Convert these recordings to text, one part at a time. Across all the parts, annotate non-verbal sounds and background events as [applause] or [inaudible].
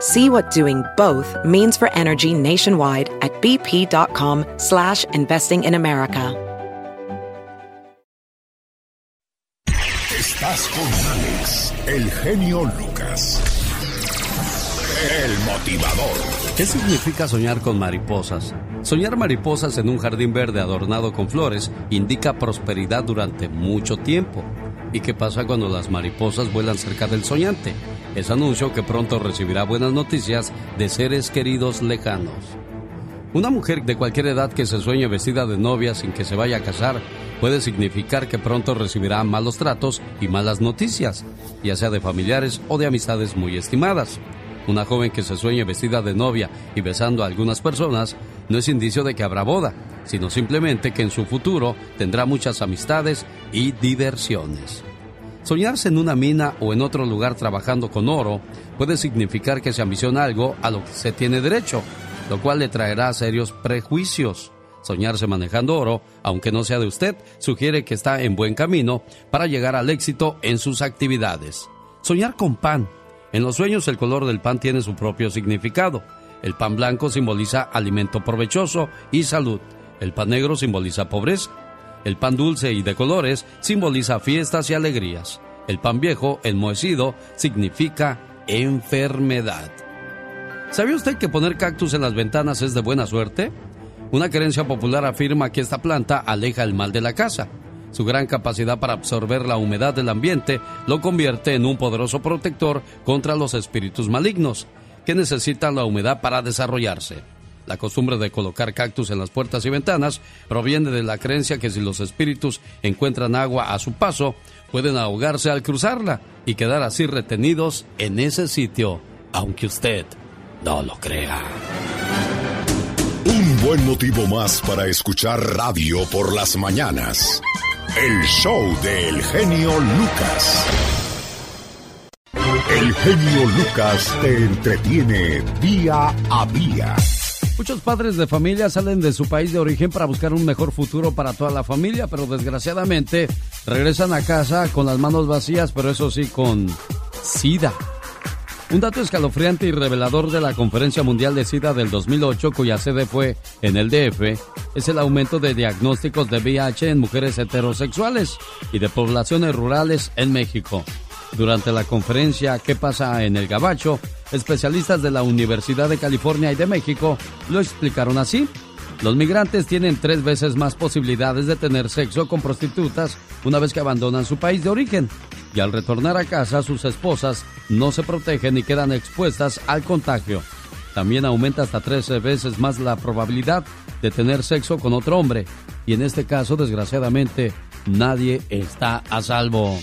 See what doing both means for energy nationwide at bp.com slash investing in America. Estás con Alex, el genio Lucas. El motivador. ¿Qué significa soñar con mariposas? Soñar mariposas en un jardín verde adornado con flores indica prosperidad durante mucho tiempo. ¿Y qué pasa cuando las mariposas vuelan cerca del soñante? Es anuncio que pronto recibirá buenas noticias de seres queridos lejanos. Una mujer de cualquier edad que se sueñe vestida de novia sin que se vaya a casar puede significar que pronto recibirá malos tratos y malas noticias, ya sea de familiares o de amistades muy estimadas. Una joven que se sueñe vestida de novia y besando a algunas personas no es indicio de que habrá boda, sino simplemente que en su futuro tendrá muchas amistades y diversiones. Soñarse en una mina o en otro lugar trabajando con oro puede significar que se ambiciona algo a lo que se tiene derecho, lo cual le traerá serios prejuicios. Soñarse manejando oro, aunque no sea de usted, sugiere que está en buen camino para llegar al éxito en sus actividades. Soñar con pan en los sueños el color del pan tiene su propio significado. El pan blanco simboliza alimento provechoso y salud. El pan negro simboliza pobreza. El pan dulce y de colores simboliza fiestas y alegrías. El pan viejo, enmohecido, significa enfermedad. ¿Sabía usted que poner cactus en las ventanas es de buena suerte? Una creencia popular afirma que esta planta aleja el mal de la casa. Su gran capacidad para absorber la humedad del ambiente lo convierte en un poderoso protector contra los espíritus malignos, que necesitan la humedad para desarrollarse. La costumbre de colocar cactus en las puertas y ventanas proviene de la creencia que si los espíritus encuentran agua a su paso, pueden ahogarse al cruzarla y quedar así retenidos en ese sitio, aunque usted no lo crea. Un buen motivo más para escuchar radio por las mañanas. El show del genio Lucas. El genio Lucas te entretiene día a día. Muchos padres de familia salen de su país de origen para buscar un mejor futuro para toda la familia, pero desgraciadamente regresan a casa con las manos vacías, pero eso sí, con SIDA. Un dato escalofriante y revelador de la Conferencia Mundial de SIDA del 2008, cuya sede fue en el DF, es el aumento de diagnósticos de VIH en mujeres heterosexuales y de poblaciones rurales en México. Durante la conferencia ¿Qué pasa en el Gabacho?, especialistas de la Universidad de California y de México lo explicaron así. Los migrantes tienen tres veces más posibilidades de tener sexo con prostitutas una vez que abandonan su país de origen y al retornar a casa sus esposas no se protegen y quedan expuestas al contagio. También aumenta hasta 13 veces más la probabilidad de tener sexo con otro hombre y en este caso desgraciadamente nadie está a salvo.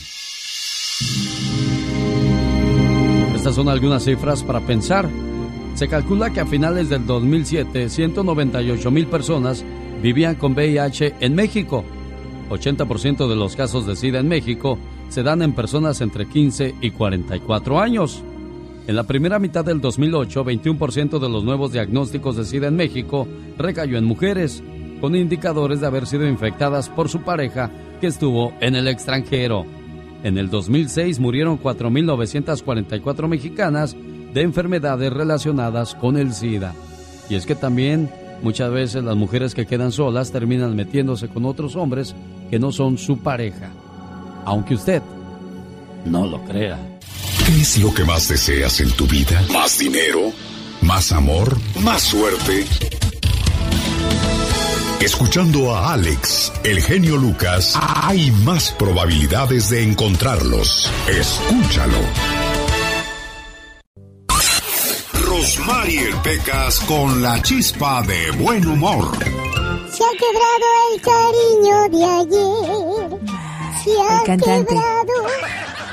Estas son algunas cifras para pensar. Se calcula que a finales del 2007 198 mil personas vivían con VIH en México. 80% de los casos de SIDA en México se dan en personas entre 15 y 44 años. En la primera mitad del 2008, 21% de los nuevos diagnósticos de SIDA en México recayó en mujeres, con indicadores de haber sido infectadas por su pareja que estuvo en el extranjero. En el 2006 murieron 4.944 mexicanas de enfermedades relacionadas con el SIDA. Y es que también muchas veces las mujeres que quedan solas terminan metiéndose con otros hombres que no son su pareja aunque usted no lo crea. ¿Qué es lo que más deseas en tu vida? ¿Más dinero? ¿Más amor? ¿Más suerte? Escuchando a Alex, el genio Lucas, hay más probabilidades de encontrarlos. Escúchalo. Rosmarie Pecas con la chispa de buen humor. Se ha quebrado el cariño de ayer. Se ha cantante. quebrado.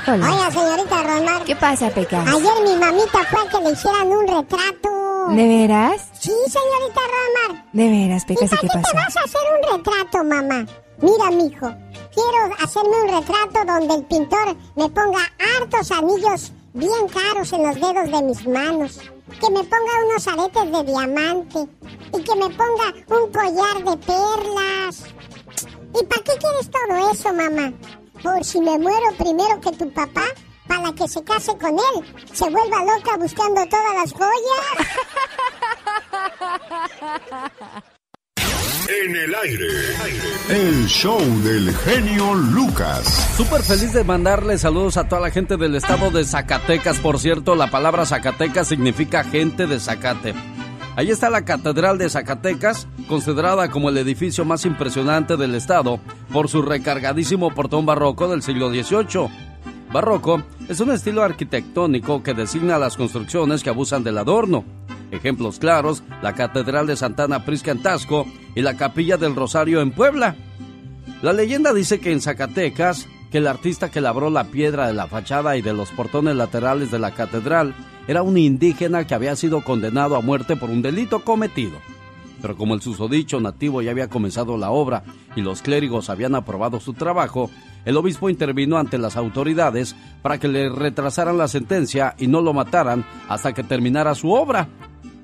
Hola. Oiga, señorita Rosmar. ¿Qué pasa, Peca? Ayer mi mamita fue a que le hicieran un retrato. ¿De veras? Sí, señorita Rosmar. ¿De veras, Peca? ¿Y ¿Sí para qué qué te vas a hacer un retrato, mamá? Mira, mijo, quiero hacerme un retrato donde el pintor me ponga hartos anillos bien caros en los dedos de mis manos, que me ponga unos aretes de diamante y que me ponga un collar de perlas. ¿Y para qué quieres todo eso, mamá? Por si me muero primero que tu papá, para que se case con él, se vuelva loca buscando todas las joyas. En el aire, el show del genio Lucas. Súper feliz de mandarle saludos a toda la gente del estado de Zacatecas. Por cierto, la palabra Zacatecas significa gente de Zacate. Ahí está la Catedral de Zacatecas, considerada como el edificio más impresionante del estado por su recargadísimo portón barroco del siglo XVIII. Barroco es un estilo arquitectónico que designa las construcciones que abusan del adorno. Ejemplos claros, la Catedral de Santana Prisca en Tasco y la Capilla del Rosario en Puebla. La leyenda dice que en Zacatecas, que el artista que labró la piedra de la fachada y de los portones laterales de la catedral era un indígena que había sido condenado a muerte por un delito cometido. Pero como el susodicho nativo ya había comenzado la obra y los clérigos habían aprobado su trabajo, el obispo intervino ante las autoridades para que le retrasaran la sentencia y no lo mataran hasta que terminara su obra.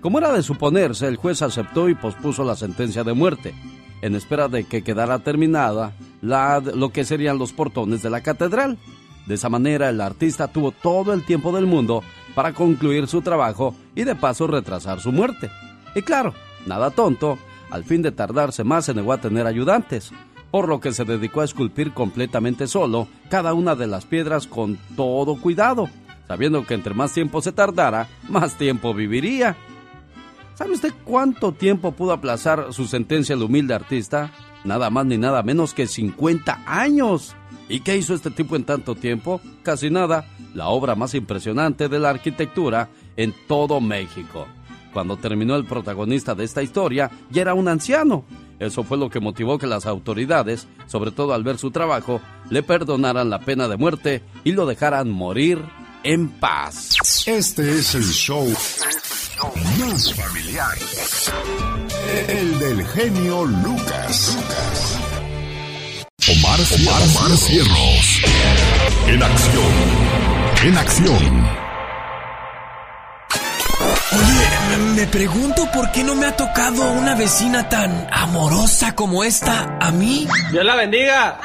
Como era de suponerse, el juez aceptó y pospuso la sentencia de muerte, en espera de que quedara terminada la- lo que serían los portones de la catedral. De esa manera, el artista tuvo todo el tiempo del mundo para concluir su trabajo y de paso retrasar su muerte. Y claro, nada tonto, al fin de tardarse más se negó a tener ayudantes, por lo que se dedicó a esculpir completamente solo cada una de las piedras con todo cuidado, sabiendo que entre más tiempo se tardara, más tiempo viviría. ¿Sabe usted cuánto tiempo pudo aplazar su sentencia el humilde artista? Nada más ni nada menos que 50 años. ¿Y qué hizo este tipo en tanto tiempo? Casi nada. La obra más impresionante de la arquitectura en todo México. Cuando terminó el protagonista de esta historia, ya era un anciano. Eso fue lo que motivó que las autoridades, sobre todo al ver su trabajo, le perdonaran la pena de muerte y lo dejaran morir en paz. Este es el show más familiar. El del genio Lucas. Omar, Omar, Cierros. En acción. En acción. Oye, me- me pregunto por qué no me ha tocado una vecina tan amorosa como esta a mí. Dios la bendiga.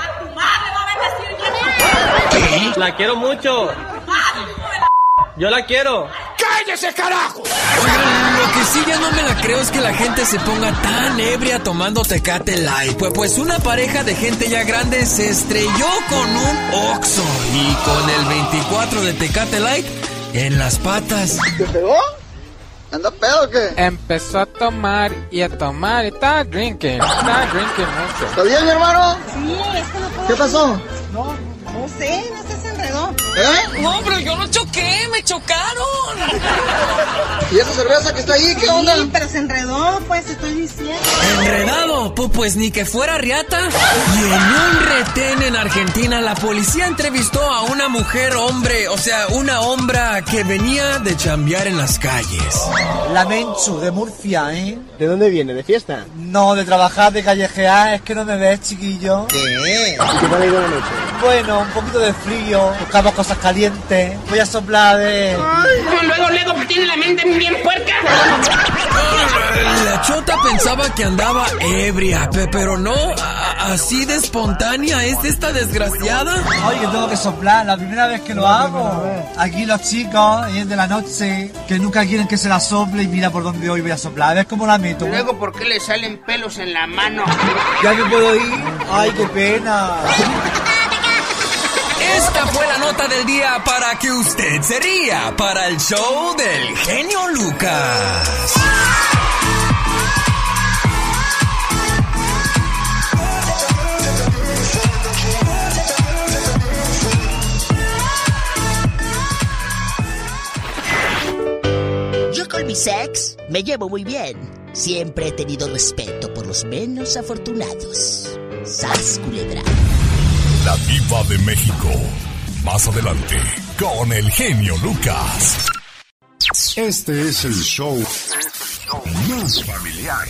La quiero mucho. Yo la quiero. Oigan, lo que sí ya no me la creo es que la gente se ponga tan ebria tomando Tecate Light. Pues, pues una pareja de gente ya grande se estrelló con un Oxxo y con el 24 de Tecate Light en las patas. ¿Te pegó? ¿Anda pedo o qué? Empezó a tomar y a tomar y estaba drinking, estaba drinking mucho. ¿Está bien, mi hermano? Sí, es que no puedo. ¿Qué pasó? No, no sé, no sé, enredó. ¿Eh? No, pero yo no choqué, me chocaron. ¿Y esa cerveza que está ahí? ¿Qué onda? Sí, pero se enredó, pues te estoy diciendo. Enredado, pu- pues ni que fuera riata. Y en un retén en Argentina, la policía entrevistó a una mujer hombre, o sea, una hombra que venía de chambear en las calles. La Menchu de Murcia, ¿eh? ¿De dónde viene? ¿De fiesta? No, de trabajar, de callejear, es que no me ves, chiquillo. ¿Qué? ¿Qué tal ha ido la noche? Bueno, un poquito de frío, buscamos cosas calientes. Voy a soplar de... Luego, luego, tiene la mente bien puerca. La chota pensaba que andaba ebria, pe- pero no, así de espontánea es esta desgraciada. Oye, que tengo que soplar, la primera vez que lo hago. Aquí los chicos, y es de la noche, que nunca quieren que se la sople y mira por dónde hoy voy a soplar. ¿Ves cómo la meto? Luego, ¿por qué le salen pelos en la mano? ¿Ya me puedo ir? Ay, qué pena. Esta fue la nota del día para que usted sería para el show del genio Lucas. Yo con mi sex me llevo muy bien. Siempre he tenido respeto por los menos afortunados. Sas culebra. La diva de México. Más adelante, con el genio Lucas. Este es el show más familiar.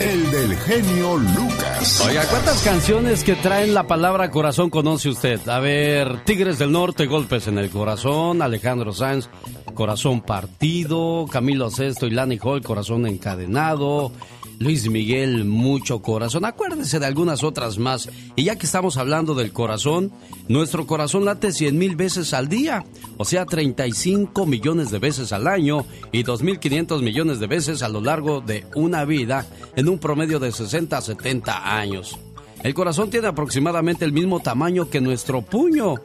El del genio Lucas. Oiga, ¿cuántas canciones que traen la palabra corazón conoce usted? A ver, Tigres del Norte, Golpes en el Corazón, Alejandro Sanz, Corazón Partido, Camilo Sesto y Lani Hall, Corazón Encadenado, Luis Miguel, Mucho Corazón. Acuérdese de algunas otras más. Y ya que estamos hablando del corazón, nuestro corazón late 100 mil veces al día, o sea, 35 millones de veces al año y 2.500 millones de veces a lo largo de una vida en un promedio de 60 a 70 años. El corazón tiene aproximadamente el mismo tamaño que nuestro puño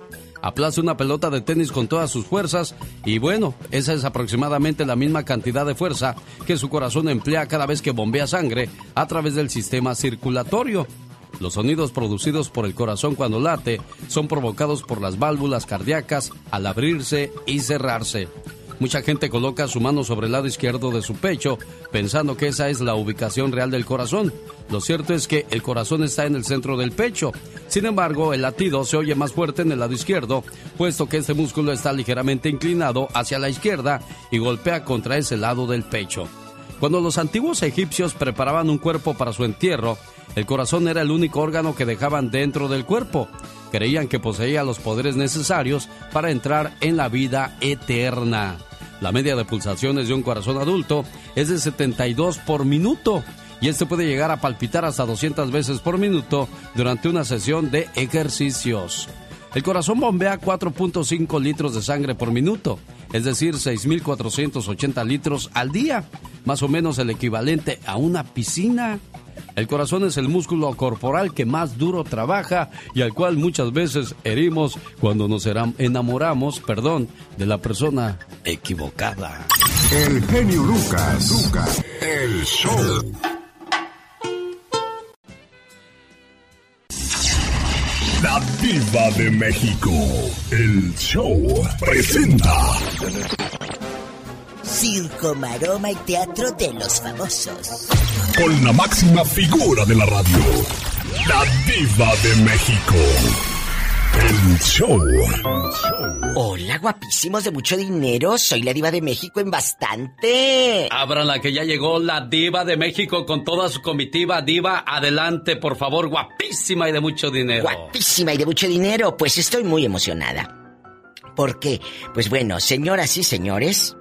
aplaza una pelota de tenis con todas sus fuerzas y bueno, esa es aproximadamente la misma cantidad de fuerza que su corazón emplea cada vez que bombea sangre a través del sistema circulatorio. Los sonidos producidos por el corazón cuando late son provocados por las válvulas cardíacas al abrirse y cerrarse. Mucha gente coloca su mano sobre el lado izquierdo de su pecho pensando que esa es la ubicación real del corazón. Lo cierto es que el corazón está en el centro del pecho. Sin embargo, el latido se oye más fuerte en el lado izquierdo, puesto que este músculo está ligeramente inclinado hacia la izquierda y golpea contra ese lado del pecho. Cuando los antiguos egipcios preparaban un cuerpo para su entierro, el corazón era el único órgano que dejaban dentro del cuerpo. Creían que poseía los poderes necesarios para entrar en la vida eterna. La media de pulsaciones de un corazón adulto es de 72 por minuto y este puede llegar a palpitar hasta 200 veces por minuto durante una sesión de ejercicios. El corazón bombea 4.5 litros de sangre por minuto, es decir, 6.480 litros al día, más o menos el equivalente a una piscina. El corazón es el músculo corporal que más duro trabaja y al cual muchas veces herimos cuando nos enamoramos, perdón, de la persona equivocada. El genio Lucas, Lucas, el show. La diva de México, el show presenta. Circo, maroma y teatro de los famosos. Con la máxima figura de la radio, la diva de México. El show. Hola, guapísimos de mucho dinero. Soy la diva de México en bastante. Ábrala que ya llegó la diva de México con toda su comitiva. Diva, adelante, por favor, guapísima y de mucho dinero. Guapísima y de mucho dinero. Pues estoy muy emocionada. ¿Por qué? Pues bueno, señoras y señores,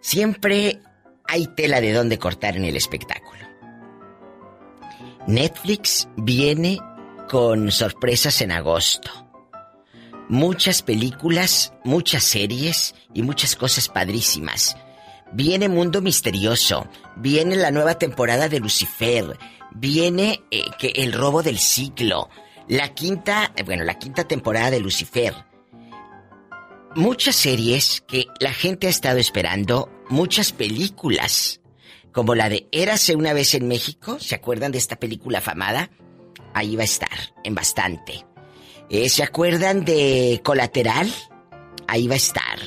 siempre hay tela de dónde cortar en el espectáculo. Netflix viene con sorpresas en agosto. Muchas películas, muchas series y muchas cosas padrísimas. Viene Mundo Misterioso, viene la nueva temporada de Lucifer, viene eh, que el robo del ciclo, la quinta, eh, bueno, la quinta temporada de Lucifer. Muchas series que la gente ha estado esperando, muchas películas, como la de Érase una vez en México, ¿se acuerdan de esta película afamada? Ahí va a estar, en bastante. Eh, ¿Se acuerdan de Colateral? Ahí va a estar.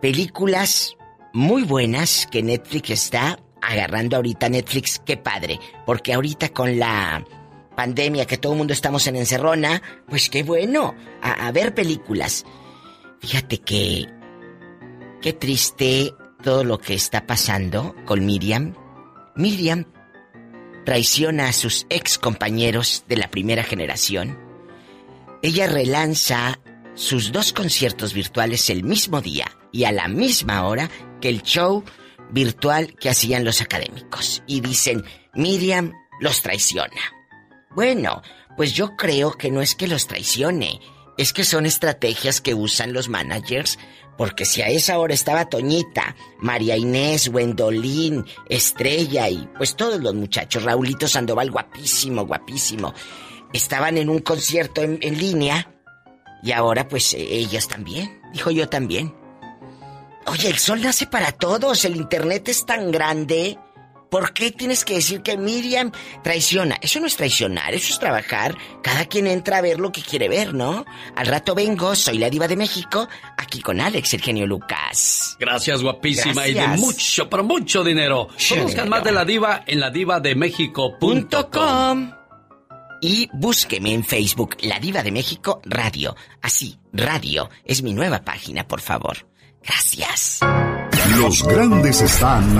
Películas muy buenas que Netflix está agarrando ahorita. Netflix, qué padre. Porque ahorita con la pandemia que todo el mundo estamos en encerrona, pues qué bueno. A, a ver películas. Fíjate que... Qué triste todo lo que está pasando con Miriam. Miriam traiciona a sus ex compañeros de la primera generación. Ella relanza sus dos conciertos virtuales el mismo día y a la misma hora que el show virtual que hacían los académicos. Y dicen, Miriam los traiciona. Bueno, pues yo creo que no es que los traicione, es que son estrategias que usan los managers porque si a esa hora estaba Toñita, María Inés, Wendolín, Estrella y pues todos los muchachos, Raulito Sandoval, guapísimo, guapísimo, estaban en un concierto en, línea y ahora pues ellos también, dijo yo también. Oye, el sol nace para todos, el internet es tan grande ¿Por qué tienes que decir que Miriam traiciona? Eso no es traicionar, eso es trabajar. Cada quien entra a ver lo que quiere ver, ¿no? Al rato vengo, soy la diva de México, aquí con Alex, el genio Lucas. Gracias, guapísima, y de mucho, pero mucho dinero. Conozcan más de la diva en com. Y búsqueme en Facebook, La Diva de México Radio. Así, radio. Es mi nueva página, por favor. Gracias. Los grandes están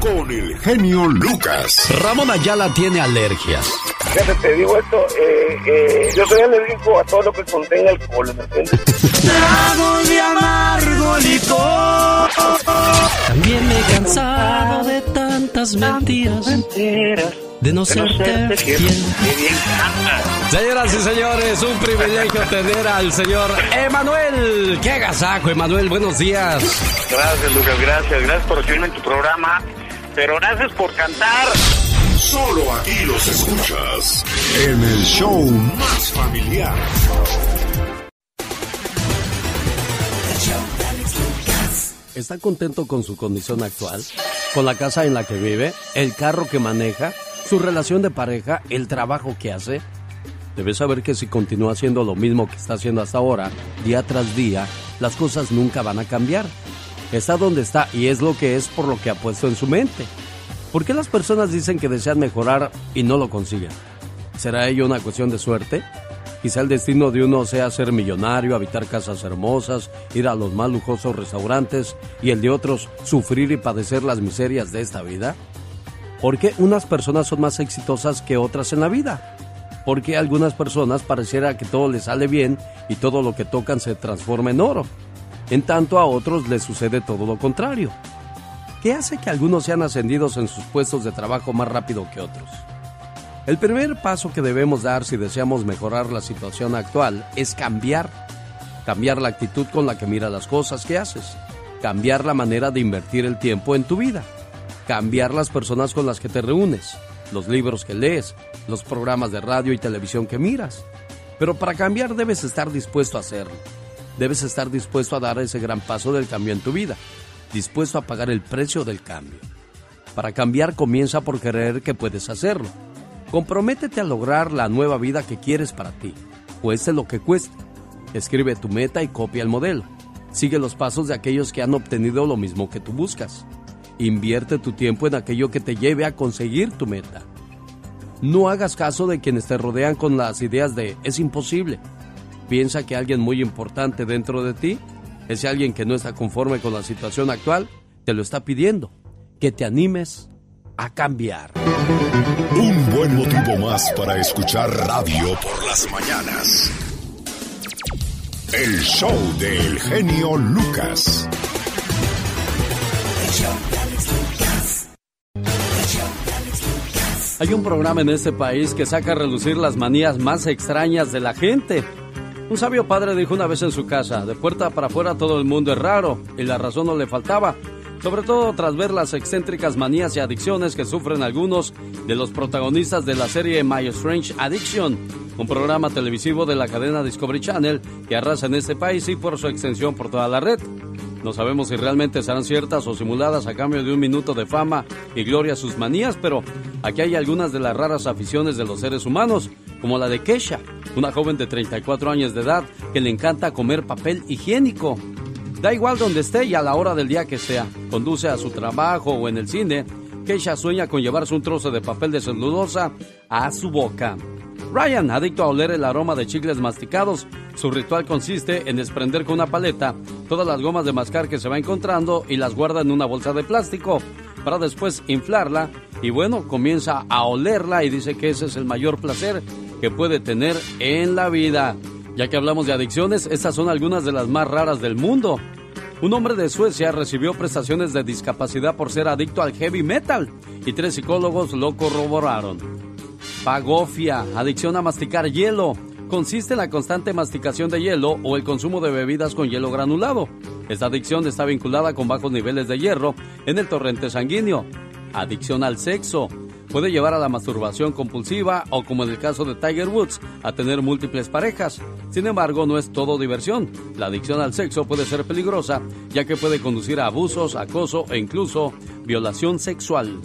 con el genio Lucas. Ramón Ayala tiene alergias. Fíjate, te digo esto, eh, eh, yo soy alérgico a todo lo que contenga alcohol, ¿me entiendes? De amargo licor. También me he cansado de tantas mentiras. De no serte fiel. Señoras y señores, un privilegio tener al señor Emanuel. ¡Qué agasajo, Emanuel! Buenos días. Gracias, Lucas, gracias, gracias por recibirme en tu programa, pero gracias por cantar. Solo aquí los escuchas en el show más familiar. ¿Está contento con su condición actual? ¿Con la casa en la que vive? ¿El carro que maneja? ¿Su relación de pareja? ¿El trabajo que hace? Debes saber que si continúa haciendo lo mismo que está haciendo hasta ahora, día tras día, las cosas nunca van a cambiar. Está donde está y es lo que es por lo que ha puesto en su mente. ¿Por qué las personas dicen que desean mejorar y no lo consiguen? ¿Será ello una cuestión de suerte? Quizá el destino de uno sea ser millonario, habitar casas hermosas, ir a los más lujosos restaurantes y el de otros sufrir y padecer las miserias de esta vida. ¿Por qué unas personas son más exitosas que otras en la vida? ¿Por qué a algunas personas pareciera que todo les sale bien y todo lo que tocan se transforma en oro? En tanto a otros les sucede todo lo contrario. ¿Qué hace que algunos sean ascendidos en sus puestos de trabajo más rápido que otros? El primer paso que debemos dar si deseamos mejorar la situación actual es cambiar. Cambiar la actitud con la que miras las cosas que haces. Cambiar la manera de invertir el tiempo en tu vida. Cambiar las personas con las que te reúnes. Los libros que lees. Los programas de radio y televisión que miras. Pero para cambiar debes estar dispuesto a hacerlo. Debes estar dispuesto a dar ese gran paso del cambio en tu vida. Dispuesto a pagar el precio del cambio. Para cambiar comienza por creer que puedes hacerlo. Comprométete a lograr la nueva vida que quieres para ti, cueste lo que cueste. Escribe tu meta y copia el modelo. Sigue los pasos de aquellos que han obtenido lo mismo que tú buscas. Invierte tu tiempo en aquello que te lleve a conseguir tu meta. No hagas caso de quienes te rodean con las ideas de es imposible. Piensa que alguien muy importante dentro de ti, ese alguien que no está conforme con la situación actual, te lo está pidiendo. Que te animes a cambiar. Un buen motivo más para escuchar radio por las mañanas. El show del genio Lucas. Hay un programa en este país que saca a relucir las manías más extrañas de la gente. Un sabio padre dijo una vez en su casa, de puerta para afuera todo el mundo es raro, y la razón no le faltaba, sobre todo tras ver las excéntricas manías y adicciones que sufren algunos de los protagonistas de la serie My Strange Addiction, un programa televisivo de la cadena Discovery Channel que arrasa en este país y por su extensión por toda la red. No sabemos si realmente serán ciertas o simuladas a cambio de un minuto de fama y gloria a sus manías, pero aquí hay algunas de las raras aficiones de los seres humanos, como la de Kesha, una joven de 34 años de edad que le encanta comer papel higiénico. Da igual donde esté y a la hora del día que sea, conduce a su trabajo o en el cine, Keisha sueña con llevarse un trozo de papel de celulosa a su boca. Ryan, adicto a oler el aroma de chicles masticados, su ritual consiste en desprender con una paleta todas las gomas de mascar que se va encontrando y las guarda en una bolsa de plástico para después inflarla y bueno, comienza a olerla y dice que ese es el mayor placer que puede tener en la vida. Ya que hablamos de adicciones, estas son algunas de las más raras del mundo. Un hombre de Suecia recibió prestaciones de discapacidad por ser adicto al heavy metal y tres psicólogos lo corroboraron. Pagofia, adicción a masticar hielo. Consiste en la constante masticación de hielo o el consumo de bebidas con hielo granulado. Esta adicción está vinculada con bajos niveles de hierro en el torrente sanguíneo. Adicción al sexo. Puede llevar a la masturbación compulsiva o, como en el caso de Tiger Woods, a tener múltiples parejas. Sin embargo, no es todo diversión. La adicción al sexo puede ser peligrosa, ya que puede conducir a abusos, acoso e incluso violación sexual.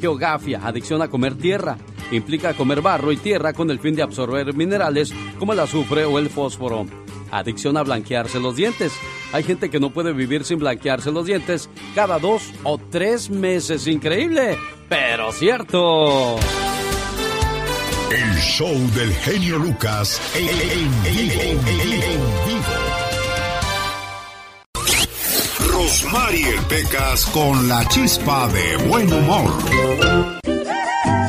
Geografía, adicción a comer tierra. Implica comer barro y tierra con el fin de absorber minerales como el azufre o el fósforo. Adicción a blanquearse los dientes. Hay gente que no puede vivir sin blanquearse los dientes cada dos o tres meses. Increíble, pero cierto. El show del genio Lucas en, vivo. Rosmarie Pecas con la chispa de buen humor.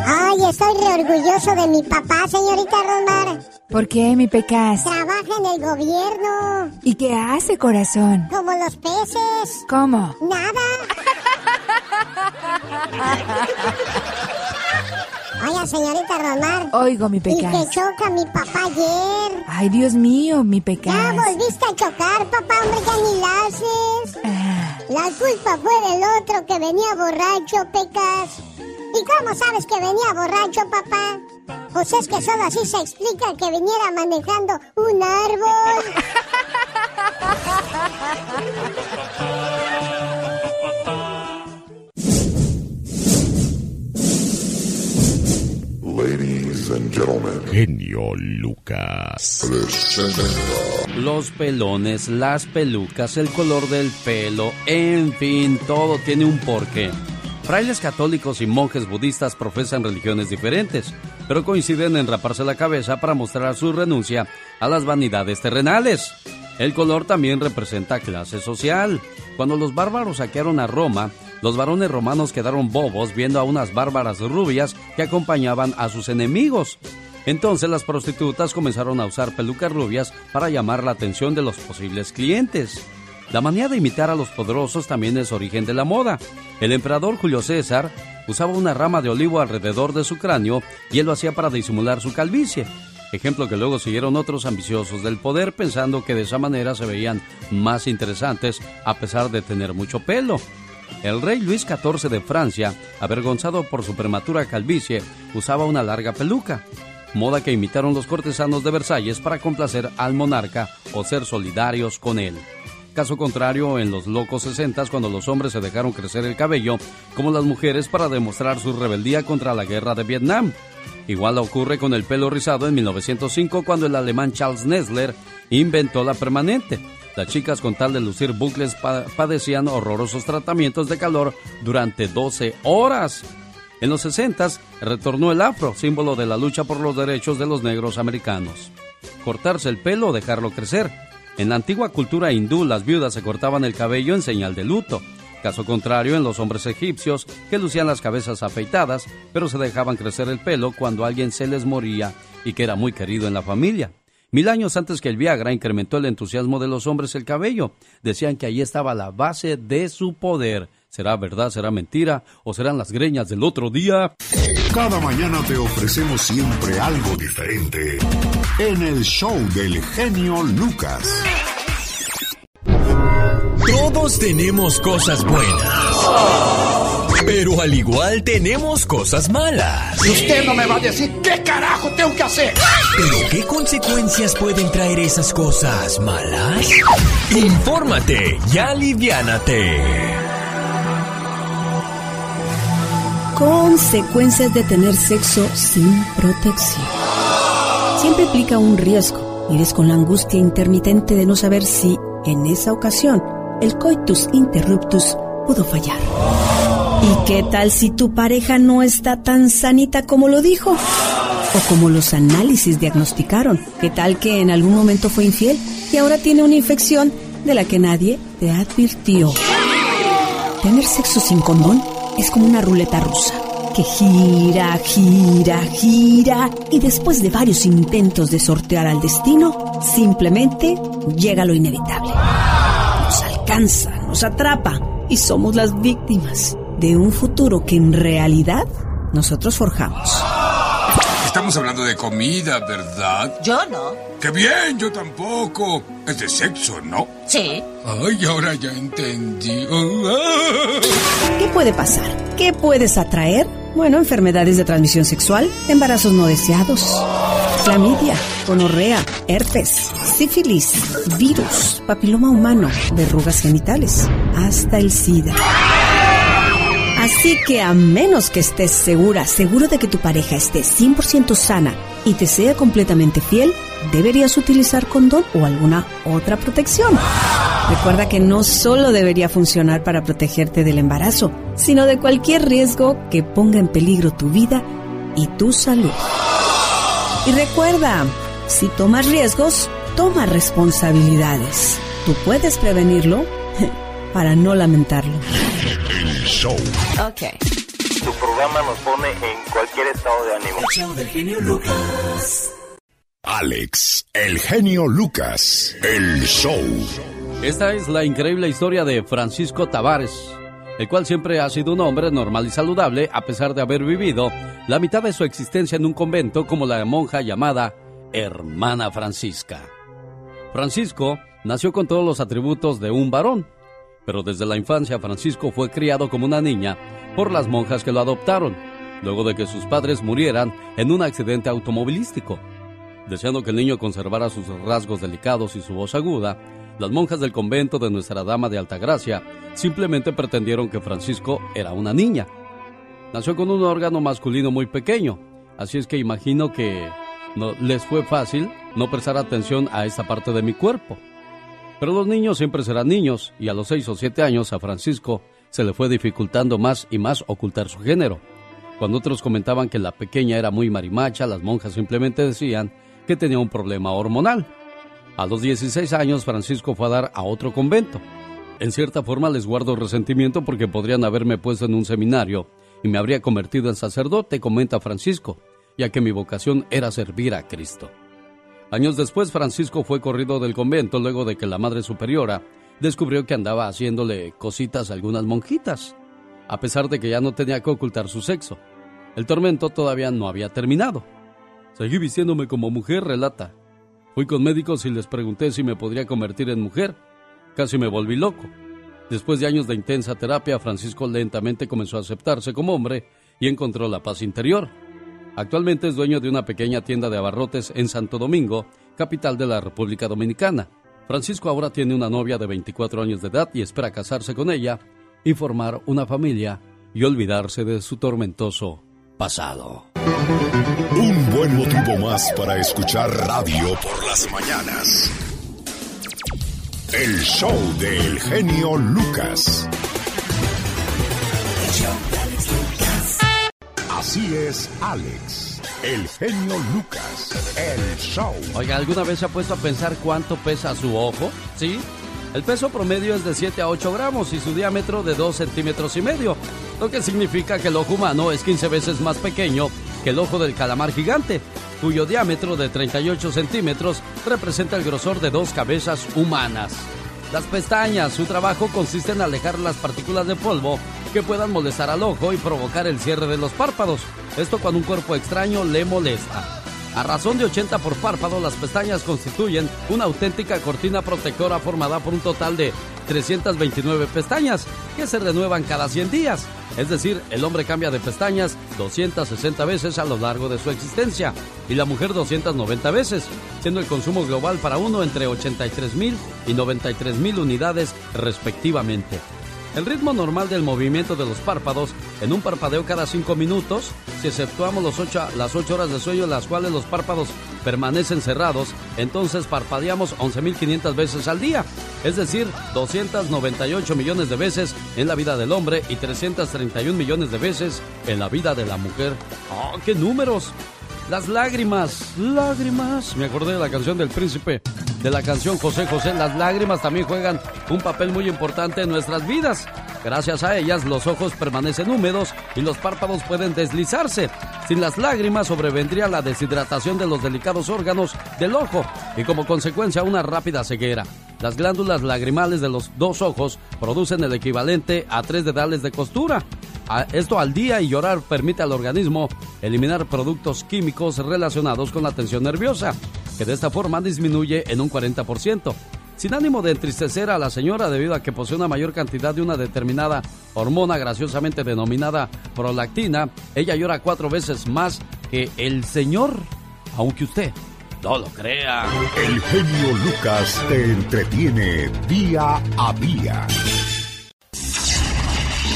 Ay, estoy re orgulloso de mi papá, señorita Rosmar. ¿Por qué, mi pecas? Trabaja en el gobierno. ¿Y qué hace, corazón? Como los peces. ¿Cómo? Nada. [laughs] Oiga, señorita Romar. Oigo, mi Y que choca mi papá ayer. Ay, Dios mío, mi Ya pecas. volviste a chocar, papá, hombre, ya ni la haces. La culpa fue del otro que venía borracho, Pecas. ¿Y cómo sabes que venía borracho, papá? Pues es que solo así se explica que viniera manejando un árbol. [laughs] Ladies and gentlemen. Genio Lucas. Los pelones, las pelucas, el color del pelo, en fin, todo tiene un porqué. Frailes católicos y monjes budistas profesan religiones diferentes, pero coinciden en raparse la cabeza para mostrar su renuncia a las vanidades terrenales. El color también representa clase social. Cuando los bárbaros saquearon a Roma, los varones romanos quedaron bobos viendo a unas bárbaras rubias que acompañaban a sus enemigos. Entonces las prostitutas comenzaron a usar pelucas rubias para llamar la atención de los posibles clientes. La manía de imitar a los poderosos también es origen de la moda. El emperador Julio César usaba una rama de olivo alrededor de su cráneo y él lo hacía para disimular su calvicie. Ejemplo que luego siguieron otros ambiciosos del poder pensando que de esa manera se veían más interesantes a pesar de tener mucho pelo. El rey Luis XIV de Francia, avergonzado por su prematura calvicie, usaba una larga peluca, moda que imitaron los cortesanos de Versalles para complacer al monarca o ser solidarios con él. Caso contrario en los locos 60 cuando los hombres se dejaron crecer el cabello, como las mujeres para demostrar su rebeldía contra la guerra de Vietnam. Igual ocurre con el pelo rizado en 1905 cuando el alemán Charles Nessler inventó la permanente. Las chicas con tal de lucir bucles pa- padecían horrorosos tratamientos de calor durante 12 horas. En los 60 retornó el afro, símbolo de la lucha por los derechos de los negros americanos. Cortarse el pelo o dejarlo crecer. En la antigua cultura hindú las viudas se cortaban el cabello en señal de luto. Caso contrario en los hombres egipcios que lucían las cabezas afeitadas, pero se dejaban crecer el pelo cuando alguien se les moría y que era muy querido en la familia. Mil años antes que el Viagra incrementó el entusiasmo de los hombres el cabello. Decían que ahí estaba la base de su poder. ¿Será verdad, será mentira o serán las greñas del otro día? Cada mañana te ofrecemos siempre algo diferente en el show del genio Lucas. Todos tenemos cosas buenas. Pero al igual tenemos cosas malas. Y usted no me va a decir qué carajo tengo que hacer. ¿Pero qué consecuencias pueden traer esas cosas malas? Infórmate y aliviánate. Consecuencias de tener sexo sin protección. Siempre implica un riesgo. Vives con la angustia intermitente de no saber si, en esa ocasión, el coitus interruptus pudo fallar. ¿Y qué tal si tu pareja no está tan sanita como lo dijo? O como los análisis diagnosticaron. ¿Qué tal que en algún momento fue infiel y ahora tiene una infección de la que nadie te advirtió? Tener sexo sin condón es como una ruleta rusa que gira, gira, gira y después de varios intentos de sortear al destino, simplemente llega lo inevitable. Nos alcanza, nos atrapa y somos las víctimas de un futuro que en realidad nosotros forjamos. Estamos hablando de comida, ¿verdad? Yo no. ¡Qué bien! Yo tampoco. Es de sexo, ¿no? Sí. Ay, ahora ya entendí. ¿Qué puede pasar? ¿Qué puedes atraer? Bueno, enfermedades de transmisión sexual, embarazos no deseados, clamidia, gonorrea, herpes, sífilis, virus, papiloma humano, verrugas genitales, hasta el SIDA. Así que a menos que estés segura, seguro de que tu pareja esté 100% sana y te sea completamente fiel, deberías utilizar condón o alguna otra protección. Recuerda que no solo debería funcionar para protegerte del embarazo, sino de cualquier riesgo que ponga en peligro tu vida y tu salud. Y recuerda, si tomas riesgos, toma responsabilidades. Tú puedes prevenirlo [laughs] para no lamentarlo. El show. Ok. Tu programa nos pone en cualquier estado de ánimo. El show del genio Lucas. Alex, el genio Lucas, el show. Esta es la increíble historia de Francisco Tavares, el cual siempre ha sido un hombre normal y saludable a pesar de haber vivido la mitad de su existencia en un convento como la monja llamada Hermana Francisca. Francisco nació con todos los atributos de un varón, pero desde la infancia Francisco fue criado como una niña por las monjas que lo adoptaron, luego de que sus padres murieran en un accidente automovilístico. Deseando que el niño conservara sus rasgos delicados y su voz aguda, las monjas del convento de Nuestra Dama de Altagracia simplemente pretendieron que Francisco era una niña. Nació con un órgano masculino muy pequeño, así es que imagino que no, les fue fácil no prestar atención a esta parte de mi cuerpo. Pero los niños siempre serán niños y a los seis o siete años a Francisco se le fue dificultando más y más ocultar su género. Cuando otros comentaban que la pequeña era muy marimacha, las monjas simplemente decían que tenía un problema hormonal. A los 16 años Francisco fue a dar a otro convento. En cierta forma les guardo resentimiento porque podrían haberme puesto en un seminario y me habría convertido en sacerdote, comenta Francisco, ya que mi vocación era servir a Cristo. Años después Francisco fue corrido del convento luego de que la Madre Superiora descubrió que andaba haciéndole cositas a algunas monjitas, a pesar de que ya no tenía que ocultar su sexo. El tormento todavía no había terminado. Seguí vistiéndome como mujer, relata. Fui con médicos y les pregunté si me podría convertir en mujer. Casi me volví loco. Después de años de intensa terapia, Francisco lentamente comenzó a aceptarse como hombre y encontró la paz interior. Actualmente es dueño de una pequeña tienda de abarrotes en Santo Domingo, capital de la República Dominicana. Francisco ahora tiene una novia de 24 años de edad y espera casarse con ella y formar una familia y olvidarse de su tormentoso pasado. Un buen motivo más para escuchar radio por las mañanas. El show del genio Lucas. Así es, Alex, el genio Lucas, el show. Oiga, ¿alguna vez se ha puesto a pensar cuánto pesa su ojo? ¿Sí? El peso promedio es de 7 a 8 gramos y su diámetro de 2 centímetros y medio, lo que significa que el ojo humano es 15 veces más pequeño que el ojo del calamar gigante, cuyo diámetro de 38 centímetros representa el grosor de dos cabezas humanas. Las pestañas, su trabajo consiste en alejar las partículas de polvo que puedan molestar al ojo y provocar el cierre de los párpados. Esto cuando un cuerpo extraño le molesta. A razón de 80 por párpado, las pestañas constituyen una auténtica cortina protectora formada por un total de 329 pestañas que se renuevan cada 100 días. Es decir, el hombre cambia de pestañas 260 veces a lo largo de su existencia y la mujer 290 veces, siendo el consumo global para uno entre 83 mil y 93 mil unidades respectivamente. El ritmo normal del movimiento de los párpados en un parpadeo cada 5 minutos, si exceptuamos los ocho, las 8 horas de sueño en las cuales los párpados permanecen cerrados, entonces parpadeamos 11.500 veces al día, es decir, 298 millones de veces en la vida del hombre y 331 millones de veces en la vida de la mujer. ¡Oh, qué números! Las lágrimas, lágrimas. Me acordé de la canción del príncipe, de la canción José José. Las lágrimas también juegan un papel muy importante en nuestras vidas. Gracias a ellas los ojos permanecen húmedos y los párpados pueden deslizarse. Sin las lágrimas sobrevendría la deshidratación de los delicados órganos del ojo y como consecuencia una rápida ceguera. Las glándulas lagrimales de los dos ojos producen el equivalente a tres dedales de costura. Esto al día y llorar permite al organismo eliminar productos químicos relacionados con la tensión nerviosa, que de esta forma disminuye en un 40%. Sin ánimo de entristecer a la señora debido a que posee una mayor cantidad de una determinada hormona graciosamente denominada prolactina, ella llora cuatro veces más que el señor, aunque usted no lo crea. El genio Lucas te entretiene día a día.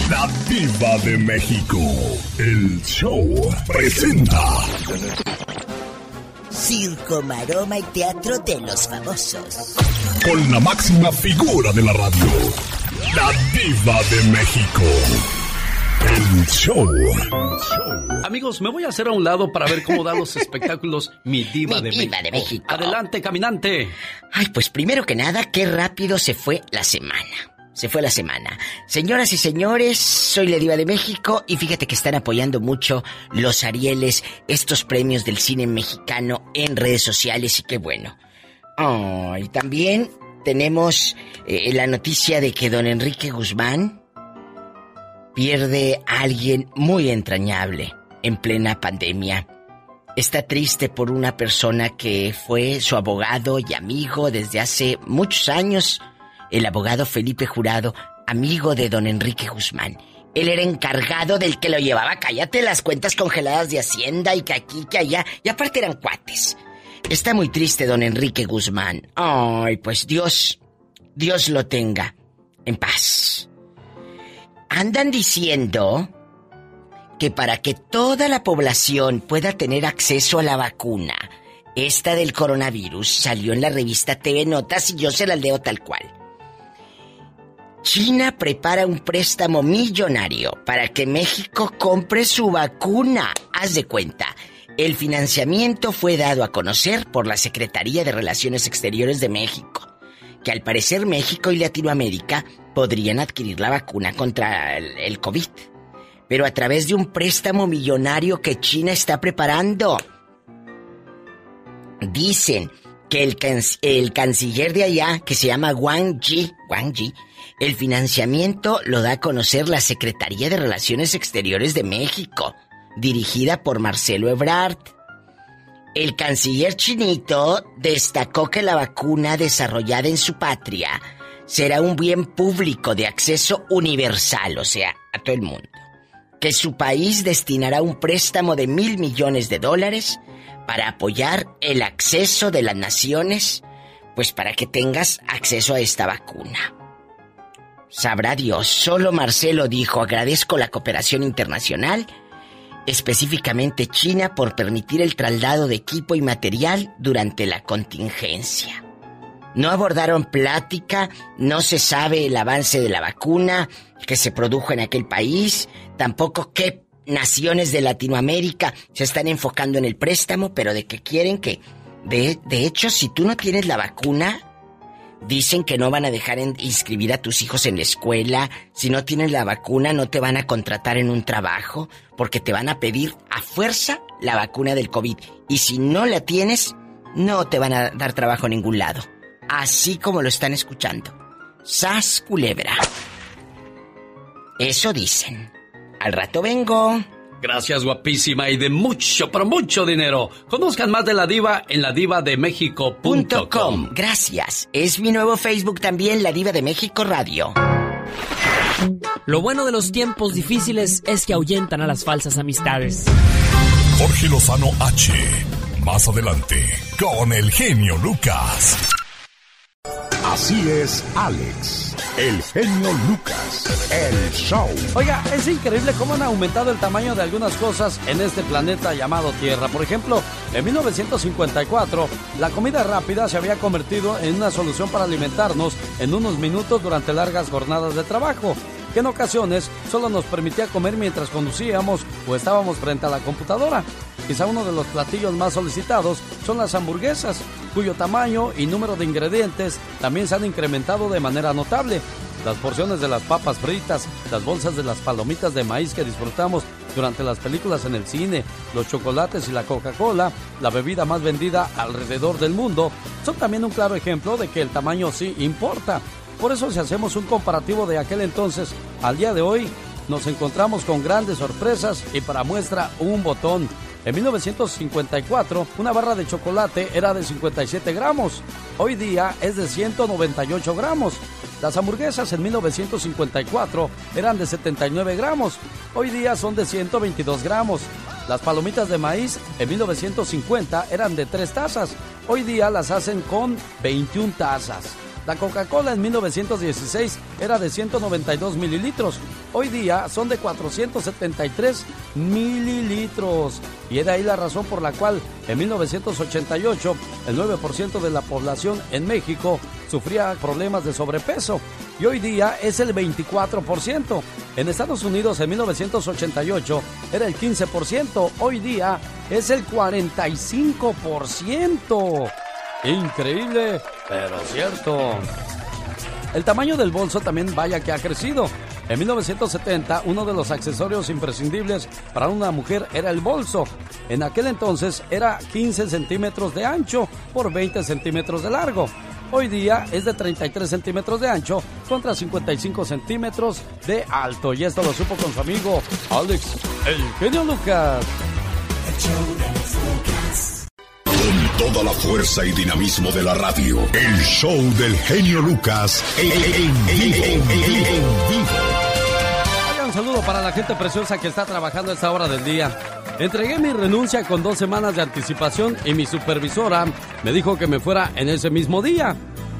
La Diva de México. El show presenta. Circo, maroma y teatro de los famosos. Con la máxima figura de la radio. La Diva de México. El show. Amigos, me voy a hacer a un lado para ver cómo dan los [laughs] espectáculos Mi Diva, Mi de, Diva México. de México. Adelante, caminante. Ay, pues primero que nada, qué rápido se fue la semana. Se fue la semana. Señoras y señores, soy la Diva de México y fíjate que están apoyando mucho los Arieles, estos premios del cine mexicano en redes sociales y qué bueno. Oh, y también tenemos eh, la noticia de que don Enrique Guzmán pierde a alguien muy entrañable en plena pandemia. Está triste por una persona que fue su abogado y amigo desde hace muchos años, el abogado Felipe Jurado, amigo de don Enrique Guzmán. Él era encargado del que lo llevaba, cállate, las cuentas congeladas de Hacienda y que aquí, que allá, y aparte eran cuates. Está muy triste don Enrique Guzmán. Ay, pues Dios, Dios lo tenga en paz. Andan diciendo que para que toda la población pueda tener acceso a la vacuna, esta del coronavirus salió en la revista TV Notas y yo se la leo tal cual. China prepara un préstamo millonario para que México compre su vacuna. Haz de cuenta. El financiamiento fue dado a conocer por la Secretaría de Relaciones Exteriores de México, que al parecer México y Latinoamérica podrían adquirir la vacuna contra el, COVID, pero a través de un préstamo millonario que China está preparando. Dicen que el, el canciller de allá, que se llama Wang Yi, Wang Yi, el financiamiento lo da a conocer la Secretaría de Relaciones Exteriores de México, dirigida por Marcelo Ebrard. El canciller chinito destacó que la vacuna desarrollada en su patria será un bien público de acceso universal, o sea, a todo el mundo. Que su país destinará un préstamo de mil millones de dólares para apoyar el acceso de las naciones, pues para que tengas acceso a esta vacuna. Sabrá Dios, solo Marcelo dijo, agradezco la cooperación internacional, específicamente China, por permitir el traslado de equipo y material durante la contingencia. No abordaron plática, no se sabe el avance de la vacuna que se produjo en aquel país, tampoco qué naciones de Latinoamérica se están enfocando en el préstamo, pero de que quieren que... De, de hecho, si tú no tienes la vacuna, Dicen que no van a dejar inscribir a tus hijos en la escuela. Si no tienes la vacuna, no te van a contratar en un trabajo porque te van a pedir a fuerza la vacuna del COVID. Y si no la tienes, no te van a dar trabajo en ningún lado. Así como lo están escuchando. Sas culebra. Eso dicen. Al rato vengo. Gracias, guapísima, y de mucho, pero mucho dinero. Conozcan más de la diva en ladivademexico.com. Gracias. Es mi nuevo Facebook también, La Diva de México Radio. Lo bueno de los tiempos difíciles es que ahuyentan a las falsas amistades. Jorge Lozano H. Más adelante, con el genio Lucas. Así es, Alex, el genio Lucas, el show. Oiga, es increíble cómo han aumentado el tamaño de algunas cosas en este planeta llamado Tierra. Por ejemplo, en 1954, la comida rápida se había convertido en una solución para alimentarnos en unos minutos durante largas jornadas de trabajo, que en ocasiones solo nos permitía comer mientras conducíamos o estábamos frente a la computadora. Quizá uno de los platillos más solicitados son las hamburguesas, cuyo tamaño y número de ingredientes también se han incrementado de manera notable. Las porciones de las papas fritas, las bolsas de las palomitas de maíz que disfrutamos durante las películas en el cine, los chocolates y la Coca-Cola, la bebida más vendida alrededor del mundo, son también un claro ejemplo de que el tamaño sí importa. Por eso si hacemos un comparativo de aquel entonces al día de hoy, nos encontramos con grandes sorpresas y para muestra un botón. En 1954, una barra de chocolate era de 57 gramos. Hoy día es de 198 gramos. Las hamburguesas en 1954 eran de 79 gramos. Hoy día son de 122 gramos. Las palomitas de maíz en 1950 eran de 3 tazas. Hoy día las hacen con 21 tazas. La Coca-Cola en 1916 era de 192 mililitros. Hoy día son de 473 mililitros. Y era ahí la razón por la cual en 1988 el 9% de la población en México sufría problemas de sobrepeso. Y hoy día es el 24%. En Estados Unidos en 1988 era el 15%. Hoy día es el 45%. Increíble, pero cierto. El tamaño del bolso también vaya que ha crecido. En 1970, uno de los accesorios imprescindibles para una mujer era el bolso. En aquel entonces era 15 centímetros de ancho por 20 centímetros de largo. Hoy día es de 33 centímetros de ancho contra 55 centímetros de alto. Y esto lo supo con su amigo Alex, el genio Lucas. Toda la fuerza y dinamismo de la radio, el show del genio Lucas en, en vivo. En vivo. Vaya un saludo para la gente preciosa que está trabajando a esta hora del día. Entregué mi renuncia con dos semanas de anticipación y mi supervisora me dijo que me fuera en ese mismo día.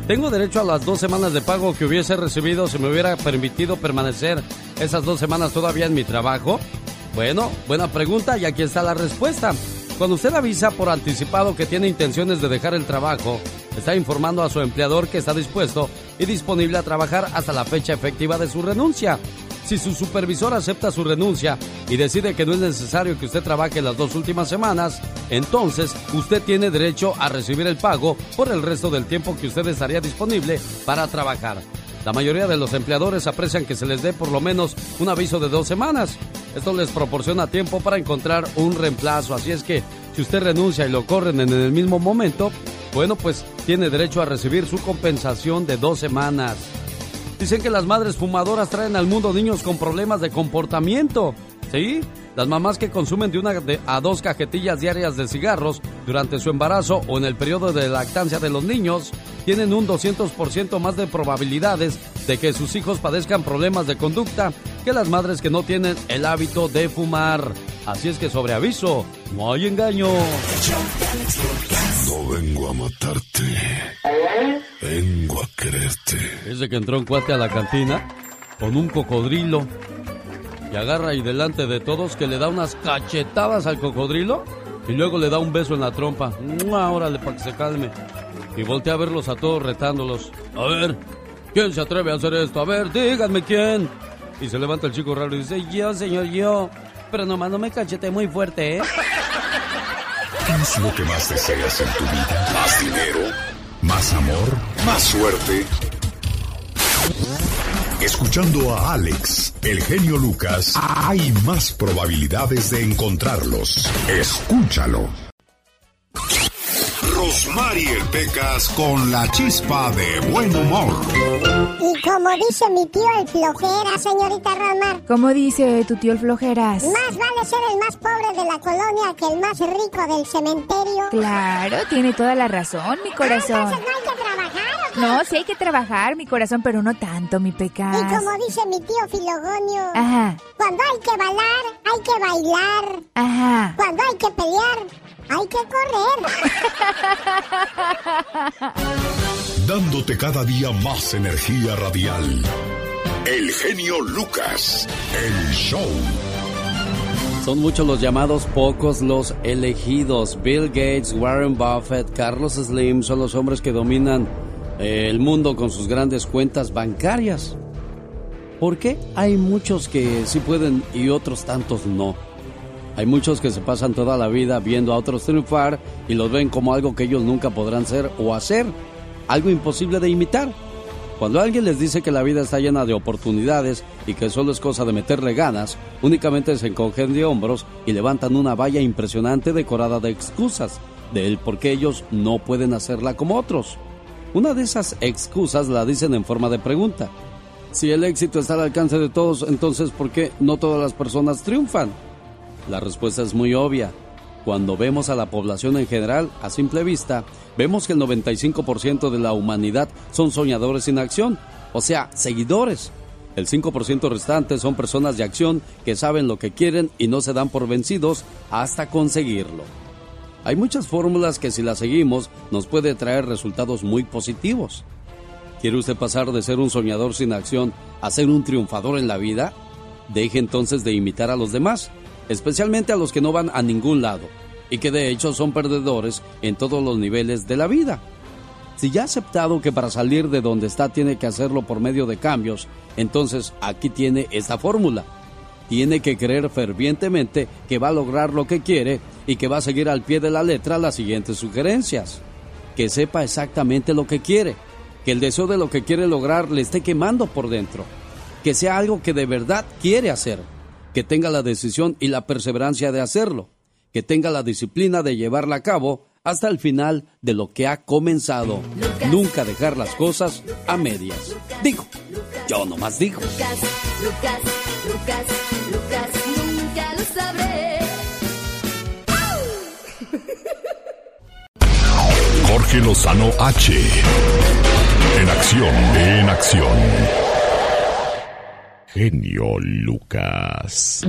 ¿Tengo derecho a las dos semanas de pago que hubiese recibido si me hubiera permitido permanecer esas dos semanas todavía en mi trabajo? Bueno, buena pregunta y aquí está la respuesta. Cuando usted avisa por anticipado que tiene intenciones de dejar el trabajo, está informando a su empleador que está dispuesto y disponible a trabajar hasta la fecha efectiva de su renuncia. Si su supervisor acepta su renuncia y decide que no es necesario que usted trabaje las dos últimas semanas, entonces usted tiene derecho a recibir el pago por el resto del tiempo que usted estaría disponible para trabajar. La mayoría de los empleadores aprecian que se les dé por lo menos un aviso de dos semanas. Esto les proporciona tiempo para encontrar un reemplazo, así es que si usted renuncia y lo corren en el mismo momento, bueno, pues tiene derecho a recibir su compensación de dos semanas. Dicen que las madres fumadoras traen al mundo niños con problemas de comportamiento. ¿Sí? Las mamás que consumen de una a dos cajetillas diarias de cigarros durante su embarazo o en el periodo de lactancia de los niños tienen un 200% más de probabilidades de que sus hijos padezcan problemas de conducta que las madres que no tienen el hábito de fumar. Así es que sobre aviso, no hay engaño. No vengo a matarte, vengo a quererte. Desde que entró un cuate a la cantina con un cocodrilo y agarra y delante de todos que le da unas cachetadas al cocodrilo y luego le da un beso en la trompa. Órale, para que se calme. Y voltea a verlos a todos retándolos. A ver, ¿quién se atreve a hacer esto? A ver, díganme quién. Y se levanta el chico raro y dice, yo, señor, yo. Pero nomás no me cachete muy fuerte, ¿eh? ¿Qué es lo que más deseas en tu vida? ¿Más dinero? ¿Más amor? ¿Más suerte? Escuchando a Alex, el genio Lucas, hay más probabilidades de encontrarlos. Escúchalo. Rosmarie Pecas con la chispa de buen humor. Y como dice mi tío el flojera, señorita Rosmar. ¿Cómo dice tu tío el flojeras? Más vale ser el más pobre de la colonia que el más rico del cementerio. Claro, tiene toda la razón, mi corazón. entonces no hay que trabajar. No, sí hay que trabajar, mi corazón, pero no tanto, mi pecas. Y como dice mi tío Filogonio. Ajá. Cuando hay que bailar, hay que bailar. Ajá. Cuando hay que pelear, hay que correr. [laughs] Dándote cada día más energía radial. El genio Lucas, el show. Son muchos los llamados, pocos los elegidos. Bill Gates, Warren Buffett, Carlos Slim son los hombres que dominan eh, el mundo con sus grandes cuentas bancarias. ¿Por qué? Hay muchos que sí pueden y otros tantos no. Hay muchos que se pasan toda la vida viendo a otros triunfar y los ven como algo que ellos nunca podrán ser o hacer, algo imposible de imitar. Cuando alguien les dice que la vida está llena de oportunidades y que solo es cosa de meterle ganas, únicamente se encogen de hombros y levantan una valla impresionante decorada de excusas del por qué ellos no pueden hacerla como otros. Una de esas excusas la dicen en forma de pregunta. Si el éxito está al alcance de todos, entonces ¿por qué no todas las personas triunfan? La respuesta es muy obvia. Cuando vemos a la población en general, a simple vista, vemos que el 95% de la humanidad son soñadores sin acción, o sea, seguidores. El 5% restante son personas de acción que saben lo que quieren y no se dan por vencidos hasta conseguirlo. Hay muchas fórmulas que si las seguimos nos puede traer resultados muy positivos. ¿Quiere usted pasar de ser un soñador sin acción a ser un triunfador en la vida? Deje entonces de imitar a los demás, especialmente a los que no van a ningún lado y que de hecho son perdedores en todos los niveles de la vida. Si ya ha aceptado que para salir de donde está tiene que hacerlo por medio de cambios, entonces aquí tiene esta fórmula. Tiene que creer fervientemente que va a lograr lo que quiere y que va a seguir al pie de la letra las siguientes sugerencias. Que sepa exactamente lo que quiere, que el deseo de lo que quiere lograr le esté quemando por dentro, que sea algo que de verdad quiere hacer, que tenga la decisión y la perseverancia de hacerlo, que tenga la disciplina de llevarla a cabo hasta el final de lo que ha comenzado. Nunca dejar las cosas a medias. Digo, yo nomás digo. Lucas, Lucas, Lucas, Lucas, nunca lo sabré. Jorge Lozano H. En acción, en acción. Genio Lucas.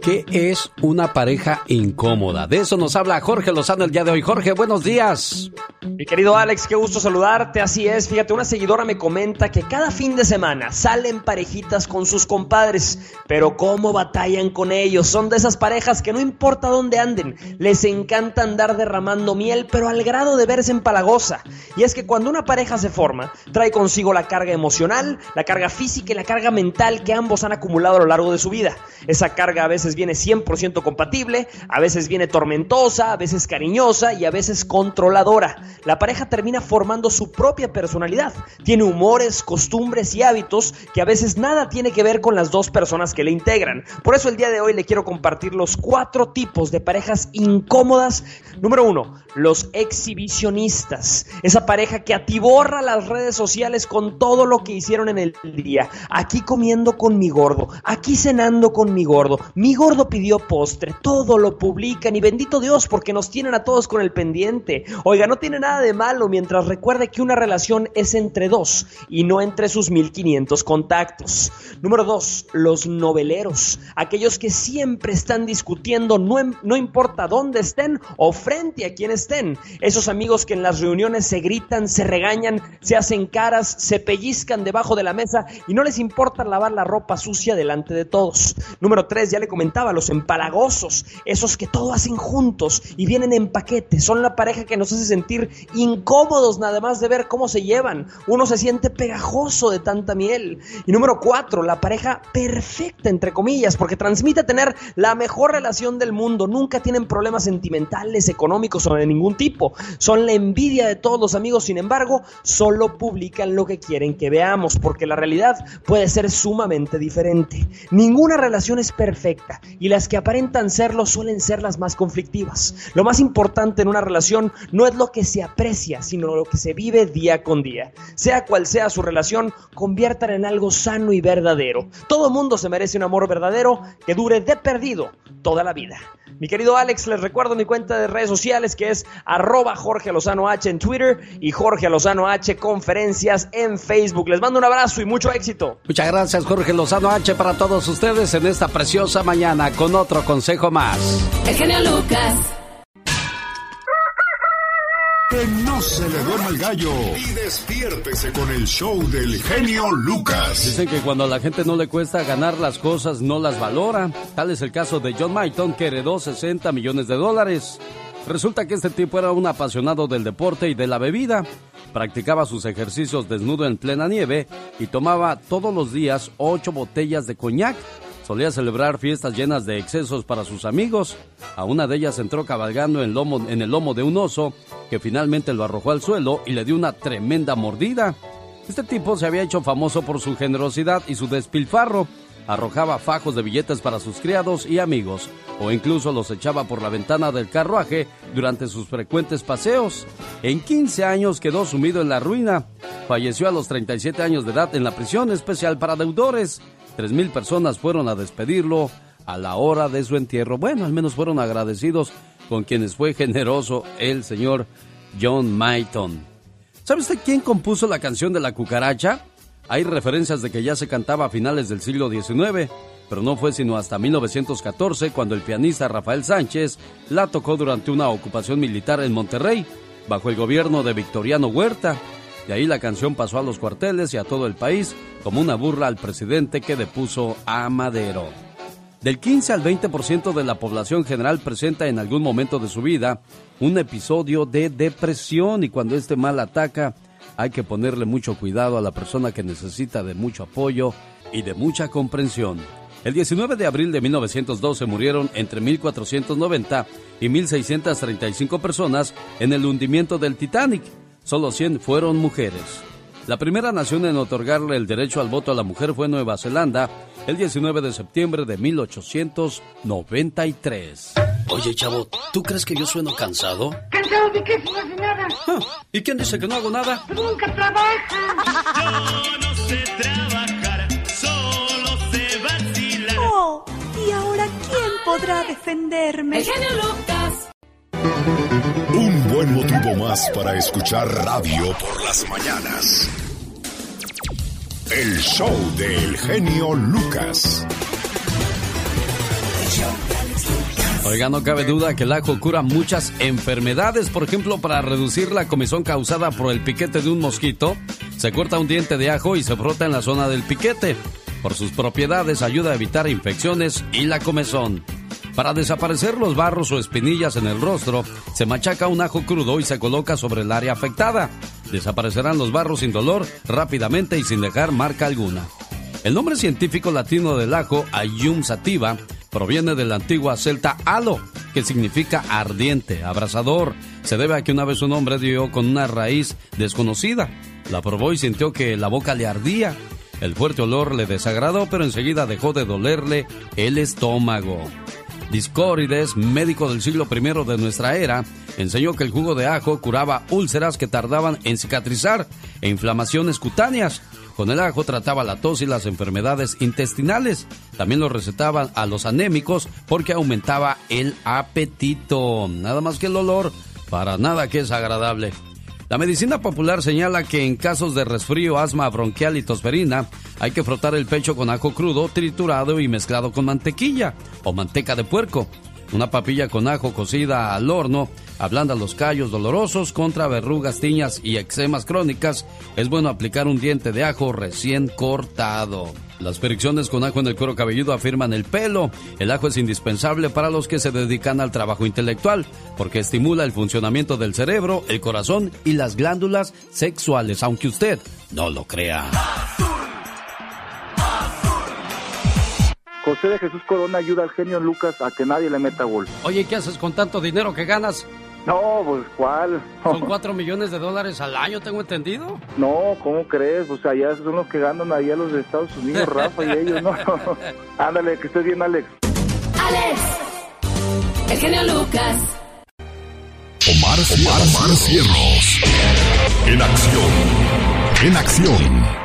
¿Qué es una pareja incómoda? De eso nos habla Jorge Lozano el día de hoy. Jorge, buenos días. Mi querido Alex, qué gusto saludarte. Así es, fíjate, una seguidora me comenta que cada fin de semana salen parejitas con sus compadres, pero cómo batallan con ellos. Son de esas parejas que no importa dónde anden, les encanta andar derramando miel, pero al grado de verse empalagosa. Y es que cuando una pareja se forma, trae consigo la carga emocional, la carga física y la carga mental que ambos han acumulado a lo largo de su vida. Esa carga a veces viene 100% compatible, a veces viene tormentosa, a veces cariñosa y a veces controladora. La pareja termina formando su propia personalidad. Tiene humores, costumbres y hábitos que a veces nada tiene que ver con las dos personas que le integran. Por eso el día de hoy le quiero compartir los cuatro tipos de parejas incómodas. Número uno, los exhibicionistas. Esa pareja que atiborra las redes sociales con todo lo que hicieron en el día. Aquí comiendo con mi gordo, aquí cenando con mi gordo. Mi gordo pidió postre, todo lo publican y bendito Dios porque nos tienen a todos con el pendiente. Oiga, no tiene nada de malo mientras recuerde que una relación es entre dos y no entre sus 1500 contactos. Número dos, los noveleros. Aquellos que siempre están discutiendo, no, no importa dónde estén o frente a quien estén. Esos amigos que en las reuniones se gritan, se regañan, se hacen caras, se pellizcan debajo de la mesa y no les importa lavar la ropa sucia delante de todos. Número 3, ya le comentaba, los empalagosos, esos que todo hacen juntos y vienen en paquete, son la pareja que nos hace sentir incómodos nada más de ver cómo se llevan. Uno se siente pegajoso de tanta miel. Y número 4, la pareja perfecta, entre comillas, porque transmite tener la mejor relación del mundo, nunca tienen problemas sentimentales, económicos o de ningún tipo. Son la envidia de todos los amigos, sin embargo, solo publican lo que quieren que veamos, porque la realidad puede ser sumamente diferente. Ninguna relación es perfecta y las que aparentan serlo suelen ser las más conflictivas. Lo más importante en una relación no es lo que se aprecia, sino lo que se vive día con día. Sea cual sea su relación, conviértala en algo sano y verdadero. Todo mundo se merece un amor verdadero que dure de perdido toda la vida. Mi querido Alex, les recuerdo mi cuenta de redes sociales que es arroba Jorge Lozano H en Twitter y Jorge Lozano H Conferencias en Facebook. Les mando un abrazo y mucho éxito. Muchas gracias Jorge Lozano H para todos ustedes en esta preciosa mañana con otro consejo más. El genio Lucas. Que no se le duerma el gallo y despiértese con el show del genio Lucas. Dicen que cuando a la gente no le cuesta ganar las cosas, no las valora. Tal es el caso de John Mayton, que heredó 60 millones de dólares. Resulta que este tipo era un apasionado del deporte y de la bebida. Practicaba sus ejercicios desnudo en plena nieve y tomaba todos los días ocho botellas de coñac. Solía celebrar fiestas llenas de excesos para sus amigos. A una de ellas entró cabalgando en, el lomo de un oso, que finalmente lo arrojó al suelo y le dio una tremenda mordida. Este tipo se había hecho famoso por su generosidad y su despilfarro. Arrojaba fajos de billetes para sus criados y amigos, o incluso los echaba por la ventana del carruaje durante sus frecuentes paseos. En 15 años quedó sumido en la ruina. Falleció a los 37 años de edad en la prisión especial para deudores. Tres mil personas fueron a despedirlo a la hora de su entierro. Bueno, al menos fueron agradecidos con quienes fue generoso el señor John Mayton. ¿Sabe usted quién compuso la canción de la cucaracha? Hay referencias de que ya se cantaba a finales del siglo XIX, pero no fue sino hasta 1914 cuando el pianista Rafael Sánchez la tocó durante una ocupación militar en Monterrey, bajo el gobierno de Victoriano Huerta. De ahí la canción pasó a los cuarteles y a todo el país como una burla al presidente que depuso a Madero. Del 15 al 20% de la población general presenta en algún momento de su vida un episodio de depresión y cuando este mal ataca hay que ponerle mucho cuidado a la persona que necesita de mucho apoyo y de mucha comprensión. El 19 de abril de 1912 murieron entre 1490 y 1635 personas en el hundimiento del Titanic. Solo 100 fueron mujeres. La primera nación en otorgarle el derecho al voto a la mujer fue Nueva Zelanda el 19 de septiembre de 1893. Oye, chavo, ¿tú crees que yo sueno cansado? ¿Cansado de qué, nada? Ah, ¿Y quién dice que no hago nada? Nunca trabaja. no sé trabajar, solo sé vacilar. Oh, ¿y ahora quién podrá defenderme? El genio Lucas. Un buen motivo más para escuchar radio por las mañanas. El show del genio Lucas. Oiga, no cabe duda que el ajo cura muchas enfermedades. Por ejemplo, para reducir la comezón causada por el piquete de un mosquito, se corta un diente de ajo y se frota en la zona del piquete. Por sus propiedades ayuda a evitar infecciones y la comezón. Para desaparecer los barros o espinillas en el rostro, se machaca un ajo crudo y se coloca sobre el área afectada. Desaparecerán los barros sin dolor, rápidamente y sin dejar marca alguna. El nombre científico latino del ajo, Ayum sativa, proviene de la antigua celta alo, que significa ardiente, abrasador. Se debe a que una vez un hombre dio con una raíz desconocida. La probó y sintió que la boca le ardía. El fuerte olor le desagradó, pero enseguida dejó de dolerle el estómago. Discórides, médico del siglo I de nuestra era, enseñó que el jugo de ajo curaba úlceras que tardaban en cicatrizar e inflamaciones cutáneas. Con el ajo trataba la tos y las enfermedades intestinales. También lo recetaban a los anémicos porque aumentaba el apetito. Nada más que el olor, para nada que es agradable. La medicina popular señala que en casos de resfrío, asma bronquial y tosferina, hay que frotar el pecho con ajo crudo, triturado y mezclado con mantequilla o manteca de puerco. Una papilla con ajo cocida al horno ablanda los callos dolorosos contra verrugas, tiñas y eczemas crónicas. Es bueno aplicar un diente de ajo recién cortado. Las fricciones con ajo en el cuero cabelludo afirman el pelo. El ajo es indispensable para los que se dedican al trabajo intelectual, porque estimula el funcionamiento del cerebro, el corazón y las glándulas sexuales, aunque usted no lo crea. José de Jesús Corona ayuda al genio Lucas a que nadie le meta gol. Oye, ¿qué haces con tanto dinero que ganas? No, pues ¿cuál? Son 4 millones de dólares al año, tengo entendido. No, ¿cómo crees? Pues allá son los que ganan allá los de Estados Unidos, Rafa y ellos, ¿no? [laughs] Ándale, que estés bien, Alex. Alex. El genio Lucas. Omar, Omar, Omar Cierros. En acción. En acción.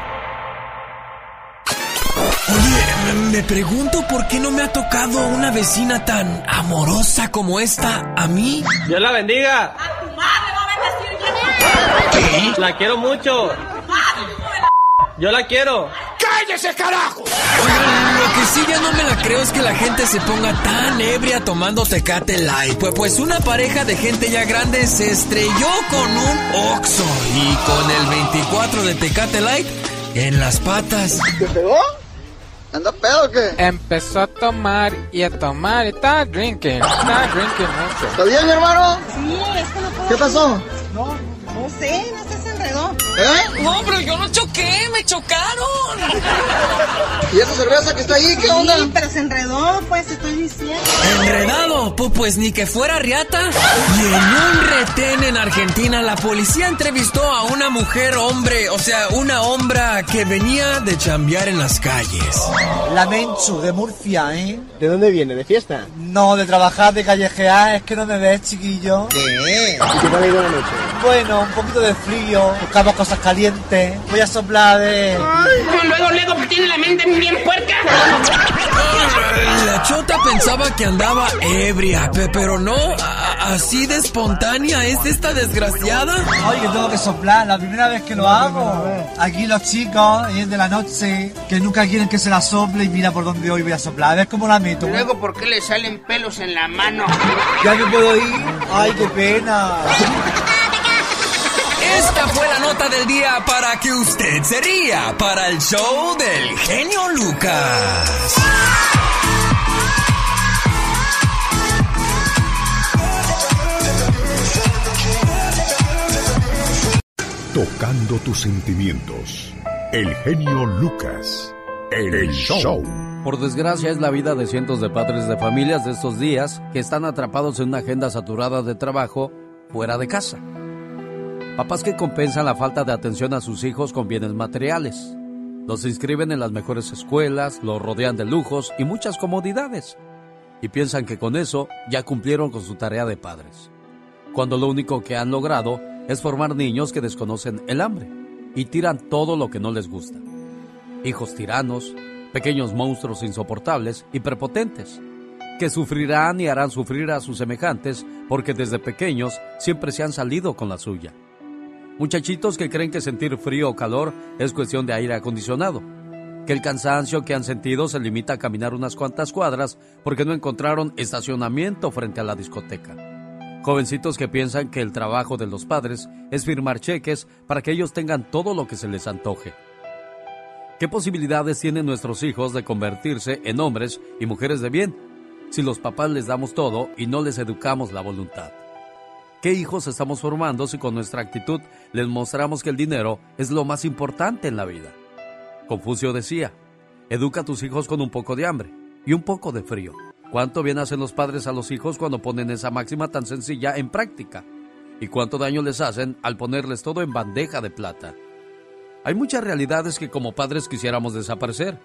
Oye, me- me pregunto por qué no me ha tocado una vecina tan amorosa como esta a mí. Dios la bendiga. La quiero mucho. Yo la quiero. ¡Cállese, carajo! Oigan, lo que sí ya no me la creo es que la gente se ponga tan ebria tomando Tecate Light. Pues, pues una pareja de gente ya grande se estrelló con un Oxxo y con el 24 de Tecate Light en las patas. ¿Te pegó? ¿Anda pedo o qué? Empezó a tomar y a tomar y estaba drinking, estaba drinking mucho. ¿Está bien, mi hermano? Sí, es que no puedo. ¿Qué pasó? No, no sé, no sé, se enredó. ¿Eh? No, pero yo no choqué, me chocaron. ¿Y esa cerveza que está ahí? ¿Qué onda? Sí, pero se enredó, pues te estoy diciendo. Enredado, Pu- pues ni que fuera riata. Y en un retén en Argentina, la policía entrevistó a una mujer hombre, o sea, una hombra que venía de chambear en las calles. La Menchu, de Murcia, ¿eh? ¿De dónde viene? ¿De fiesta? No, de trabajar, de callejear, es que no me ves, chiquillo. ¿Qué? ¿Y qué tal ha ido la noche? Bueno, un poquito de frío, buscamos cosas calientes. Voy a soplar de... Luego, luego, tiene la mente bien puerca. La chota pensaba que andaba ebria, pe- pero no, así de espontánea es esta desgraciada. Oye, que tengo que soplar, la primera vez que lo hago. Aquí los chicos, es de la noche, que nunca quieren que se la sople y mira por dónde hoy voy a soplar. A ver cómo la meto. Luego, ¿por qué le salen pelos en la mano? ¿Ya me puedo ir? Ay, qué pena. Esta fue la nota del día para que usted se ría para el show del genio Lucas. Tocando tus sentimientos. El genio Lucas. El, show. Por desgracia es la vida de cientos de padres de familias de estos días que están atrapados en una agenda saturada de trabajo fuera de casa. Papás que compensan la falta de atención a sus hijos con bienes materiales. Los inscriben en las mejores escuelas, los rodean de lujos y muchas comodidades. Y piensan que con eso ya cumplieron con su tarea de padres. Cuando lo único que han logrado es formar niños que desconocen el hambre y tiran todo lo que no les gusta. Hijos tiranos, pequeños monstruos insoportables y prepotentes, que sufrirán y harán sufrir a sus semejantes porque desde pequeños siempre se han salido con la suya. Muchachitos que creen que sentir frío o calor es cuestión de aire acondicionado, que el cansancio que han sentido se limita a caminar unas cuantas cuadras porque no encontraron estacionamiento frente a la discoteca. Jovencitos que piensan que el trabajo de los padres es firmar cheques para que ellos tengan todo lo que se les antoje. ¿Qué posibilidades tienen nuestros hijos de convertirse en hombres y mujeres de bien si los papás les damos todo y no les educamos la voluntad? ¿Qué hijos estamos formando si con nuestra actitud les mostramos que el dinero es lo más importante en la vida? Confucio decía, educa a tus hijos con un poco de hambre y un poco de frío. ¿Cuánto bien hacen los padres a los hijos cuando ponen esa máxima tan sencilla en práctica? ¿Y cuánto daño les hacen al ponerles todo en bandeja de plata? Hay muchas realidades que como padres quisiéramos desaparecer.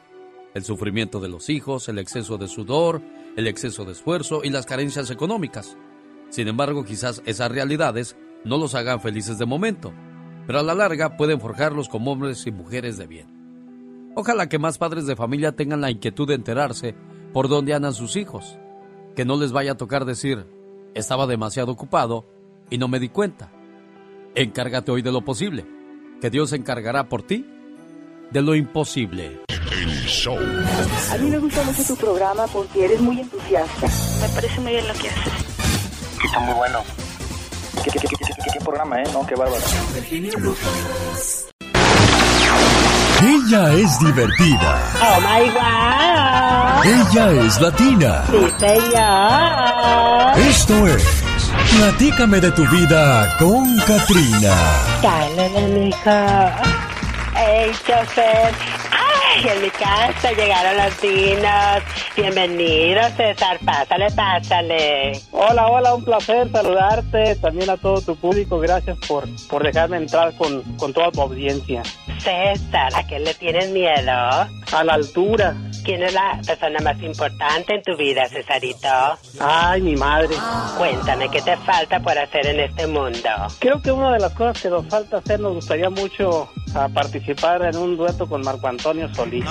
El sufrimiento de los hijos, el exceso de sudor, el exceso de esfuerzo y las carencias económicas. Sin embargo, quizás esas realidades no los hagan felices de momento, pero a la larga pueden forjarlos como hombres y mujeres de bien. Ojalá que más padres de familia tengan la inquietud de enterarse por dónde andan sus hijos. Que no les vaya a tocar decir, estaba demasiado ocupado y no me di cuenta. Encárgate hoy de lo posible, que Dios se encargará por ti de lo imposible. El show. A mí me gusta mucho tu programa porque eres muy entusiasta. Me parece muy bien lo que haces. Está muy bueno. ¿Qué, qué, qué, qué, qué- qué programa, eh? No, qué bárbaro. Ella es divertida. Oh my God. Ella es latina. Sí, señor. Esto es Platícame de tu vida con Katrina. Dale, mijo. Hey, chofer. Ay, en mi casa llegaron los dinos. Bienvenido, César. Pásale, pásale. Hola, hola, un placer saludarte. También a todo tu público. Gracias por, por dejarme entrar con, con toda tu audiencia. César, ¿a qué le tienes miedo? A la altura. ¿Quién es la persona más importante en tu vida, Cesarito? Ay, mi madre. Cuéntame, ¿qué te falta por hacer en este mundo? Creo que una de las cosas que nos falta hacer, nos gustaría mucho a participar en un dueto con Marco Antonio Solís.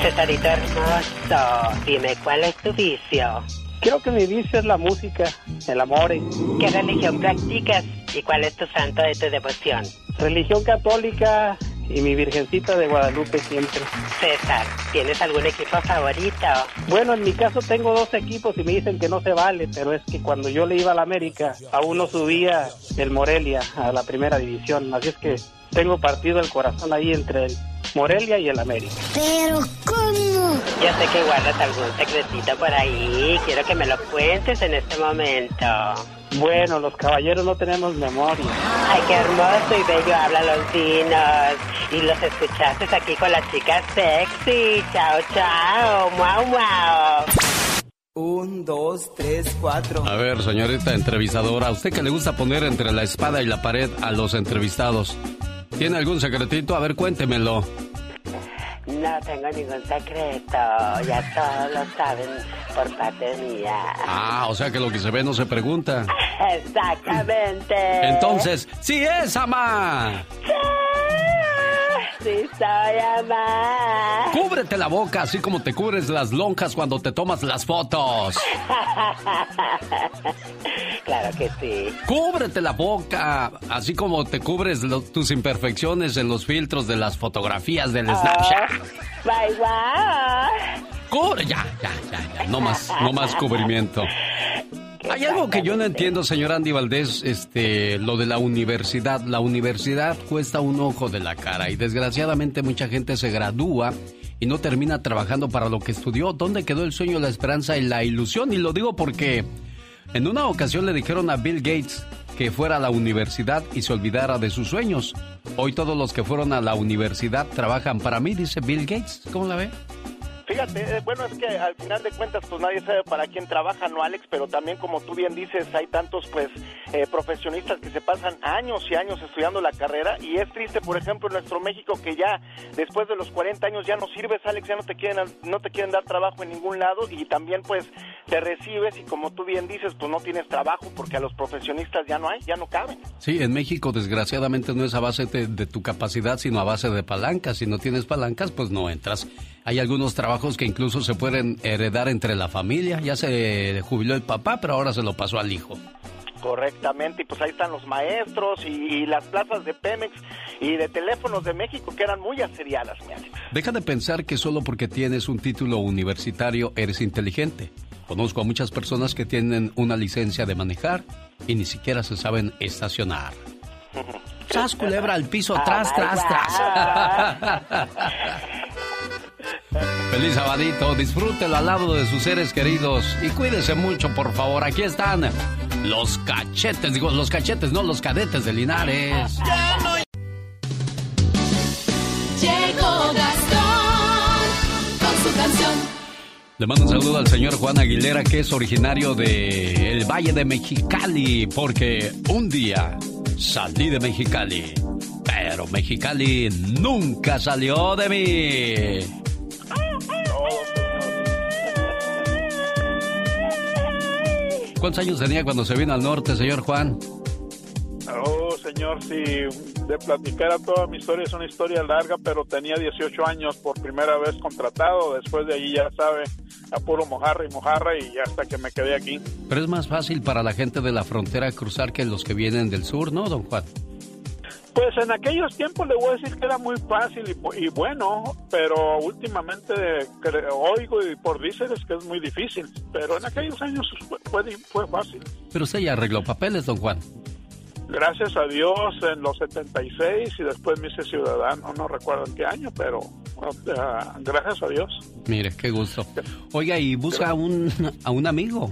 Cesarito hermoso, dime, ¿cuál es tu vicio? Creo que mi vicio es la música, el amor. ¿Qué religión practicas y cuál es tu santo de tu devoción? Religión católica y mi Virgencita de Guadalupe siempre. César, ¿tienes algún equipo favorito? Bueno, en mi caso tengo dos equipos y me dicen que no se vale, pero es que cuando yo le iba a la América, aún no subía el Morelia a la primera división. Así es que tengo partido el corazón ahí entre el Morelia y el América. Pero ¿cómo? Yo sé que guardas algún secretito por ahí. Quiero que me lo cuentes en este momento. Bueno, los caballeros no tenemos memoria. Ay, qué hermoso y bello hablan los dinos. Y los escuchaste aquí con las chicas sexy. Chao, chao. Muau, muau. Un, dos, tres, cuatro. A ver, señorita entrevistadora, ¿a usted que le gusta poner entre la espada y la pared a los entrevistados? ¿Tiene algún secretito? A ver, cuéntemelo. No tengo ningún secreto. Ya todos lo saben por parte mía. Ah, o sea que lo que se ve no se pregunta. [laughs] Exactamente. Entonces, sí es, ama. Sí, soy amar. Cúbrete la boca así como te cubres las lonjas cuando te tomas las fotos. [laughs] claro que sí. Cúbrete la boca así como te cubres lo- tus imperfecciones en los filtros de las fotografías del Snapchat. Bye, bye. Ya, ya, ya, ya. No más, no más cubrimiento. Hay algo que yo no entiendo, señor Andy Valdés, este, lo de la universidad. La universidad cuesta un ojo de la cara y desgraciadamente mucha gente se gradúa y no termina trabajando para lo que estudió. ¿Dónde quedó el sueño, la esperanza y la ilusión? Y lo digo porque en una ocasión le dijeron a Bill Gates que fuera a la universidad y se olvidara de sus sueños. Hoy todos los que fueron a la universidad trabajan para mí, dice Bill Gates. ¿Cómo la ve? Fíjate, eh, bueno, es que al final de cuentas, pues nadie sabe para quién trabaja, ¿no, Alex? Pero también, como tú bien dices, hay tantos, pues, eh, profesionistas que se pasan años y años estudiando la carrera y es triste, por ejemplo, en nuestro México que ya después de los 40 años ya no sirves, Alex, ya no te quieren, no te quieren dar trabajo en ningún lado y también, pues, te recibes y como tú bien dices, pues no tienes trabajo porque a los profesionistas ya no hay, ya no caben. Sí, en México desgraciadamente no es a base de, de tu capacidad, sino a base de palancas. Si no tienes palancas, pues no entras. Hay algunos trabajos que incluso se pueden heredar entre la familia. Ya se jubiló el papá, pero ahora se lo pasó al hijo. Correctamente, y pues ahí están los maestros y, y las plazas de Pemex y de teléfonos de México que eran muy aseriadas, mi Alex. Deja de pensar que solo porque tienes un título universitario eres inteligente. Conozco a muchas personas que tienen una licencia de manejar y ni siquiera se saben estacionar. ¡Sas, culebra al piso! [laughs] ¡Tras, tras, tras! [laughs] Feliz sabadito, disfrútelo al lado de sus seres queridos y cuídese mucho, por favor. Aquí están los cachetes, digo, los cachetes, no los cadetes de Linares. Llegó Gastón con su canción. Le mando un saludo al señor Juan Aguilera, que es originario de el Valle de Mexicali, porque un día salí de Mexicali, pero Mexicali nunca salió de mí. ¿Cuántos años tenía cuando se vino al norte, señor Juan? Oh, señor, si de platicar a toda mi historia es una historia larga, pero tenía 18 años por primera vez contratado. Después de allí, ya sabe, a puro mojarra y mojarra y hasta que me quedé aquí. Pero es más fácil para la gente de la frontera cruzar que los que vienen del sur, ¿no, don Juan? Pues en aquellos tiempos le voy a decir que era muy fácil y, y bueno, pero últimamente oigo y por dices que es muy difícil. Pero en aquellos años fue, fue fácil. Pero usted ya arregló papeles, don Juan. Gracias a Dios en los 76 y después me hice ciudadano, no recuerdo en qué año, pero ah, gracias a Dios. Mire, qué gusto. Oiga, y busca a un, a un amigo.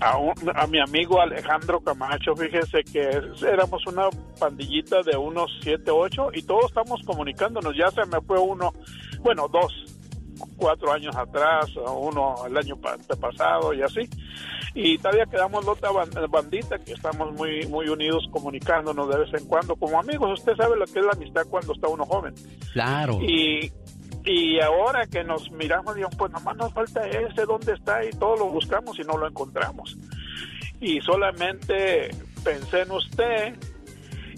A, un- a mi amigo Alejandro Camacho, fíjese que éramos una pandillita de unos 7, 8 y todos estamos comunicándonos, ya se me fue uno, bueno, dos, cuatro años atrás, uno el año pa- pasado y así. Y todavía quedamos la otra ban- bandita que estamos muy muy unidos comunicándonos de vez en cuando como amigos. Usted sabe lo que es la amistad cuando está uno joven. Claro. Y, y ahora que nos miramos, digamos, pues nomás nos falta ese, ¿dónde está? Y todo lo buscamos y no lo encontramos. Y solamente pensé en usted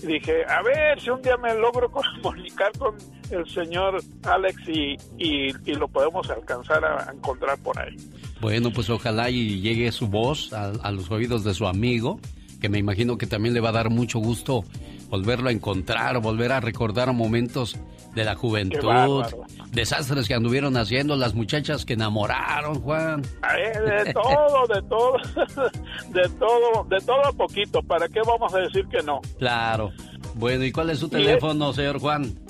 y dije, a ver si un día me logro [laughs] comunicar con el señor Alex y, y, y lo podemos alcanzar a encontrar por ahí. Bueno, pues ojalá y llegue su voz a, a los oídos de su amigo, que me imagino que también le va a dar mucho gusto volverlo a encontrar, volver a recordar momentos de la juventud, desastres que anduvieron haciendo, las muchachas que enamoraron, Juan. De todo, de todo, [laughs] de todo, de todo a poquito. ¿Para qué vamos a decir que no? Claro. Bueno, ¿y cuál es su teléfono, señor Juan?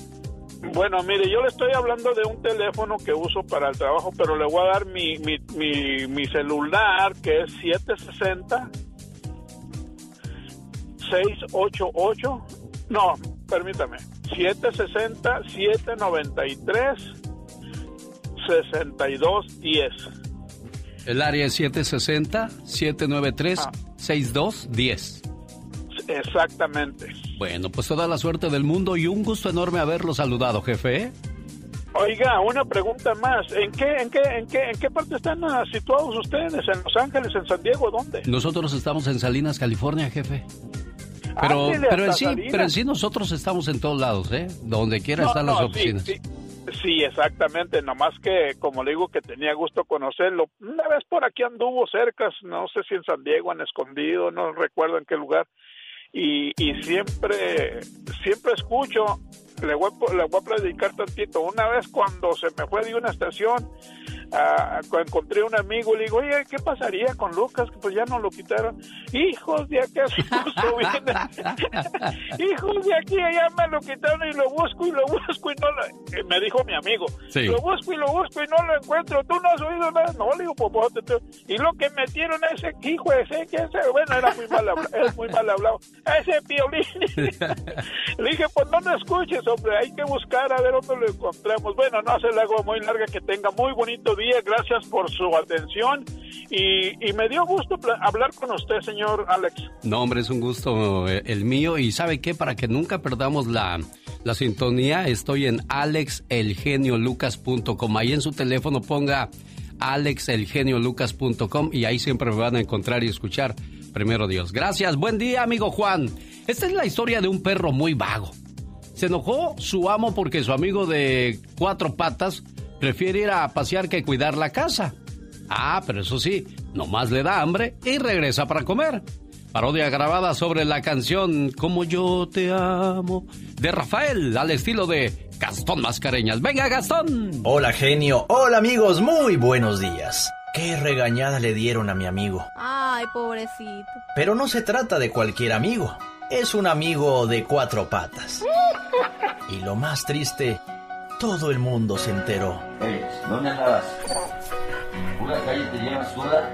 Bueno, mire, yo le estoy hablando de un teléfono que uso para el trabajo, pero le voy a dar mi, mi, mi, mi celular, que es 760 688 no, permítame, 760 793 6210. El área es 760-793-6210. Exactamente. Bueno, pues toda la suerte del mundo y un gusto enorme haberlo saludado, jefe. Oiga, una pregunta más. ¿En qué, en qué, en qué, en qué parte están ah, situados ustedes? ¿En Los Ángeles, en San Diego, dónde? Nosotros estamos en Salinas, California, jefe. Pero, Ándele, pero, en sí, Salinas. pero en sí nosotros estamos en todos lados, ¿eh? Donde quiera No, están no, las sí, oficinas. Sí, sí, exactamente. Nomás que, como le digo, que tenía gusto conocerlo. Una vez por aquí anduvo cerca, no sé si en San Diego, en Escondido, no recuerdo en qué lugar. Y, y siempre, siempre escucho, le voy, le voy a predicar tantito. Una vez cuando se me fue de una estación, ah, encontré un amigo y le digo, oye, ¿qué pasaría con Lucas? Que pues ya no lo quitaron. Hijos de [laughs] viene. [laughs] Hijos de aquí, allá me lo quitaron y lo busco y lo busco y no lo... eh, Me dijo mi amigo, Sí. lo busco y lo busco y no lo encuentro. ¿Tú no has oído nada? No, le digo, pues, pues, te- te- Y lo que metieron a ese hijo, ese, que ese, bueno, era muy mal hablado, es muy mal hablado. A ese piolín. [laughs] Le dije, pues no lo escuches, hombre, hay que buscar a ver dónde lo encontramos. Bueno, no se le hago muy larga, que tenga muy bonito gracias por su atención y, me dio gusto hablar con usted, señor Alex. No, hombre, es un gusto eh, el mío. Y ¿sabe qué? Para que nunca perdamos la, la sintonía, estoy en alexelgeniolucas.com. Ahí en su teléfono ponga alexelgeniolucas.com y ahí siempre me van a encontrar y escuchar. Primero Dios. Gracias. Buen día, amigo Juan. Esta es la historia de un perro muy vago. Se enojó su amo porque su amigo de cuatro patas prefiere ir a pasear que cuidar la casa. Ah, pero eso sí, nomás le da hambre y regresa para comer. Parodia grabada sobre la canción Como yo te amo de Rafael al estilo de Gastón Mascareñas. Venga, Gastón. Hola genio, hola amigos, muy buenos días. Qué regañada le dieron a mi amigo. Ay, pobrecito. Pero no se trata de cualquier amigo, es un amigo de cuatro patas. [laughs] Y lo más triste, todo el mundo se enteró. ¿Dónde andabas? ¿Una calle te lleva sola?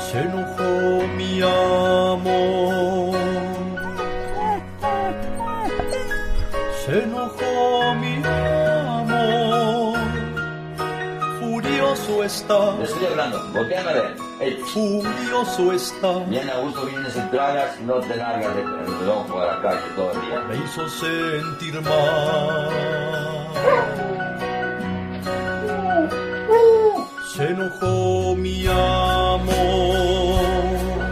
Se enojó mi amo. Se enojó mi amo. Furioso está. Te estoy hablando, volteame a ver. Ey, Furioso está. bien a gusto vienes y tragas y no te largas de ojo a la calle todo el día. Me hizo sentir mal. Se enojó mi amo.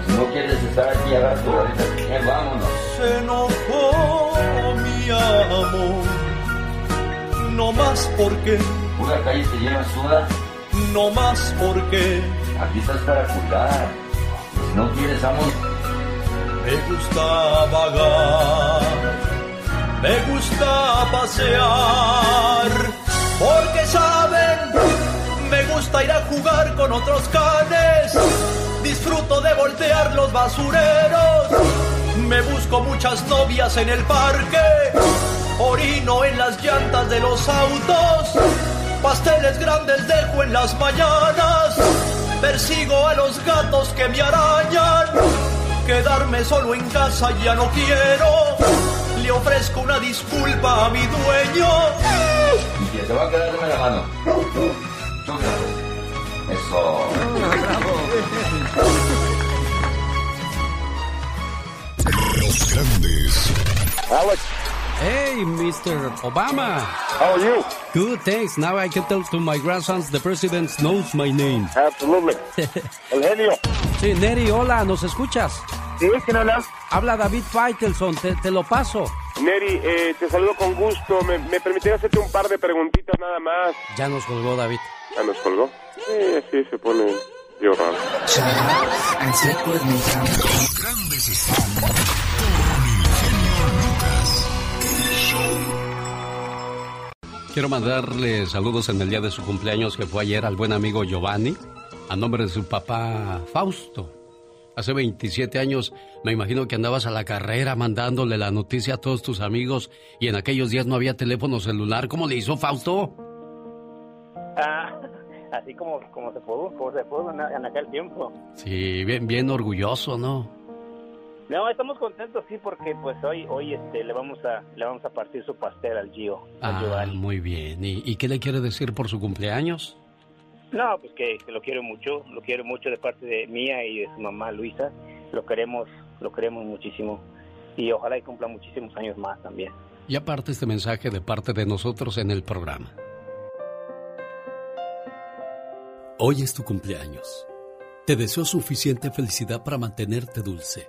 Si no quieres estar aquí, agarra tu varita. Eh, vámonos. Se enojó mi amo. No más porque, Una calle te lleva sola, no más porque aquí estás para cuidar. Si no quieres, vamos. me gusta vagar, me gusta pasear, porque saben, me gusta ir a jugar con otros canes, disfruto de voltear los basureros, me busco muchas novias en el parque, orino en las llantas de los autos, pasteles grandes dejo en las mañanas, persigo a los gatos que me arañan. Quedarme solo en casa ya no quiero. Le ofrezco una disculpa a mi dueño. Y que te va a quedar dame la mano. Eso. Los grandes. Alex. Hey, Mr. Obama. How are you? Good, thanks. Now I can tell to my grandsons the president knows my name. Absolutely. [laughs] El genio. Sí, Neri, hola, ¿nos escuchas? ¿Sí? ¿Quién habla? Habla David Faitelson, te, te lo paso. Neri, eh, te saludo con gusto. ¿Me, me permitiría hacerte un par de preguntitas nada más? Ya nos colgó David. ¿Ya nos colgó? Sí, así se pone yo raro. Grandes Quiero mandarle saludos en el día de su cumpleaños que fue ayer al buen amigo Giovanni, a nombre de su papá Fausto. Hace 27 años me imagino que andabas a la carrera mandándole la noticia a todos tus amigos y en aquellos días no había teléfono celular. ¿Cómo le hizo Fausto? Ah, así como, como se pudo, como se pudo en, en aquel tiempo. Sí, bien, bien orgulloso, ¿no? No, estamos contentos, sí, porque pues hoy, hoy este, le vamos a, le vamos a partir su pastel al Gio, al Ah, Giovanni. muy bien. ¿Y, y qué le quiere decir por su cumpleaños? No, pues que, que lo quiero mucho, lo quiero mucho de parte de mía y de su mamá Luisa. Lo queremos, lo queremos muchísimo y ojalá y cumpla muchísimos años más también. Y aparte este mensaje de parte de nosotros en el programa. Hoy es tu cumpleaños. Te deseo suficiente felicidad para mantenerte dulce,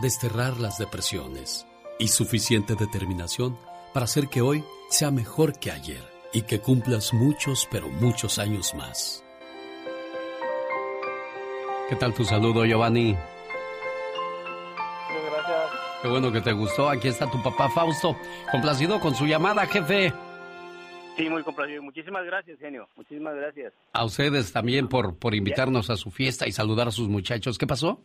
desterrar las depresiones y suficiente determinación para hacer que hoy sea mejor que ayer y que cumplas muchos, pero muchos años más. ¿Qué tal tu saludo, Giovanni? Muchas gracias. Qué bueno que te gustó. Aquí está tu papá Fausto. Complacido con su llamada, jefe. Sí, muy complacido. Muchísimas gracias, genio. Muchísimas gracias. A ustedes también por, por invitarnos a su fiesta y saludar a sus muchachos. ¿Qué pasó?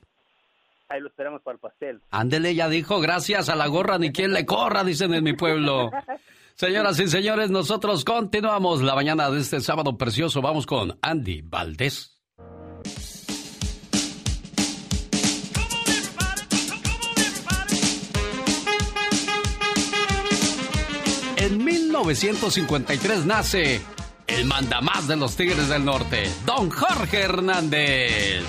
Ahí lo esperamos para el pastel. Ándele, ya dijo, gracias a la gorra ni quien le corra, dicen en mi pueblo. [laughs] Señoras y señores, nosotros continuamos la mañana de este sábado precioso. Vamos con Andy Valdés. En 1953 nace el mandamás de los Tigres del Norte, don Jorge Hernández.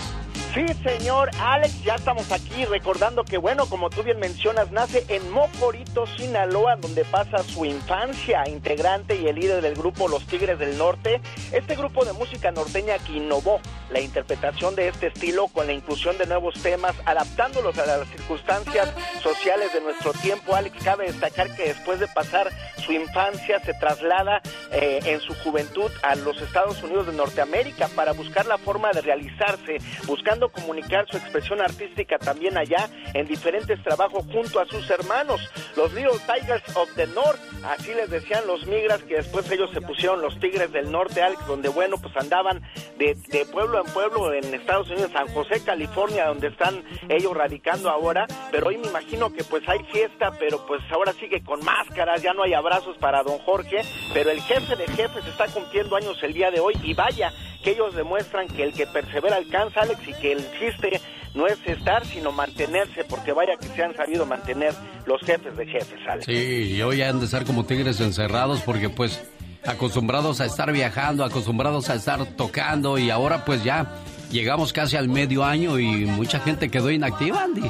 Sí, señor Alex, ya estamos aquí recordando que, bueno, como tú bien mencionas, nace en Mocorito, Sinaloa, donde pasa su infancia, integrante y el líder del grupo Los Tigres del Norte. Este grupo de música norteña que innovó la interpretación de este estilo con la inclusión de nuevos temas, adaptándolos a las circunstancias sociales de nuestro tiempo. Alex, cabe destacar que después de pasar su infancia se traslada eh, en su juventud a los Estados Unidos de Norteamérica para buscar la forma de realizarse, buscando comunicar su expresión artística también allá en diferentes trabajos junto a sus hermanos, los Little Tigers of the North, así les decían los migras que después ellos se pusieron los Tigres del Norte, Alex, donde bueno, pues andaban de, de pueblo en pueblo en Estados Unidos, San José, California, donde están ellos radicando ahora, pero hoy me imagino que pues hay fiesta, pero pues ahora sigue con máscaras, ya no hay abrazos para don Jorge, pero el jefe de jefes está cumpliendo años el día de hoy y vaya que ellos demuestran que el que persevera alcanza, Alex, y que el chiste no es estar, sino mantenerse, porque vaya que se han sabido mantener los jefes de jefes, Alex. Sí, y hoy han de estar como tigres encerrados porque pues acostumbrados a estar viajando, acostumbrados a estar tocando y ahora pues ya llegamos casi al medio año y mucha gente quedó inactiva, Andy.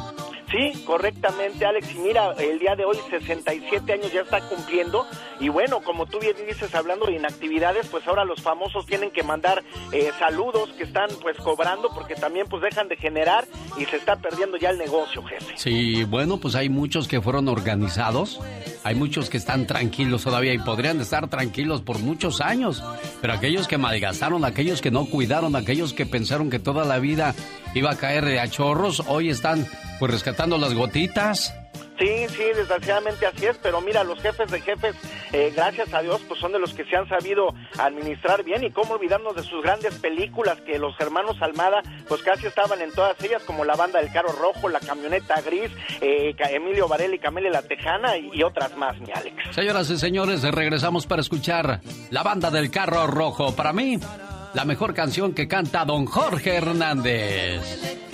Sí, correctamente, Alex. Y mira, el día de hoy 67 años ya está cumpliendo. Y bueno, como tú bien dices, hablando de inactividades, pues ahora los famosos tienen que mandar eh, saludos que están pues cobrando porque también pues dejan de generar y se está perdiendo ya el negocio, jefe. Sí, bueno, pues hay muchos que fueron organizados. Hay muchos que están tranquilos todavía y podrían estar tranquilos por muchos años. Pero aquellos que malgastaron, aquellos que no cuidaron, aquellos que pensaron que toda la vida iba a caer a chorros, hoy están pues rescatando las gotitas. Sí, sí, desgraciadamente así es, pero mira, los jefes de jefes, eh, gracias a Dios, pues son de los que se han sabido administrar bien y cómo olvidarnos de sus grandes películas que los hermanos Almada, pues casi estaban en todas ellas, como la banda del carro rojo, la camioneta gris, eh, Emilio Varela y Camille La Tejana y, y otras más, mi Alex. Señoras y señores, regresamos para escuchar la banda del carro rojo. Para mí, la mejor canción que canta don Jorge Hernández.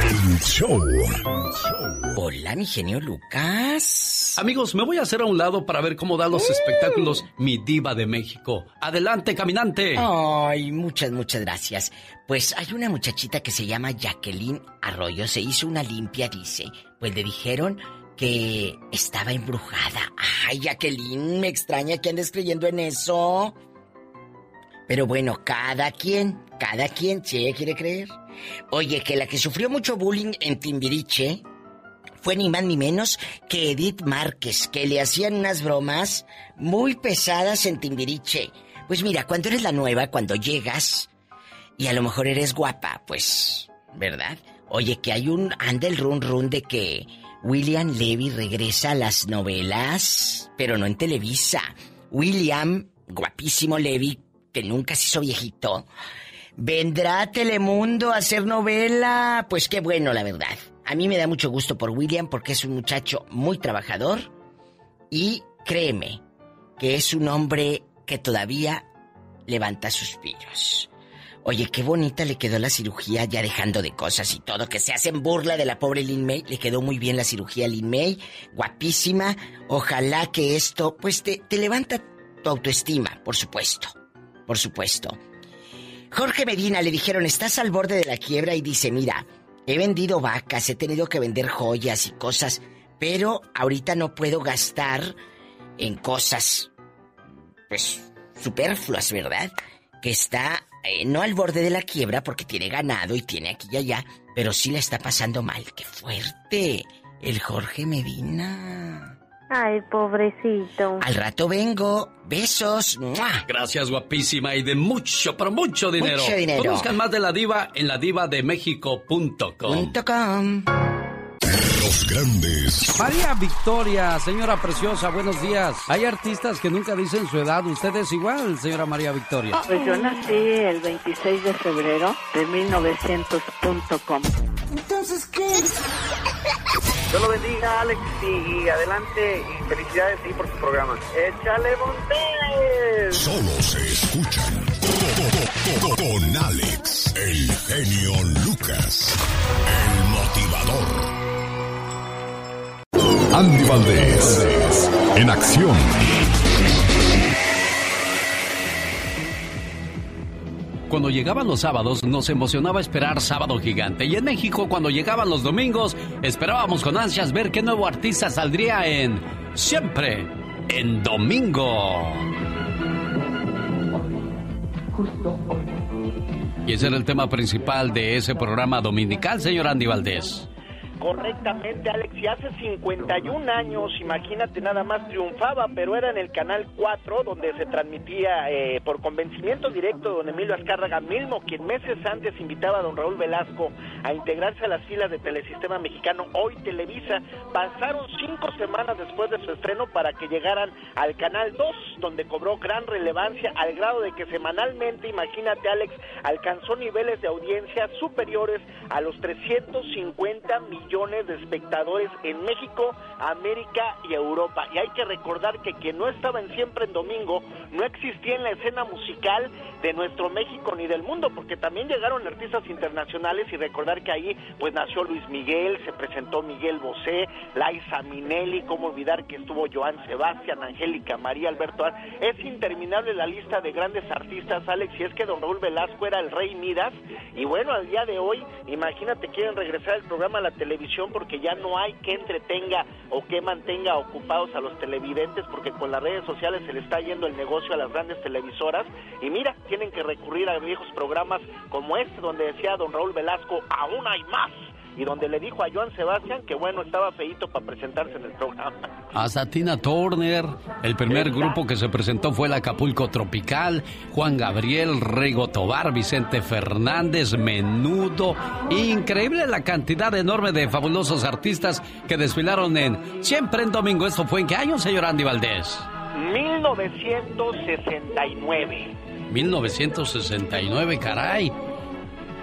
El show. Hola, mi genio Lucas. Amigos, me voy a hacer a un lado para ver cómo dan los espectáculos mi diva de México. Adelante, caminante. Ay, muchas, muchas gracias. Pues hay una muchachita que se llama Jacqueline Arroyo. Se hizo una limpia, dice. Pues le dijeron que estaba embrujada. Ay, Jacqueline, me extraña que andes creyendo en eso. Pero bueno, cada quien, cada quien, si ella quiere creer. Oye, que la que sufrió mucho bullying en Timbiriche fue ni más ni menos que Edith Márquez, que le hacían unas bromas muy pesadas en Timbiriche. Pues mira, cuando eres la nueva, cuando llegas y a lo mejor eres guapa, pues, ¿verdad? Oye, que hay un anda el run run de que William Levy regresa a las novelas, pero no en Televisa. William, guapísimo Levy, que nunca se hizo viejito, vendrá Telemundo a hacer novela. Pues qué bueno, la verdad. A mí me da mucho gusto por William porque es un muchacho muy trabajador y créeme que es un hombre que todavía levanta suspiros. Oye, qué bonita le quedó la cirugía ya dejando de cosas y todo, que se hacen burla de la pobre Lin May. Le quedó muy bien la cirugía a Lin May, guapísima. Ojalá que esto, pues te, te levanta tu autoestima, por supuesto. Por supuesto. Jorge Medina le dijeron, estás al borde de la quiebra y dice, mira, He vendido vacas, he tenido que vender joyas y cosas, pero ahorita no puedo gastar en cosas, pues, superfluas, ¿verdad? Que está eh, no al borde de la quiebra porque tiene ganado y tiene aquí y allá, pero sí le está pasando mal. ¡Qué fuerte! El Jorge Medina. Ay, pobrecito. Al rato vengo. Besos. Gracias, guapísima. Y de mucho, pero mucho dinero. Mucho dinero. Conozcan más de la diva en ladivademexico.com. .com. Los grandes. María Victoria, señora preciosa, buenos días. Hay artistas que nunca dicen su edad. ¿Usted es igual, señora María Victoria? Pues yo nací el 26 de febrero de 1900.com. Entonces, ¿qué? Dios [laughs] lo bendiga, Alex, y adelante, y felicidades sí, por su programa. ¡Échale montes! Solo se escuchan con Alex, el genio Lucas, el motivador. Andy Valdés, en acción. Cuando llegaban los sábados nos emocionaba esperar Sábado Gigante y en México cuando llegaban los domingos esperábamos con ansias ver qué nuevo artista saldría en Siempre en Domingo. Y ese era el tema principal de ese programa dominical, señor Andy Valdés. Correctamente, Alex. Y hace 51 años, imagínate, nada más triunfaba, pero era en el Canal 4, donde se transmitía eh, por convencimiento directo don Emilio Azcárraga mismo, quien meses antes invitaba a don Raúl Velasco a integrarse a las filas de Telesistema Mexicano, hoy Televisa. Pasaron cinco semanas después de su estreno para que llegaran al Canal 2, donde cobró gran relevancia al grado de que semanalmente, imagínate, Alex, alcanzó niveles de audiencia superiores a los 350 millones millones de espectadores en México, América y Europa. Y hay que recordar que quien no estaba siempre en domingo no existía en la escena musical de nuestro México ni del mundo, porque también llegaron artistas internacionales y recordar que ahí pues nació Luis Miguel, se presentó Miguel Bosé, Laisa Minelli, cómo olvidar que estuvo Joan Sebastián, Angélica María Alberto. Es interminable la lista de grandes artistas, Alex, y es que don Raúl Velasco era el rey Midas y bueno, al día de hoy, imagínate quieren regresar el programa a la televisión porque ya no hay que entretenga o que mantenga ocupados a los televidentes porque con las redes sociales se le está yendo el negocio a las grandes televisoras. Y mira, tienen que recurrir a viejos programas como este donde decía don Raúl Velasco, aún hay más y donde le dijo a Joan Sebastián que bueno, estaba feito para presentarse en el programa. Hasta Tina Turner, el primer grupo que se presentó fue el Acapulco Tropical, Juan Gabriel, Rego Tobar, Vicente Fernández, Menudo, increíble la cantidad enorme de fabulosos artistas que desfilaron en Siempre en Domingo. ¿Esto fue en qué año, señor Andy Valdés? 1969. 1969, caray.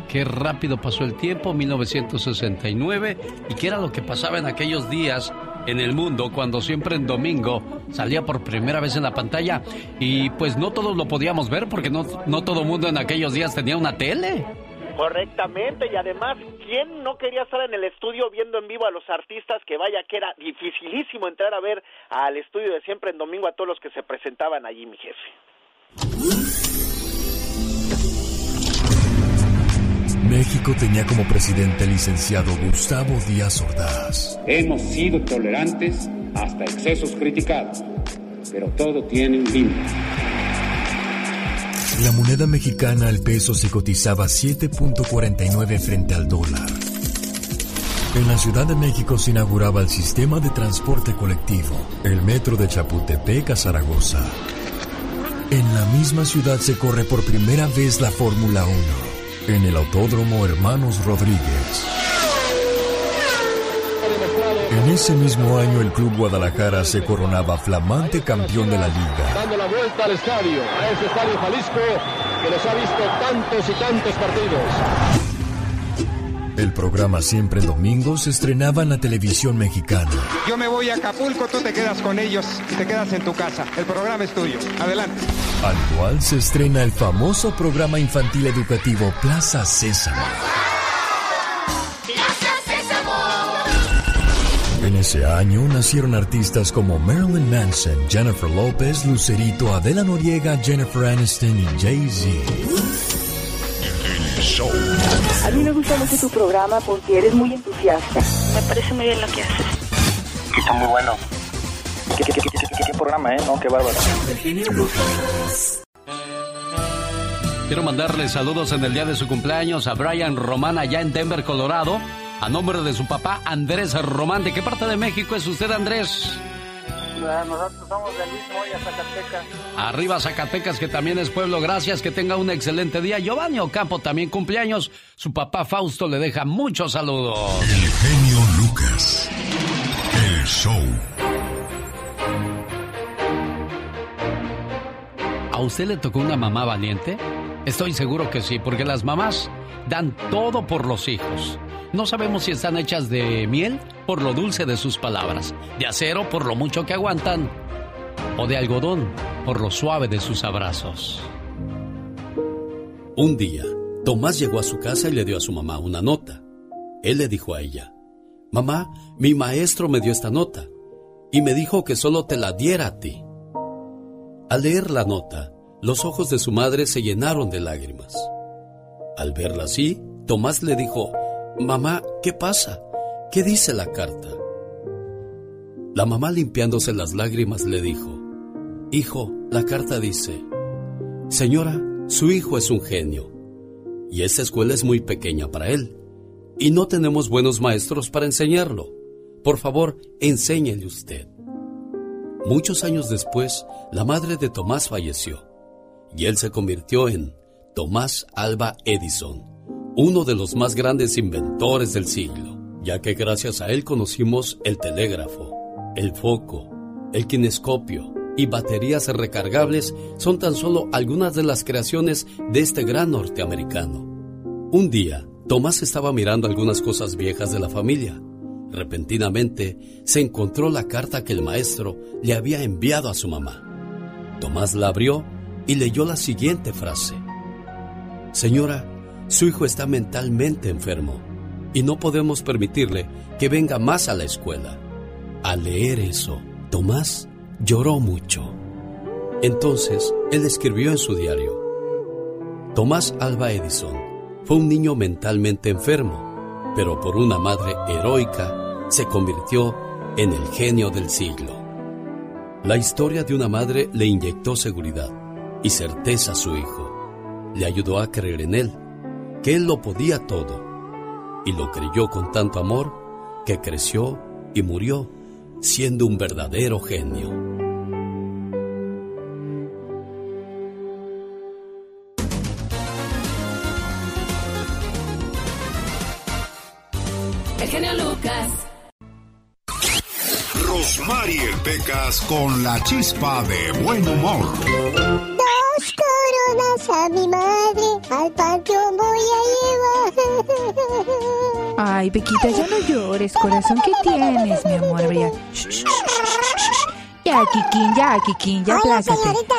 Qué rápido pasó el tiempo, 1969, y qué era lo que pasaba en aquellos días en el mundo cuando siempre en domingo salía por primera vez en la pantalla y pues no todos lo podíamos ver porque no, no todo mundo en aquellos días tenía una tele. Correctamente, y además, ¿quién no quería estar en el estudio viendo en vivo a los artistas? Que vaya que era dificilísimo entrar a ver al estudio de siempre en domingo a todos los que se presentaban allí, mi jefe. México tenía como presidente al licenciado Gustavo Díaz Ordaz. Hemos sido tolerantes hasta excesos criticados, pero todo tiene un límite. La moneda mexicana al peso se cotizaba 7.49 frente al dólar. En la Ciudad de México se inauguraba el sistema de transporte colectivo, el metro de Chapultepec a Zaragoza. En la misma ciudad se corre por primera vez la Fórmula 1, en el Autódromo Hermanos Rodríguez. En ese mismo año el Club Guadalajara se coronaba flamante campeón de la liga. Dando la vuelta al estadio, a ese estadio Jalisco que nos ha visto tantos y tantos partidos. El programa Siempre en Domingo se estrenaba en la televisión mexicana. Yo me voy a Acapulco, tú te quedas con ellos y te quedas en tu casa. El programa es tuyo. Adelante. Al cual se estrena el famoso programa infantil educativo Plaza Sésamo. En ese año nacieron artistas como Marilyn Manson, Jennifer López, Lucerito, Adela Noriega, Jennifer Aniston y Jay-Z. Show. A mí me gusta mucho tu programa porque eres muy entusiasta. Me parece muy bien lo que haces. Está muy bueno. ¿Qué, qué, qué, qué, qué- qué programa, eh? No, qué bárbaro. Quiero mandarle saludos en el día de su cumpleaños a Brian Román allá en Denver, Colorado. A nombre de su papá Andrés Román. ¿De qué parte de México es usted, Andrés? Nosotros somos del mismo hoy a Zacatecas. Arriba Zacatecas, que también es pueblo. Gracias, que tenga un excelente día. Giovanni Ocampo también cumpleaños. Su papá Fausto le deja muchos saludos. El genio Lucas. El show. ¿A usted le tocó una mamá valiente? Estoy seguro que sí, porque las mamás dan todo por los hijos. No sabemos si están hechas de miel por lo dulce de sus palabras, de acero por lo mucho que aguantan, o de algodón por lo suave de sus abrazos. Un día, Tomás llegó a su casa y le dio a su mamá una nota. Él le dijo a ella, Mamá, mi maestro me dio esta nota y me dijo que solo te la diera a ti. Al leer la nota, los ojos de su madre se llenaron de lágrimas. Al verla así, Tomás le dijo, Mamá, ¿qué pasa? ¿Qué dice la carta? La mamá limpiándose las lágrimas le dijo, Hijo, la carta dice, Señora, su hijo es un genio, y esta escuela es muy pequeña para él, y no tenemos buenos maestros para enseñarlo. Por favor, enséñele usted. Muchos años después, la madre de Tomás falleció y él se convirtió en Tomás Alba Edison, uno de los más grandes inventores del siglo, ya que gracias a él conocimos el telégrafo, el foco, el kinescopio y baterías recargables son tan solo algunas de las creaciones de este gran norteamericano. Un día, Tomás estaba mirando algunas cosas viejas de la familia. Repentinamente se encontró la carta que el maestro le había enviado a su mamá. Tomás la abrió y leyó la siguiente frase. Señora, su hijo está mentalmente enfermo y no podemos permitirle que venga más a la escuela. Al leer eso, Tomás lloró mucho. Entonces, él escribió en su diario, Tomás Alba Edison fue un niño mentalmente enfermo, pero por una madre heroica se convirtió en el genio del siglo. La historia de una madre le inyectó seguridad y certeza a su hijo. Le ayudó a creer en él, que él lo podía todo. Y lo creyó con tanto amor que creció y murió siendo un verdadero genio. El genio Lucas. Rosmarie Pecas con la chispa de buen humor. A mi madre, al panteón voy a llevar. Ay, Pequita, ya no llores, corazón. ¿Qué tienes, mi amor? Ya, Shh, ya Kikín, ya, Kikín, ya, plácate. señorita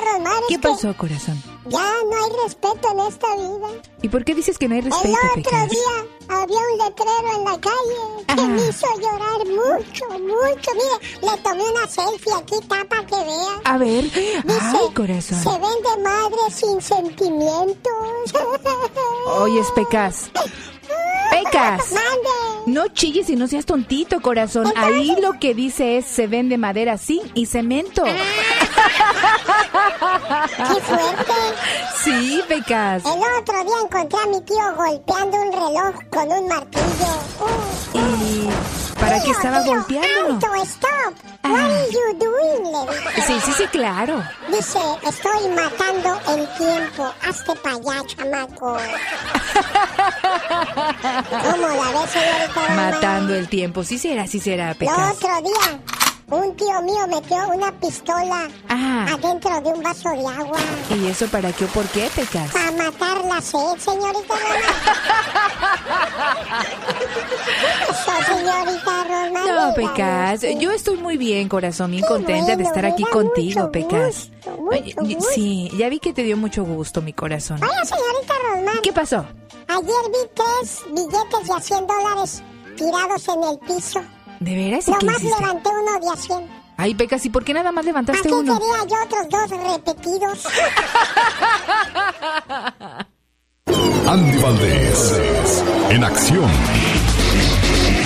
¿Qué pasó, corazón? Ya no hay respeto en esta vida. ¿Y por qué dices que no hay respeto, El otro Pecas? día había un letrero en la calle que Ah. me hizo llorar mucho, mucho. Mire, le tomé una selfie aquí, tapa que vea. A ver, Dice, ay, corazón. se vende madre sin sentimientos. Oyes, Pecas. [laughs] Pecas. Mande. No chilles y no seas tontito, corazón. Ahí lo que dice es se vende madera sin y cemento. [laughs] ¡Qué fuerte! Sí, Pecas. El otro día encontré a mi tío golpeando un reloj con un martillo. Uh, ¿Y para qué estaba golpeándolo? Auto, stop. What are you doing? Sí, sí, sí, claro. Dice, estoy matando el tiempo. Hazte para allá, chamaco. [laughs] ¿Cómo la ves, señorita? Matando el tiempo. Sí será, sí será, El Pecas. otro día, un tío mío metió una pistola Ah. adentro de un vaso de agua. ¿Y eso para qué o por qué, Pecas? Para matar la sed, señorita. Eso, [laughs] señorita Román. No, Pecas, yo estoy muy bien, corazón, bien Qué contenta de estar aquí contigo, mucho Pecas. gusto, mucho Ay, y- gusto. Sí, ya vi que te dio mucho gusto, mi corazón. Oiga, señorita Román. ¿Qué pasó? Ayer vi tres billetes de a 100 dólares tirados en el piso. ¿De veras? ¿Y qué Nomás levanté uno de a 100. Ay, Pecas, ¿y por qué nada más levantaste Aquí uno? quería yo otros dos repetidos. [laughs] Andy Valdés, en acción.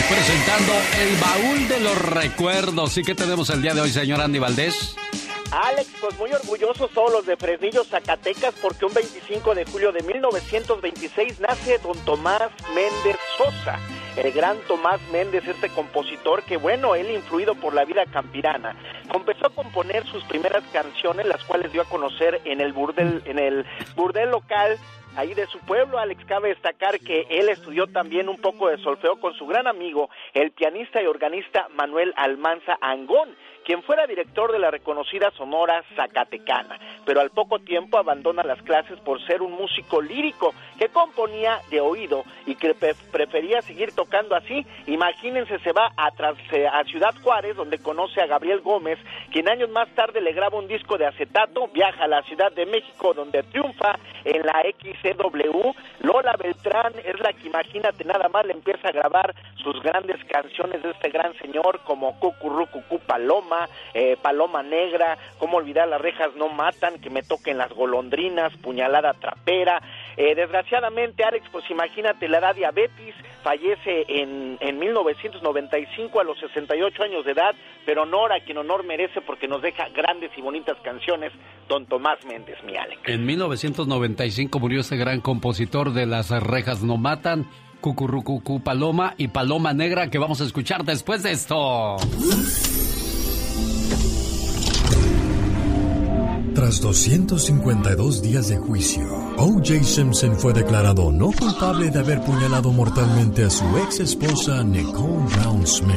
Presentando el baúl de los recuerdos. ¿Y qué tenemos el día de hoy, señor Andy Valdés? Alex, pues muy orgullosos todos los de Fresnillo, Zacatecas, porque un 25 de julio de 1926 nace don Tomás Méndez Sosa. El gran Tomás Méndez, este compositor que, bueno, él influido por la vida campirana, comenzó a componer sus primeras canciones, las cuales dio a conocer en el burdel, en el burdel local ahí de su pueblo. Alex, cabe destacar que él estudió también un poco de solfeo con su gran amigo, el pianista y organista Manuel Almanza Angón, quien fuera director de la reconocida Sonora Zacatecana, pero al poco tiempo abandona las clases por ser un músico lírico que componía de oído y que pre- prefería seguir tocando así. Imagínense, se va a Ciudad Juárez, donde conoce a Gabriel Gómez, quien años más tarde le graba un disco de acetato, viaja a la Ciudad de México, donde triunfa en la XCW. Lola Beltrán es la que, imagínate, nada más le empieza a grabar sus grandes canciones de este gran señor, como Cucurrucucú Paloma, eh, Paloma Negra, cómo olvidar las rejas no matan, que me toquen las golondrinas, puñalada trapera. Eh, desgraciadamente, Alex, pues imagínate, le da diabetes, fallece en, en 1995 a los 68 años de edad, pero honor a quien honor merece porque nos deja grandes y bonitas canciones, don Tomás Méndez, mi Alex. En 1995 murió este gran compositor de Las rejas no matan, Cucurrucucú Paloma y Paloma Negra que vamos a escuchar después de esto. Tras 252 días de juicio, O.J. Simpson fue declarado no culpable de haber puñalado mortalmente a su ex esposa Nicole Brown Smith.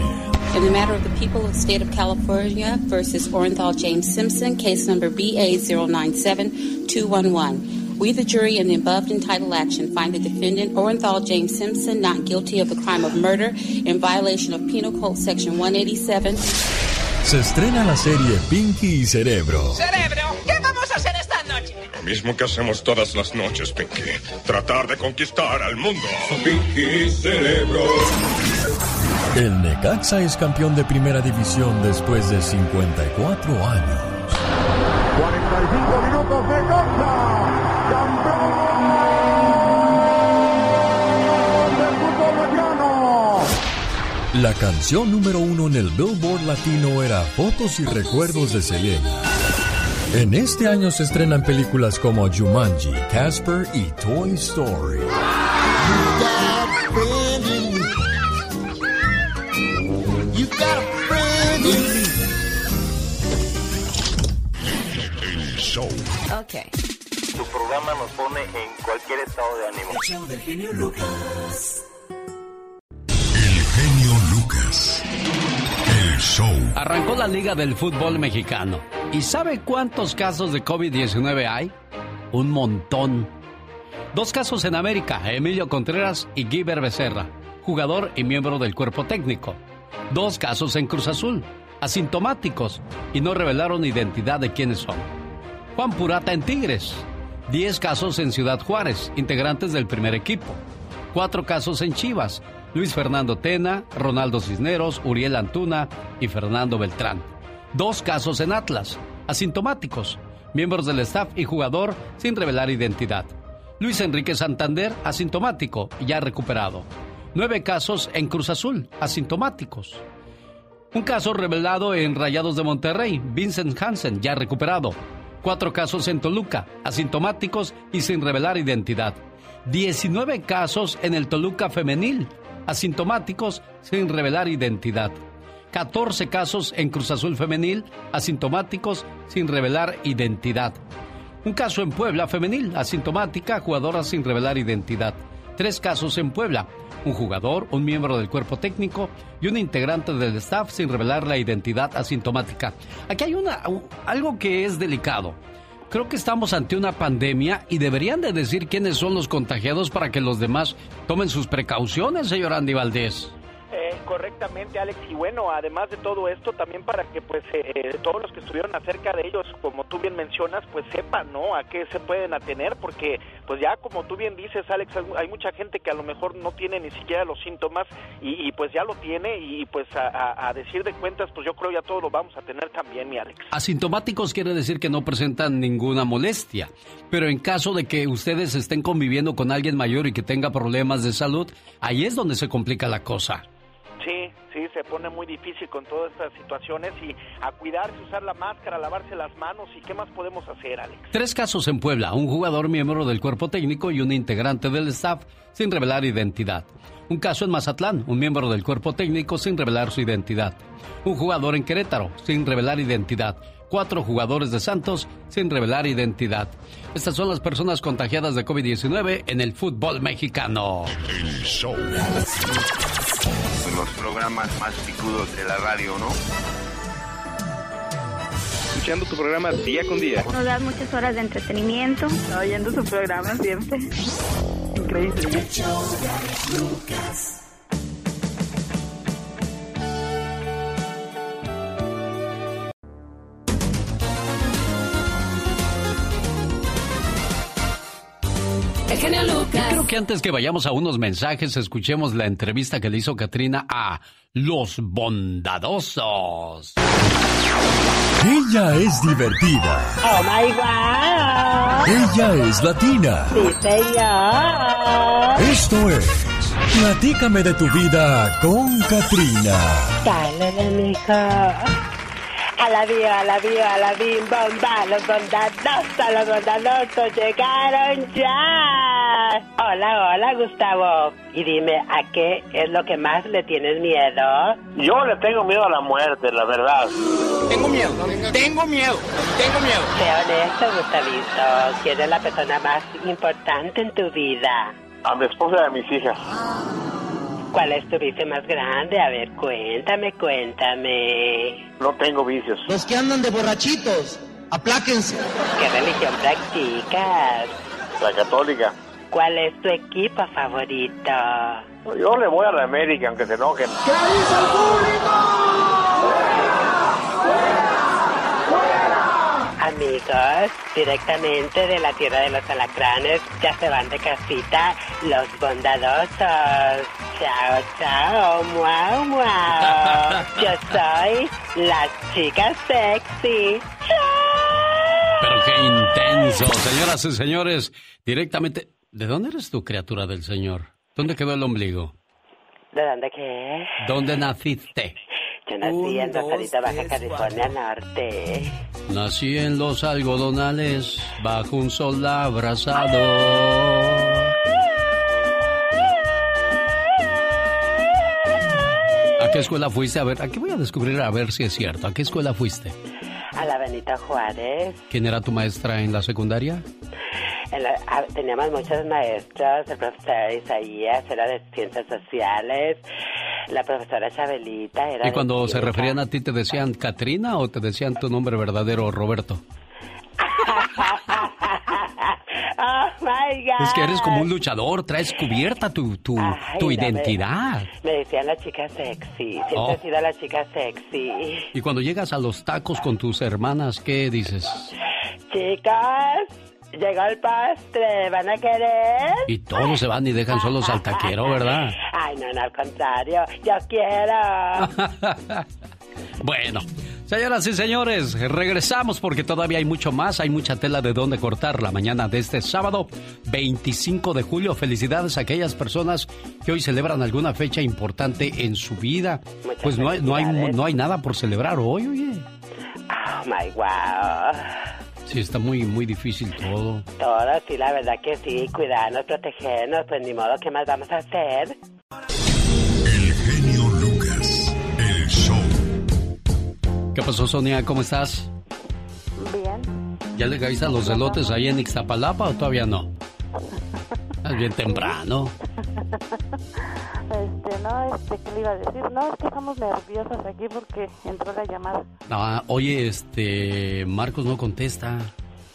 In the matter of the people of the state of California versus Orenthal James Simpson, case number BA097211. We, the jury, in the above entitled action, find the defendant, Orenthal James Simpson, not guilty of the crime of murder in violation of Penal Code Section 187. Se estrena la serie Pinky y Cerebro. Cerebro, ¿qué vamos a hacer esta noche? Lo mismo que hacemos todas las noches, Pinky. Tratar de conquistar al mundo. Pinky Cerebro. El Necaxa es campeón de primera división después de 54 años. La canción número uno en el Billboard Latino era Fotos y Recuerdos de Selena. En este año se estrenan películas como Jumanji, Casper y Toy Story. You got a friend in me. El show. Ok. Tu programa nos pone en cualquier estado de ánimo. El genio El show. Arrancó la Liga del Fútbol Mexicano. ¿Y sabe cuántos casos de COVID-19 hay? Un montón. Dos casos en América, Emilio Contreras y Guiber Becerra, jugador y miembro del cuerpo técnico. Dos casos en Cruz Azul, asintomáticos, y no revelaron identidad de quiénes son. Juan Purata en Tigres. Diez casos en Ciudad Juárez, integrantes del primer equipo. Cuatro casos en Chivas. Luis Fernando Tena, Ronaldo Cisneros, Uriel Antuna y Fernando Beltrán. Dos casos en Atlas, asintomáticos, miembros del staff y jugador sin revelar identidad. Luis Enrique Santander, asintomático, ya recuperado. Nueve casos en Cruz Azul, asintomáticos. Un caso revelado en Rayados de Monterrey, Vincent Hansen, ya recuperado. Cuatro casos en Toluca, asintomáticos y sin revelar identidad. 19 casos en el Toluca femenil, asintomáticos sin revelar identidad. 14 casos en Cruz Azul femenil, asintomáticos sin revelar identidad. Un caso en Puebla femenil, asintomática, jugadora sin revelar identidad. Tres casos en Puebla, un jugador, un miembro del cuerpo técnico y un integrante del staff sin revelar la identidad asintomática. Aquí hay una, algo que es delicado. Creo que estamos ante una pandemia y deberían de decir quiénes son los contagiados para que los demás tomen sus precauciones, señor Andy Valdés. Eh, correctamente, Alex. Y bueno, además de todo esto, también para que pues eh, eh, todos los que estuvieron acerca de ellos, como tú bien mencionas, pues sepan, ¿no? A qué se pueden atener, porque pues ya como tú bien dices, Alex, hay mucha gente que a lo mejor no tiene ni siquiera los síntomas y, pues ya lo tiene y pues a, decir de cuentas, pues yo creo ya todos lo vamos a tener también, mi Alex. Asintomáticos quiere decir que no presentan ninguna molestia, pero en caso de que ustedes estén conviviendo con alguien mayor y que tenga problemas de salud, ahí es donde se complica la cosa. Sí, sí, se pone muy difícil con todas estas situaciones y a cuidarse, usar la máscara, lavarse las manos y qué más podemos hacer, Alex. Tres casos en Puebla, un jugador miembro del cuerpo técnico y un integrante del staff sin revelar identidad. Un caso en Mazatlán, un miembro del cuerpo técnico sin revelar su identidad. Un jugador en Querétaro sin revelar identidad. Cuatro jugadores de Santos sin revelar identidad. Estas son las personas contagiadas de COVID-19 en el fútbol mexicano. El show los programas más picudos de la radio, ¿no? Escuchando tu programa día con día. Nos da muchas horas de entretenimiento. Oyendo su programa siempre. Increíble. Yo creo que antes que vayamos a unos mensajes, escuchemos la entrevista que le hizo Katrina a Los Bondadosos. Ella es divertida. Oh my God. Ella es latina. Sí, señor. Esto es. Platícame de tu vida con Katrina. Dale, mija. A la vida, a la vida, a la bim, bomba, los bondadosos, los bondadosos llegaron ya. Hola, hola, Gustavo. Y dime, ¿a qué es lo que más le tienes miedo? Yo le tengo miedo a la muerte, la verdad. Tengo miedo, tengo miedo, tengo miedo. Sé honesto, Gustavito. ¿Quién es la persona más importante en tu vida? A mi esposa y a mis hijas. ¿Cuál es tu vicio más grande? A ver, cuéntame, cuéntame. No tengo vicios. Los que andan de borrachitos, apláquense. ¿Qué religión practicas? La católica. ¿Cuál es tu equipo favorito? Yo le voy a la América, aunque se enojen. ¿Qué dice el público? Amigos, directamente de la tierra de los alacranes, ya se van de casita los bondadosos. Chao, chao, muau, muau. [laughs] Yo soy la chica sexy. Pero qué intenso, señoras y señores. Directamente, ¿de dónde eres tú, criatura del Señor? ¿Dónde quedó el ombligo? ¿De dónde qué? ¿Dónde naciste? Yo nací en Rosarito, Baja California Norte. Nací en los algodonales, bajo un sol abrazado. ¿A qué escuela fuiste? A ver, aquí voy a descubrir a ver si es cierto. ¿A qué escuela fuiste? A la Benita Juárez. ¿Quién era tu maestra en la secundaria? teníamos muchos maestros, el profesor Isaías era de ciencias sociales, la profesora Chabelita era... ¿Y cuando se referían a ti te decían Katrina o te decían tu nombre verdadero Roberto? Oh my God. Es que eres como un luchador, traes cubierta tu, tu, tu identidad. Me, decían la chica sexy, siempre Oh. he sido la chica sexy. Y cuando llegas a los tacos con tus hermanas, ¿qué dices? Chicas, llegó el postre, ¿van a querer? Y todos se van y dejan solos al taquero, ¿verdad? [laughs] Ay, no, no, al contrario, yo quiero. [laughs] Bueno, señoras y señores, regresamos porque todavía hay mucho más, hay mucha tela de dónde cortar la mañana de este sábado 25 de julio. Felicidades a aquellas personas que hoy celebran alguna fecha importante en su vida. Pues no hay, no hay, no hay nada por celebrar hoy, oye. Oh my wow. Sí, está muy, muy difícil todo. Todo, sí, la verdad que sí, cuidarnos, protegernos, pues ni modo, ¿qué más vamos a hacer? ¿Qué pasó, Sonia? ¿Cómo estás? Bien. ¿Ya le caíste a los elotes ahí en Ixtapalapa o todavía no? Es bien temprano. Este, no, este, ¿qué le iba a decir? No, es que estamos nerviosos aquí porque entró la llamada. Ah, oye, este, Marcos no contesta.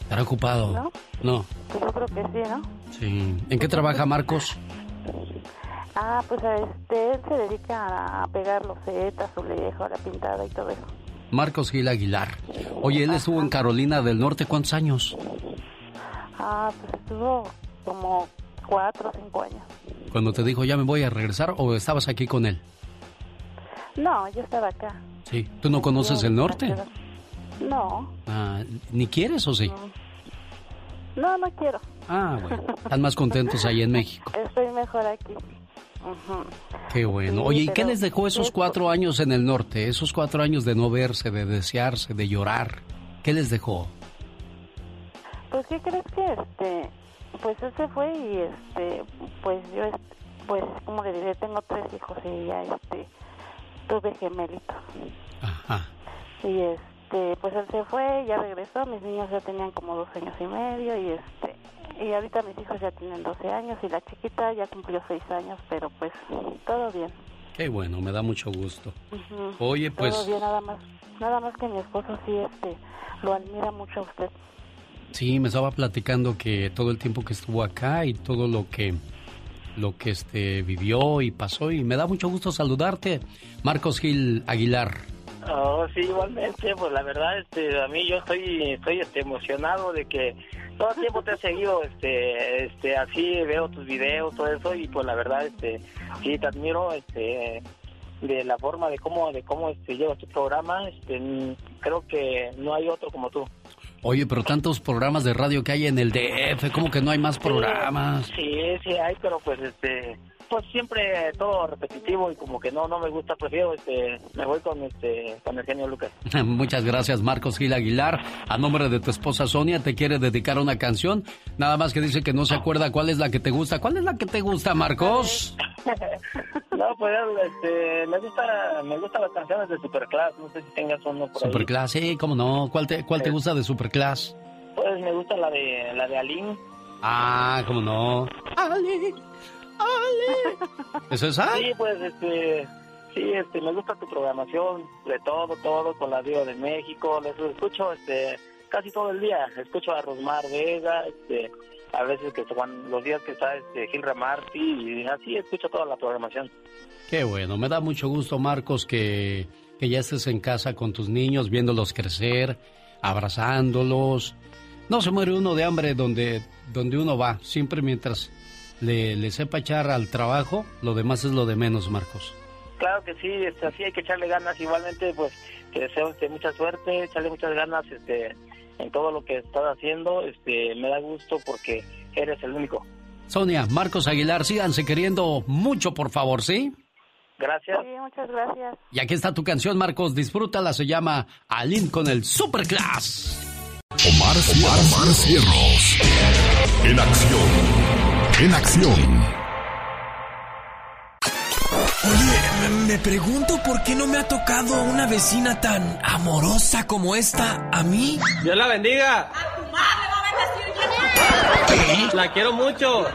¿Estará ocupado? ¿No? No. Pues yo creo que sí, ¿no? Sí. ¿En qué trabaja Marcos? Ah, pues este, él se dedica a pegar los setas, su lejo, la pintada y todo eso. Marcos Gil Aguilar. Oye, él estuvo en Carolina del Norte, ¿cuántos años? Ah, pues estuvo como cuatro o cinco años. Cuando te dijo ya me voy a regresar o estabas aquí con él? No, yo estaba acá. Sí. ¿Tú no conoces el norte? No. Ah, ¿Ni quieres o sí? No, no quiero. Ah, bueno. Están más contentos ahí en México. Estoy mejor aquí. Qué bueno. Oye, ¿y qué les dejó esos cuatro años en el norte? Esos cuatro años de no verse, de desearse, de llorar. ¿Qué les dejó? Pues, ¿qué crees que este? Pues él se fue y este, pues yo, pues, como le diré, tengo tres hijos y ya este, tuve gemelitos. Ajá. Y este, pues él se fue, ya regresó, mis niños ya tenían como dos años y medio y este, y ahorita mis hijos ya tienen 12 años y la chiquita ya cumplió seis años, pero pues todo bien. Qué bueno, me da mucho gusto. Oye, pues- Todo bien, nada más, nada más que mi esposo sí, este, lo admira mucho a usted. Sí, me estaba platicando que todo el tiempo que estuvo acá y todo lo que lo que este vivió y pasó y me da mucho gusto saludarte, Marcos Gil Aguilar. Oh, sí, igualmente, pues la verdad, este, a mí yo estoy, estoy este, emocionado de que todo el tiempo te he seguido, este, este, así veo tus videos, todo eso, y pues la verdad, este, sí, te admiro, este, de la forma de cómo, de cómo, este, llevas tu programa, este, creo que no hay otro como tú. Oye, pero tantos programas de radio que hay en el DF, ¿cómo que no hay más programas? Sí, sí hay, pero pues, este, pues siempre todo repetitivo y como que no, no me gusta, prefiero, este, me voy con, este, con el genio Lucas. [laughs] Muchas gracias, Marcos Gil Aguilar. A nombre de tu esposa Sonia, te quiere dedicar una canción. Nada más que dice que no se acuerda cuál es la que te gusta. ¿Cuál es la que te gusta, Marcos? [laughs] No, pues este, me gusta, me gustan las canciones de Superclass, no sé si tengas uno por ahí. Superclass, sí, cómo no. ¿Cuál te, cuál te gusta de Superclass? Pues me gusta la de la de Aline. Ah, cómo no. Ali, ¿Es esa? Sí, pues este, sí, este, me gusta tu programación de todo, todo con la Diva de México, les escucho, este, casi todo el día, escucho a Rosmar Vega, este, a veces que cuando, los días que está este Gil Ramarty y así escucho toda la programación. Qué bueno, me da mucho gusto, Marcos, que, que ya estés en casa con tus niños, viéndolos crecer, abrazándolos. No se muere uno de hambre donde, donde uno va, siempre mientras le, le sepa echar al trabajo, lo demás es lo de menos, Marcos. Claro que sí, este, así hay que echarle ganas. Igualmente, pues, te deseo este, mucha suerte, echarle muchas ganas este, en todo lo que estás haciendo. Este, me da gusto porque eres el único. Sonia, Marcos Aguilar, síganse queriendo mucho, por favor, ¿sí? Gracias. Sí, muchas gracias. Y aquí está tu canción, Marcos, disfrútala, se llama Aline con el Superclass. Omar, Omar, Omar Cierros. En acción. En acción. Oye, me- pregunto por qué no me ha tocado una vecina tan amorosa como esta a mí. Dios la bendiga. La quiero mucho.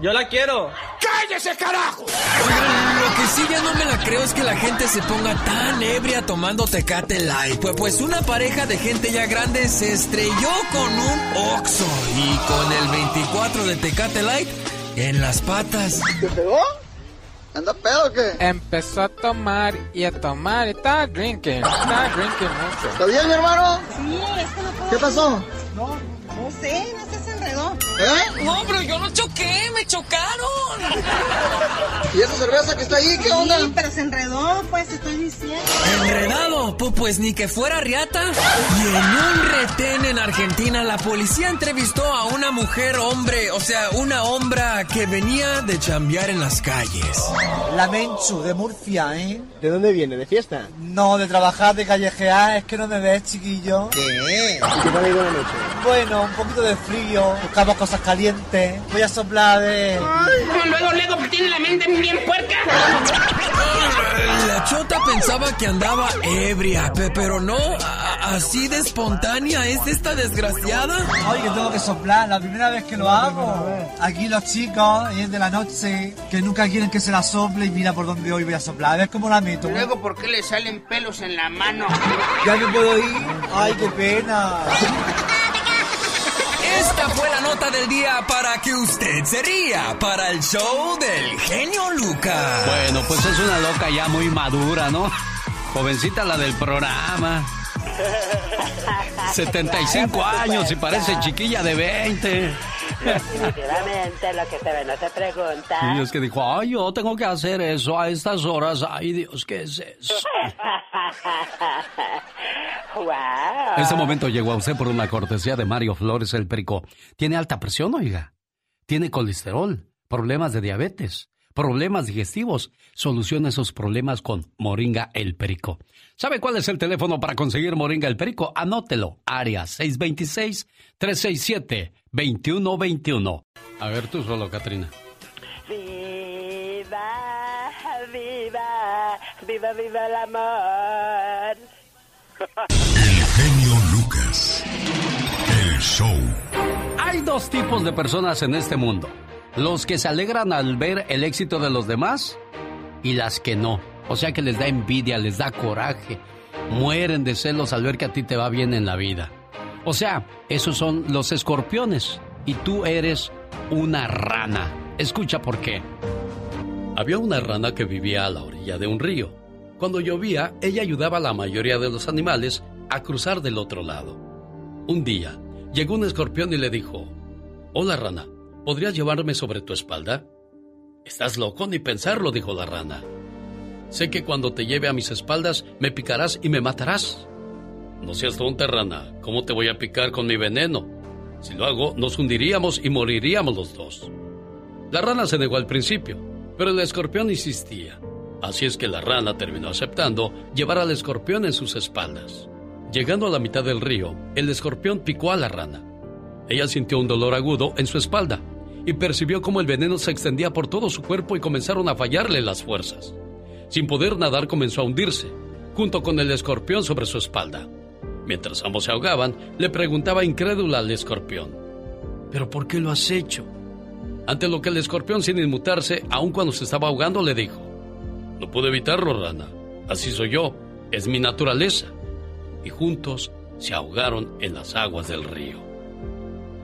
Yo la quiero. ¡Cállese, carajo! Oigan, lo que sí ya no me la creo es que la gente se ponga tan ebria tomando Tecate Light. Pues, pues una pareja de gente ya grande se estrelló con un Oxxo y con el 24 de Tecate Light en las patas. ¿Te pegó? ¿Anda pedo o qué? Empezó a tomar y a tomar. Estaba drinking. Estaba drinking mucho. ¿Está bien, mi hermano? Sí, es que no puedo. ¿Qué pasó? No, no sé, no sé, enredó. ¿Eh? No, pero yo no choqué, me chocaron. ¿Y esa cerveza que está ahí, qué onda? Sí, pero se enredó, pues, te estoy diciendo. Enredado, Pu- pues ni que fuera riata. Y en un retén en Argentina, la policía entrevistó a una mujer hombre, o sea, una hombra que venía de chambear en las calles. La Menchu, de Murcia, ¿eh? ¿De dónde viene? ¿De fiesta? No, de trabajar, de callejear, es que no me ves, chiquillo. ¿Qué? ¿Qué tal ha ido la noche? Bueno, un poquito de frío, buscamos cosas calientes. Voy a soplar de... Luego, luego, tiene la mente bien puerca. La Chota pensaba que andaba ebria, pero no, así de espontánea es esta desgraciada. Oye, que tengo que soplar, la primera vez que lo hago. Aquí los chicos, y es de la noche, que nunca quieren que se la sople y mira por dónde hoy voy a soplar. A ver cómo la meto. Luego, ¿por qué le salen pelos en la mano? Ya me puedo ir. Ay, qué pena. Esta fue la nota del día para que usted se ría para el show del genio Lucas. Bueno, pues es una loca ya muy madura, ¿no? Jovencita la del programa. [laughs] 75 años y parece chiquilla de 20. Definitivamente lo que se ve no se pregunta. Y es que dijo, ay, yo tengo que hacer eso a estas horas. Ay, Dios, ¿qué es eso? [laughs] wow. Este momento llegó a usted por una cortesía de Mario Flores el Perico. Tiene alta presión, oiga. Tiene colesterol, problemas de diabetes, problemas digestivos. Soluciona esos problemas con Moringa el Perico. ¿Sabe cuál es el teléfono para conseguir Moringa el Perico? Anótelo. Área 626-367-2121. A ver tú solo, Katrina. Viva, viva, viva, viva el amor. El genio Lucas. El show. Hay dos tipos de personas en este mundo. Los que se alegran al ver el éxito de los demás y las que no. O sea que les da envidia, les da coraje. Mueren de celos al ver que a ti te va bien en la vida. O sea, esos son los escorpiones. Y tú eres una rana. Escucha por qué. Había una rana que vivía a la orilla de un río. Cuando llovía, ella ayudaba a la mayoría de los animales a cruzar del otro lado. Un día, llegó un escorpión y le dijo, Hola rana, ¿podrías llevarme sobre tu espalda? Estás loco ni pensarlo, dijo la rana. Sé que cuando te lleve a mis espaldas me picarás y me matarás. No seas tonta, rana. ¿Cómo te voy a picar con mi veneno? Si lo hago, nos hundiríamos y moriríamos los dos. La rana se negó al principio, pero el escorpión insistía. Así es que la rana terminó aceptando llevar al escorpión en sus espaldas. Llegando a la mitad del río, el escorpión picó a la rana. Ella sintió un dolor agudo en su espalda y percibió cómo el veneno se extendía por todo su cuerpo y comenzaron a fallarle las fuerzas. Sin poder nadar comenzó a hundirse, junto con el escorpión sobre su espalda. Mientras ambos se ahogaban, le preguntaba incrédula al escorpión, ¿pero por qué lo has hecho? Ante lo que el escorpión, sin inmutarse, aun cuando se estaba ahogando, le dijo, No pude evitarlo, rana. Así soy yo. Es mi naturaleza. Y juntos se ahogaron en las aguas del río.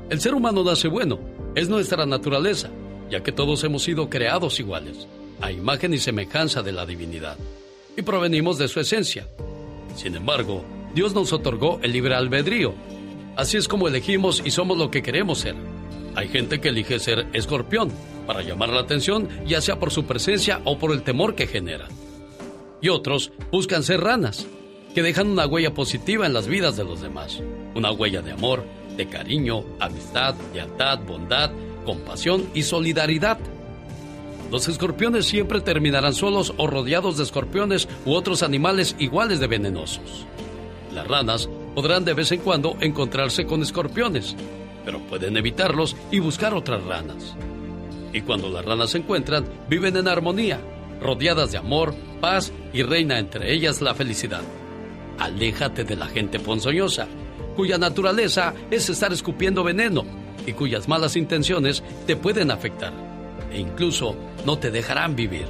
El ser humano nace bueno. Es nuestra naturaleza, ya que todos hemos sido creados iguales, a imagen y semejanza de la divinidad. Y provenimos de su esencia. Sin embargo, Dios nos otorgó el libre albedrío. Así es como elegimos y somos lo que queremos ser. Hay gente que elige ser escorpión para llamar la atención, ya sea por su presencia o por el temor que genera. Y otros buscan ser ranas, que dejan una huella positiva en las vidas de los demás. Una huella de amor, de cariño, amistad, lealtad, bondad, compasión y solidaridad. Los escorpiones siempre terminarán solos o rodeados de escorpiones u otros animales iguales de venenosos. Las ranas podrán de vez en cuando encontrarse con escorpiones, pero pueden evitarlos y buscar otras ranas. Y cuando las ranas se encuentran, viven en armonía, rodeadas de amor, paz y reina entre ellas la felicidad. Aléjate de la gente ponzoñosa, cuya naturaleza es estar escupiendo veneno y cuyas malas intenciones te pueden afectar e incluso no te dejarán vivir.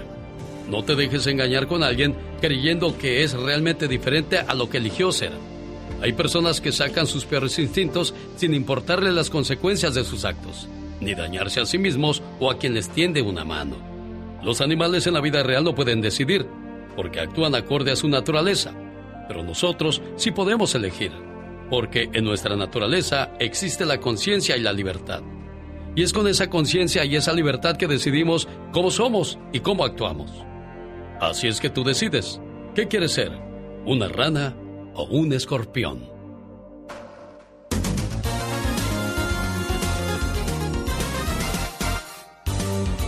No te dejes engañar con alguien creyendo que es realmente diferente a lo que eligió ser. Hay personas que sacan sus peores instintos sin importarle las consecuencias de sus actos, ni dañarse a sí mismos o a quien les tiende una mano. Los animales en la vida real no pueden decidir, porque actúan acorde a su naturaleza, pero nosotros sí podemos elegir, porque en nuestra naturaleza existe la conciencia y la libertad. Y es con esa conciencia y esa libertad que decidimos cómo somos y cómo actuamos. Así es que tú decides, ¿qué quieres ser? ¿Una rana o un escorpión?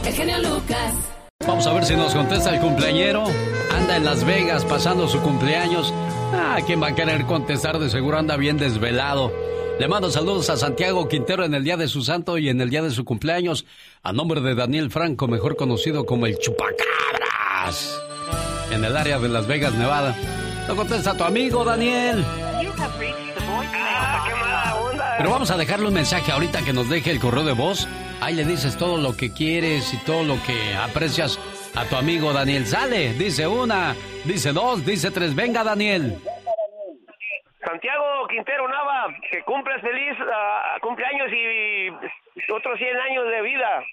El genio Lucas. Vamos a ver si nos contesta el cumpleañero. Anda en Las Vegas pasando su cumpleaños. Ah, ¿quién va a querer contestar? De seguro anda bien desvelado. Le mando saludos a Santiago Quintero en el día de su santo y en el día de su cumpleaños, a nombre de Daniel Franco, mejor conocido como el En el área de Las Vegas, Nevada. No contesta tu amigo, Daniel. Pero vamos a dejarle un mensaje ahorita que nos deje el correo de voz. Ahí le dices todo lo que quieres y todo lo que aprecias a tu amigo Daniel. Sale, dice una, dice dos, dice tres. Venga, Daniel. Santiago Quintero Nava, que cumples feliz uh, cumpleaños y otros 100 años de vida.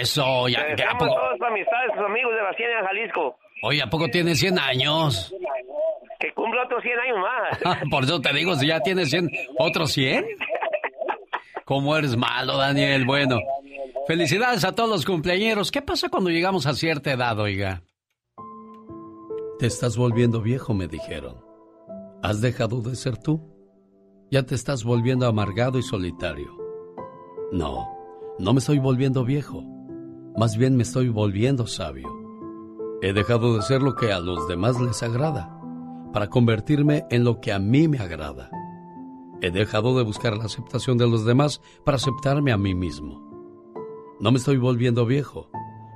Eso, ya, Te a poco. todas tus amistades, tus amigos de la de Jalisco. Oye, ¿a poco tiene 100 años? Que cumpla otros 100 años más. [laughs] Por eso te digo, si ya tienes 100, ¿otros 100? ¿Cómo eres malo, Daniel? Bueno, felicidades a todos los cumpleañeros. ¿Qué pasa cuando llegamos a cierta edad, oiga? Te estás volviendo viejo, me dijeron. ¿Has dejado de ser tú? Ya te estás volviendo amargado y solitario. No, no me estoy volviendo viejo. Más bien me estoy volviendo sabio. He dejado de ser lo que a los demás les agrada para convertirme en lo que a mí me agrada. He dejado de buscar la aceptación de los demás para aceptarme a mí mismo. No me estoy volviendo viejo,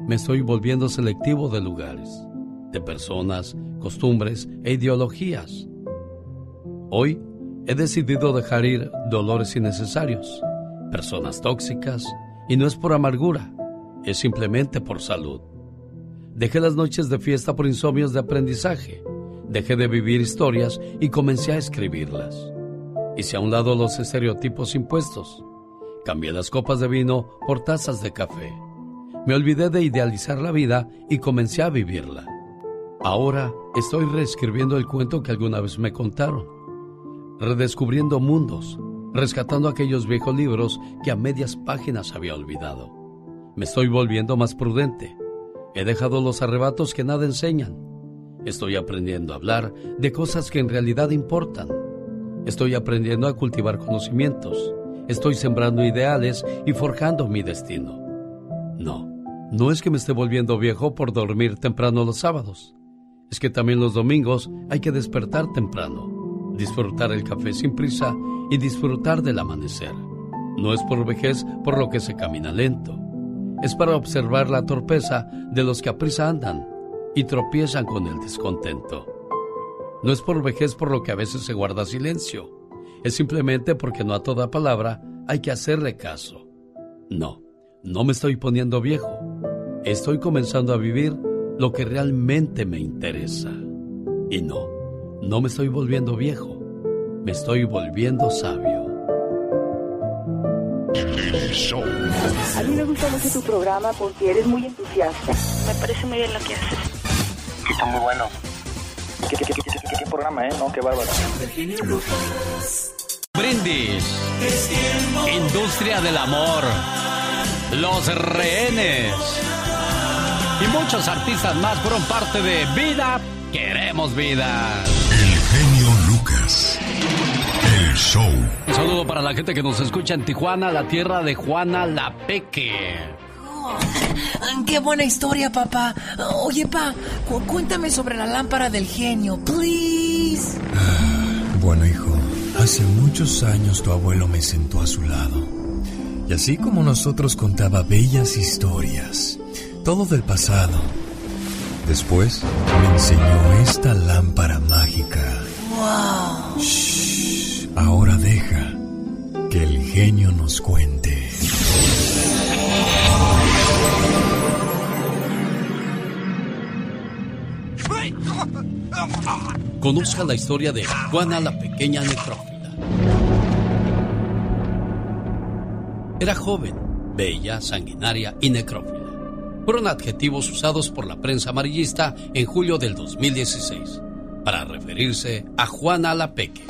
me estoy volviendo selectivo de lugares, de personas, costumbres e ideologías. Hoy he decidido dejar ir dolores innecesarios, personas tóxicas, y no es por amargura, es simplemente por salud. Dejé las noches de fiesta por insomnios de aprendizaje, dejé de vivir historias y comencé a escribirlas. Hice a un lado los estereotipos impuestos. Cambié las copas de vino por tazas de café. Me olvidé de idealizar la vida y comencé a vivirla. Ahora estoy reescribiendo el cuento que alguna vez me contaron, redescubriendo mundos, rescatando aquellos viejos libros que a medias páginas había olvidado. Me estoy volviendo más prudente. He dejado los arrebatos que nada enseñan. Estoy aprendiendo a hablar de cosas que en realidad importan. Estoy aprendiendo a cultivar conocimientos. Estoy sembrando ideales y forjando mi destino. No, no es que me esté volviendo viejo por dormir temprano los sábados. Es que también los domingos hay que despertar temprano, disfrutar el café sin prisa y disfrutar del amanecer. No es por vejez por lo que se camina lento. Es para observar la torpeza de los que a prisa andan y tropiezan con el descontento. No es por vejez por lo que a veces se guarda silencio. Es simplemente porque no a toda palabra hay que hacerle caso. No, no me estoy poniendo viejo. Estoy comenzando a vivir lo que realmente me interesa. Y no, no me estoy volviendo viejo. Me estoy volviendo sabio. A mí me gusta mucho tu programa porque eres muy entusiasta. Me parece muy bien lo que haces. Está muy bueno. ¿Qué, qué, qué, qué- qué- qué programa, eh? No, qué bárbaro. Brindis. Industria del amor. Los rehenes. Y muchos artistas más fueron parte de Vida. Queremos vida. El genio Lucas. El show. Un saludo para la gente que nos escucha en Tijuana, la tierra de Juana la Peque. ¡Qué buena historia, papá! Oye, pa, cu- cuéntame sobre la lámpara del genio, please. Bueno, hijo, hace muchos años tu abuelo me sentó a su lado. Y así como nosotros contaba bellas historias, todo del pasado. Después me enseñó esta lámpara mágica. ¡Wow! Shh, ahora deja que el genio nos cuente. Conozca la historia de Juana la Pequeña Necrófila. Era joven, bella, sanguinaria y necrófila. Fueron adjetivos usados por la prensa amarillista en julio del 2016 para referirse a Juana la Peque.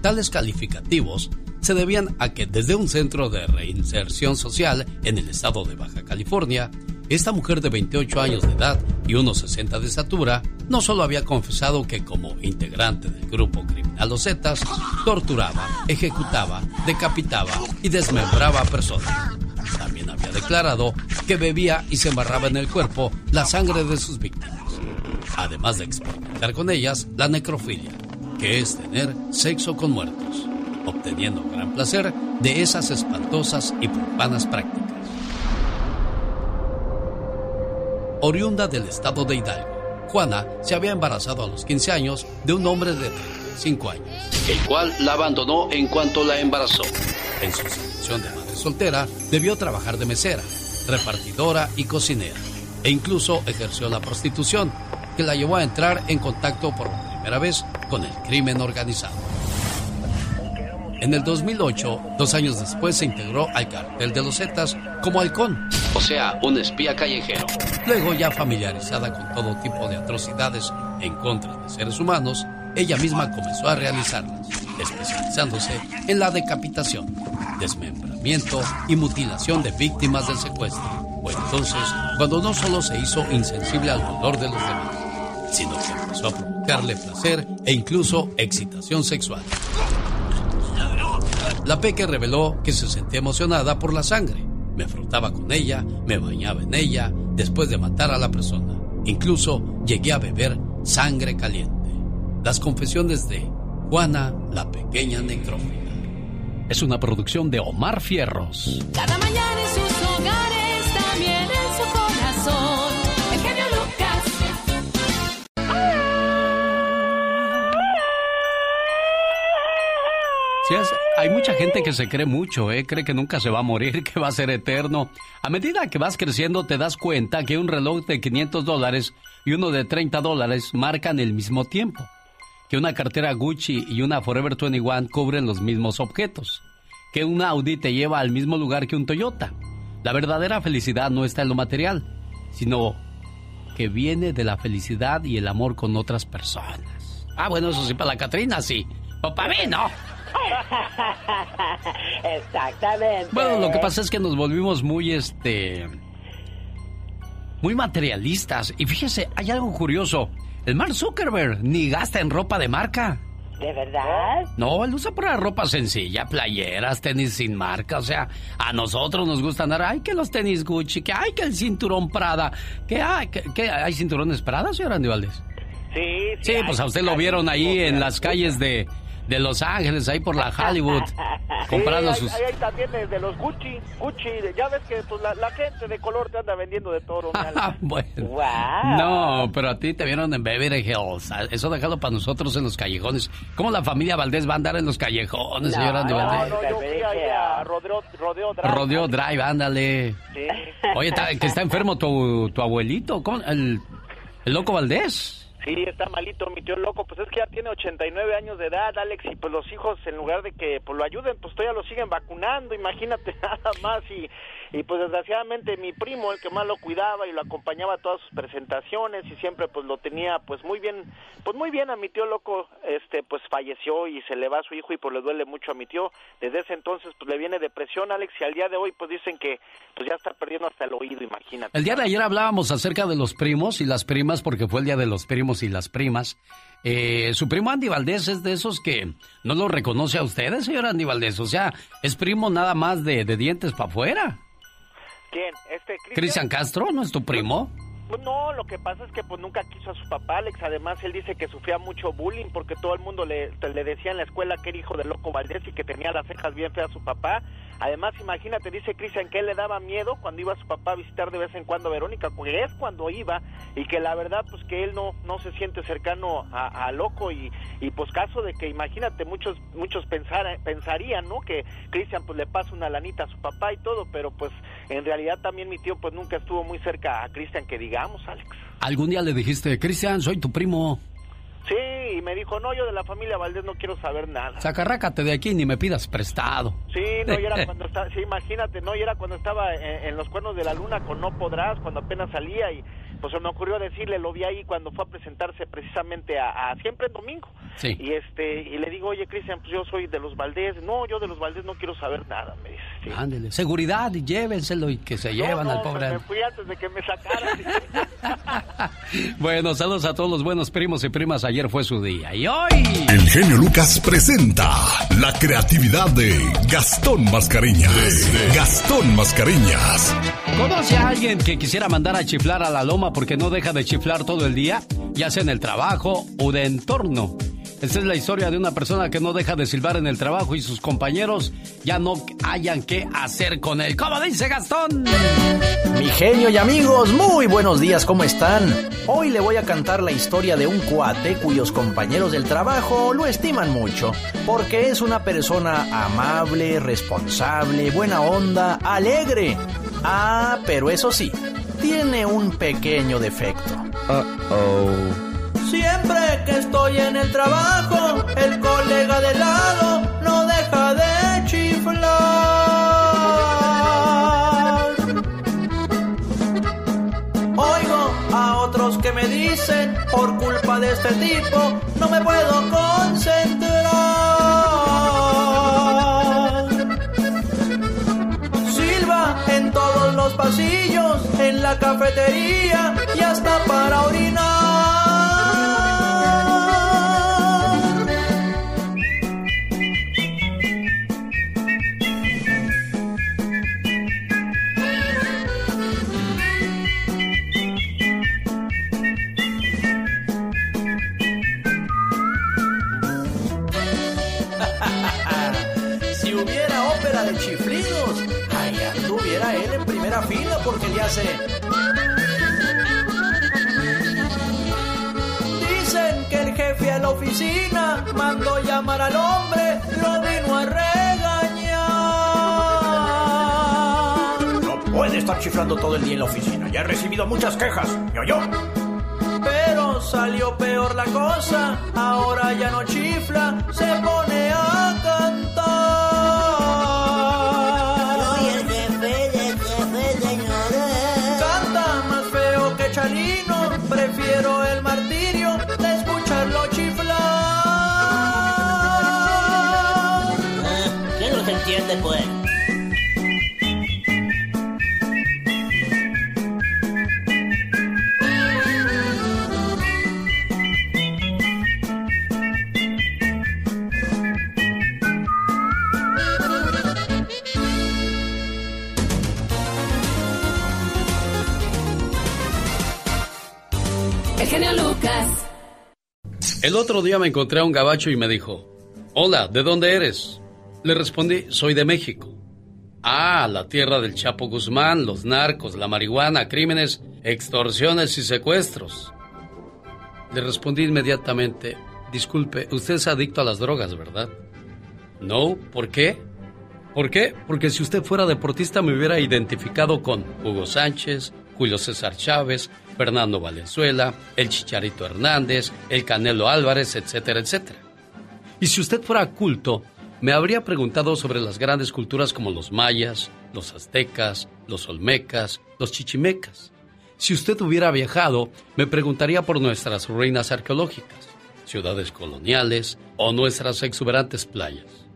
Tales calificativos se debían a que desde un centro de reinserción social en el estado de Baja California, esta mujer de 28 años de edad y unos 60 de estatura no solo había confesado que como integrante del grupo criminal Los Zetas, torturaba, ejecutaba, decapitaba y desmembraba a personas. También había declarado que bebía y se embarraba en el cuerpo la sangre de sus víctimas, además de experimentar con ellas la necrofilia, que es tener sexo con muertos, obteniendo gran placer de esas espantosas y profanas prácticas. oriunda del estado de Hidalgo. Juana se había embarazado a los 15 años de un hombre de 35 años, el cual la abandonó en cuanto la embarazó. En su situación de madre soltera, debió trabajar de mesera, repartidora y cocinera, e incluso ejerció la prostitución, que la llevó a entrar en contacto por primera vez con el crimen organizado. En el 2008, dos años después, se integró al cartel de los Zetas como halcón, o sea, un espía callejero. Luego, ya familiarizada con todo tipo de atrocidades en contra de seres humanos, ella misma comenzó a realizarlas, especializándose en la decapitación, desmembramiento y mutilación de víctimas del secuestro. Fue entonces cuando no solo se hizo insensible al dolor de los demás, sino que empezó a provocarle placer e incluso excitación sexual. La Peque reveló que se sentía emocionada por la sangre. Me frotaba con ella, me bañaba en ella, después de matar a la persona. Incluso llegué a beber sangre caliente. Las confesiones de Juana, la pequeña necrófila. Es una producción de Omar Fierros. Cada mañana en sus hogares, también Hay mucha gente que se cree mucho, ¿eh? cree que nunca se va a morir, [laughs] que va a ser eterno. A medida que vas creciendo te das cuenta que un reloj de 500 dólares y uno de 30 dólares marcan el mismo tiempo. Que una cartera Gucci y una Forever 21 cubren los mismos objetos. Que un Audi te lleva al mismo lugar que un Toyota. La verdadera felicidad no está en lo material, sino que viene de la felicidad y el amor con otras personas. Ah, bueno, eso sí, para la Catrina sí. Para mí no. [laughs] Exactamente. Bueno, lo que pasa es que nos volvimos muy, este... Muy materialistas. Y fíjese, hay algo curioso. El Mark Zuckerberg ni gasta en ropa de marca. ¿De verdad? No, él usa pura ropa sencilla, playeras, tenis sin marca. O sea, a nosotros nos gusta andar, ay, que los tenis Gucci, que ay, que el cinturón Prada, que ay, que, que- hay cinturones Prada, señor Andy Valdés. Sí, Sí, pues a usted lo vieron ahí en las calles de, de Los Ángeles, ahí por la [laughs] Hollywood, comprando sí, sus... Ahí, ahí también de, de los Gucci, Gucci, de- ya ves que pues, la, la gente de color te anda vendiendo de Alex. [laughs] bueno. Wow. No, pero a ti te vieron en Beverly Hills. Eso déjalo para nosotros en los callejones. ¿Cómo la familia Valdés va a andar en los callejones, señor Andy no, Valdés? no, yo fui a Rodeo, Rodeo Drive. Rodeo Drive, ándale. Sí. Oye, está- que está enfermo tu, tu abuelito, ¿cómo? El, el loco Valdés. Sí, está malito mi tío loco, pues es que ya tiene 89 años de edad, Alex, y pues los hijos en lugar de que pues lo ayuden, pues todavía lo siguen vacunando, imagínate [laughs] nada más y y pues desgraciadamente mi primo, el que más lo cuidaba y lo acompañaba a todas sus presentaciones y siempre pues lo tenía pues muy bien, pues muy bien a mi tío loco, este pues falleció y se le va a su hijo y pues le duele mucho a mi tío. Desde ese entonces pues le viene depresión, Alex, y al día de hoy pues dicen que pues ya está perdiendo hasta el oído, imagínate. El día de ayer hablábamos acerca de los primos y las primas, porque fue el día de los primos y las primas. Eh, su primo Andy Valdés es de esos que no lo reconoce a ustedes, señor Andy Valdés. O sea, es primo nada más de, de dientes para afuera. ¿Quién? Este Cristian Castro, ¿no es tu primo? No, lo que pasa es que pues nunca quiso a su papá, Alex. Además, él dice que sufría mucho bullying porque todo el mundo le, le decía en la escuela que era hijo del loco Valdés y que tenía las cejas bien feas a su papá. Además, imagínate, dice Cristian que él le daba miedo cuando iba a su papá a visitar de vez en cuando a Verónica, porque es cuando iba y que la verdad pues que él no no se siente cercano a, a loco y, y pues caso de que imagínate muchos muchos pensar, pensarían, ¿no? Que Cristian pues le pasa una lanita a su papá y todo, pero pues en realidad también mi tío pues nunca estuvo muy cerca a Cristian que digamos, Alex. Algún día le dijiste, Cristian, soy tu primo. Sí, y me dijo, no, yo de la familia Valdés no quiero saber nada. Sacarrácate de aquí ni me pidas prestado. Sí, no, y era [laughs] cuando estaba, sí, imagínate, no, y era cuando estaba en, en los cuernos de la luna con No Podrás, cuando apenas salía y pues se me ocurrió decirle, lo vi ahí cuando fue a presentarse precisamente a, a siempre en domingo. Sí. Y este, y le digo, oye Cristian, pues yo soy de los Valdés, no, yo de los Valdés no quiero saber nada, me dice. sí. Ándele, seguridad y llévenselo y que se llevan No, al no, pobre. Me fui antes de que me sacaran. [laughs] Bueno, saludos a todos los buenos primos y primas. Ayer fue su día. Y hoy. El genio Lucas presenta la creatividad de Gastón Mascareñas. De Gastón Mascareñas. ¿Conoce a alguien que quisiera mandar a chiflar a la loma porque no deja de chiflar todo el día? Ya sea en el trabajo o de entorno. Esta es la historia de una persona que no deja de silbar en el trabajo y sus compañeros ya no hayan qué hacer con él. ¿Cómo dice Gastón? Mi genio y amigos, muy buenos días, ¿cómo están? Hoy le voy a cantar la historia de un cuate cuyos compañeros del trabajo lo estiman mucho, porque es una persona amable, responsable, buena onda, alegre. Ah, pero eso sí, tiene un pequeño defecto. Uh-oh. Siempre que estoy en el trabajo, el colega de lado no deja de chiflar. Oigo a otros que me dicen, por culpa de este tipo, no me puedo concentrar. Silva en todos los pasillos, en la cafetería y hasta para orinar. Porque le hace. Dicen que el jefe a la oficina mandó llamar al hombre, lo vino a regañar. No puede estar chiflando todo el día en la oficina. Ya he recibido muchas quejas. Yo, yo. Pero salió peor la cosa, ahora ya no chifla, se pone a cantar. El otro día me encontré a un gabacho y me dijo, Hola, ¿de dónde eres? Le respondí, soy de México. Ah, la tierra del Chapo Guzmán, los narcos, la marihuana, crímenes, extorsiones y secuestros. Le respondí inmediatamente, disculpe, usted es adicto a las drogas, ¿verdad? No, ¿por qué? ¿Por qué? Porque si usted fuera deportista me hubiera identificado con Hugo Sánchez, Julio César Chávez, Fernando Valenzuela, el Chicharito Hernández, el Canelo Álvarez, etcétera, etcétera. Y si usted fuera culto, me habría preguntado sobre las grandes culturas como los mayas, los aztecas, los olmecas, los chichimecas. Si usted hubiera viajado, me preguntaría por nuestras ruinas arqueológicas, ciudades coloniales o nuestras exuberantes playas.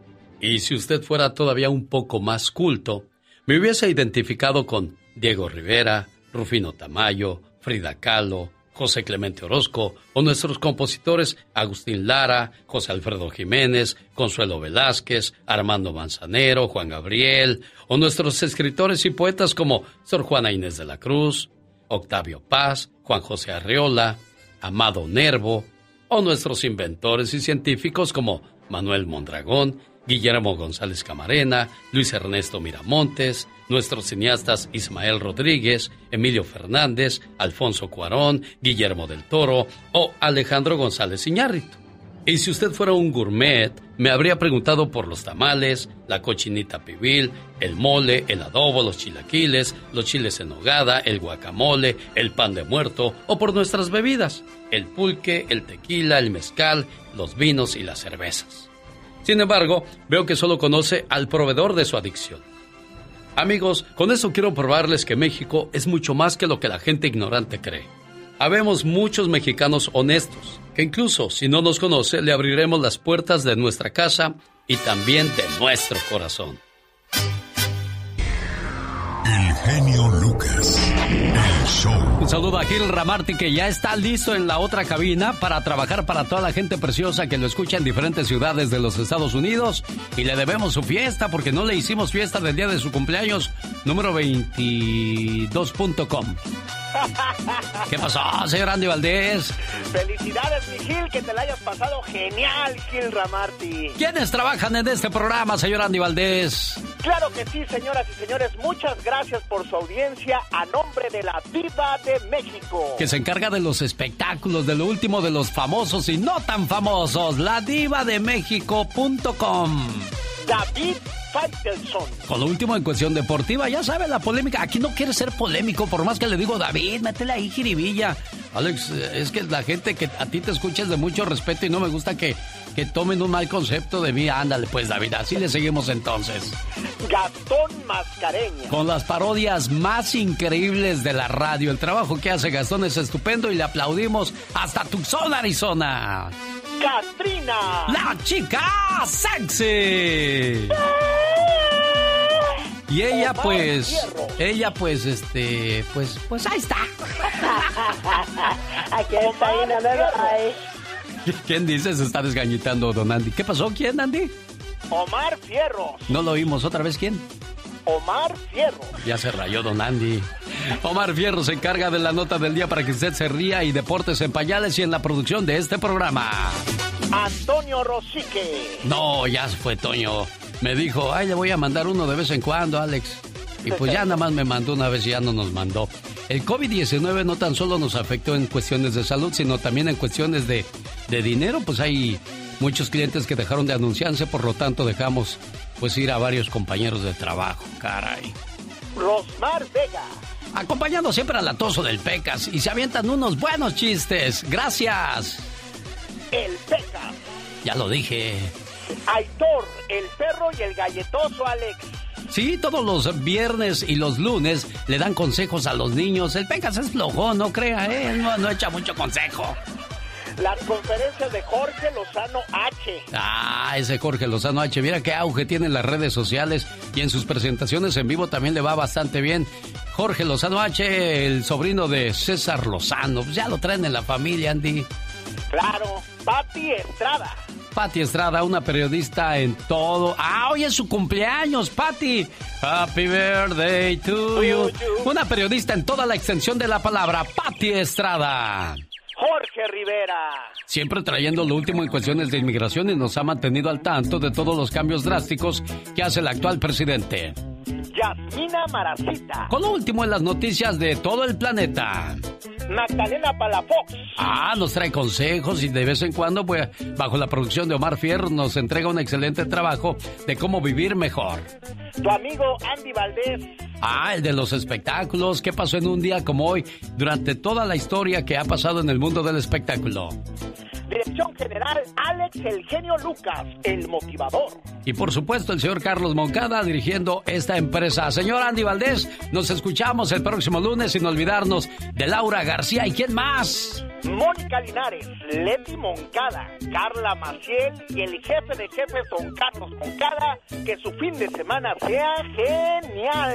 Y si usted fuera todavía un poco más culto, me hubiese identificado con Diego Rivera, Rufino Tamayo, Frida Kahlo, José Clemente Orozco o nuestros compositores Agustín Lara, José Alfredo Jiménez, Consuelo Velázquez, Armando Manzanero, Juan Gabriel o nuestros escritores y poetas como Sor Juana Inés de la Cruz, Octavio Paz, Juan José Arreola, Amado Nervo o nuestros inventores y científicos como Manuel Mondragón, Guillermo González Camarena, Luis Ernesto Miramontes, nuestros cineastas Ismael Rodríguez, Emilio Fernández, Alfonso Cuarón, Guillermo del Toro o Alejandro González Iñárritu. Y si usted fuera un gourmet, me habría preguntado por los tamales, la cochinita pibil, el mole, el adobo, los chilaquiles, los chiles en nogada, el guacamole, el pan de muerto o por nuestras bebidas, el pulque, el tequila, el mezcal, los vinos y las cervezas. Sin embargo, veo que solo conoce al proveedor de su adicción. Amigos, con eso quiero probarles que México es mucho más que lo que la gente ignorante cree. Habemos muchos mexicanos honestos, que incluso si no nos conoce, le abriremos las puertas de nuestra casa y también de nuestro corazón. El genio Lucas. Un saludo a Gil Ramarti que ya está listo en la otra cabina para trabajar para toda la gente preciosa que lo escucha en diferentes ciudades de los Estados Unidos y le debemos su fiesta porque no le hicimos fiesta del día de su cumpleaños número 22.com. ¿Qué pasó, señor Andy Valdés? Felicidades, mi Gil, que te la hayas pasado genial, Gil Ramarty. ¿Quiénes trabajan en este programa, señor Andy Valdés? Claro que sí, señoras y señores. Muchas gracias por su audiencia a nombre de la Viva de México. Que se encarga de los espectáculos, de lo último de los famosos y no tan famosos. La diva de México.com. David Faitelson. Con lo último en cuestión deportiva, ya sabe la polémica. Aquí no quiere ser polémico, por más que le digo, David, métele ahí, jiribilla. Alex, es que la gente que a ti te escucha es de mucho respeto y no me gusta que, que tomen un mal concepto de mí. Ándale, pues, David, así le seguimos entonces. Gastón Mascareña. Con las parodias más increíbles de la radio. El trabajo que hace Gastón es estupendo y le aplaudimos hasta Tucson, Arizona. Katrina. La chica sexy. Y ella pues, ella pues, este, pues, pues ahí está. [laughs] Aquí está ahí. ¿Quién dice se está desgañitando, don Andy? ¿Qué pasó? ¿Quién, Andy? Omar Fierros. No lo oímos. ¿Otra vez quién? Omar Fierros. Ya se rayó don Andy. Omar Fierro se encarga de la nota del día para que usted se ría y deportes en pañales y en la producción de este programa. Antonio Rosique. No, ya fue Toño. Me dijo, ay, le voy a mandar uno de vez en cuando, Alex. Y pues ya nada más me mandó una vez y ya no nos mandó. El COVID-19 no tan solo nos afectó en cuestiones de salud, sino también en cuestiones de, de dinero. Pues hay muchos clientes que dejaron de anunciarse, por lo tanto dejamos pues ir a varios compañeros de trabajo. Caray. Rosmar Vega. Acompañando siempre al atoso del Pecas y se avientan unos buenos chistes. Gracias. El Pecas. Ya lo dije. Aitor, el perro y el galletoso Alex. Sí, todos los viernes y los lunes le dan consejos a los niños. El Pecas es flojo, no crea, ¿eh? No, no echa mucho consejo. Las conferencias de Jorge Lozano H. Ah, ese Jorge Lozano H. Mira qué auge tiene en las redes sociales y en sus presentaciones en vivo también le va bastante bien. Jorge Lozano H, el sobrino de César Lozano. Pues ya lo traen en la familia, Andy. Claro, Patti Estrada. Patti Estrada, una periodista en todo. Ah, hoy es su cumpleaños, Patti. Happy birthday to you. Una periodista en toda la extensión de la palabra, Patti Estrada. Jorge Rivera. Siempre trayendo lo último en cuestiones de inmigración y nos ha mantenido al tanto de todos los cambios drásticos que hace el actual presidente. Yasmina Maracita. Con lo último en las noticias de todo el planeta. Magdalena Palafox. Ah, nos trae consejos y de vez en cuando, pues, bajo la producción de Omar Fierro, nos entrega un excelente trabajo de cómo vivir mejor. Tu amigo Andy Valdés. Ah, el de los espectáculos. ¿Qué pasó en un día como hoy durante toda la historia que ha pasado en el mundo del espectáculo? Dirección General Alex El Genio Lucas, el motivador. Y por supuesto el señor Carlos Moncada dirigiendo esta empresa. Señor Andy Valdés, nos escuchamos el próximo lunes sin olvidarnos de Laura García y quién más. Mónica Linares, Leti Moncada, Carla Maciel y el jefe de jefes Don Carlos Moncada. Que su fin de semana sea genial.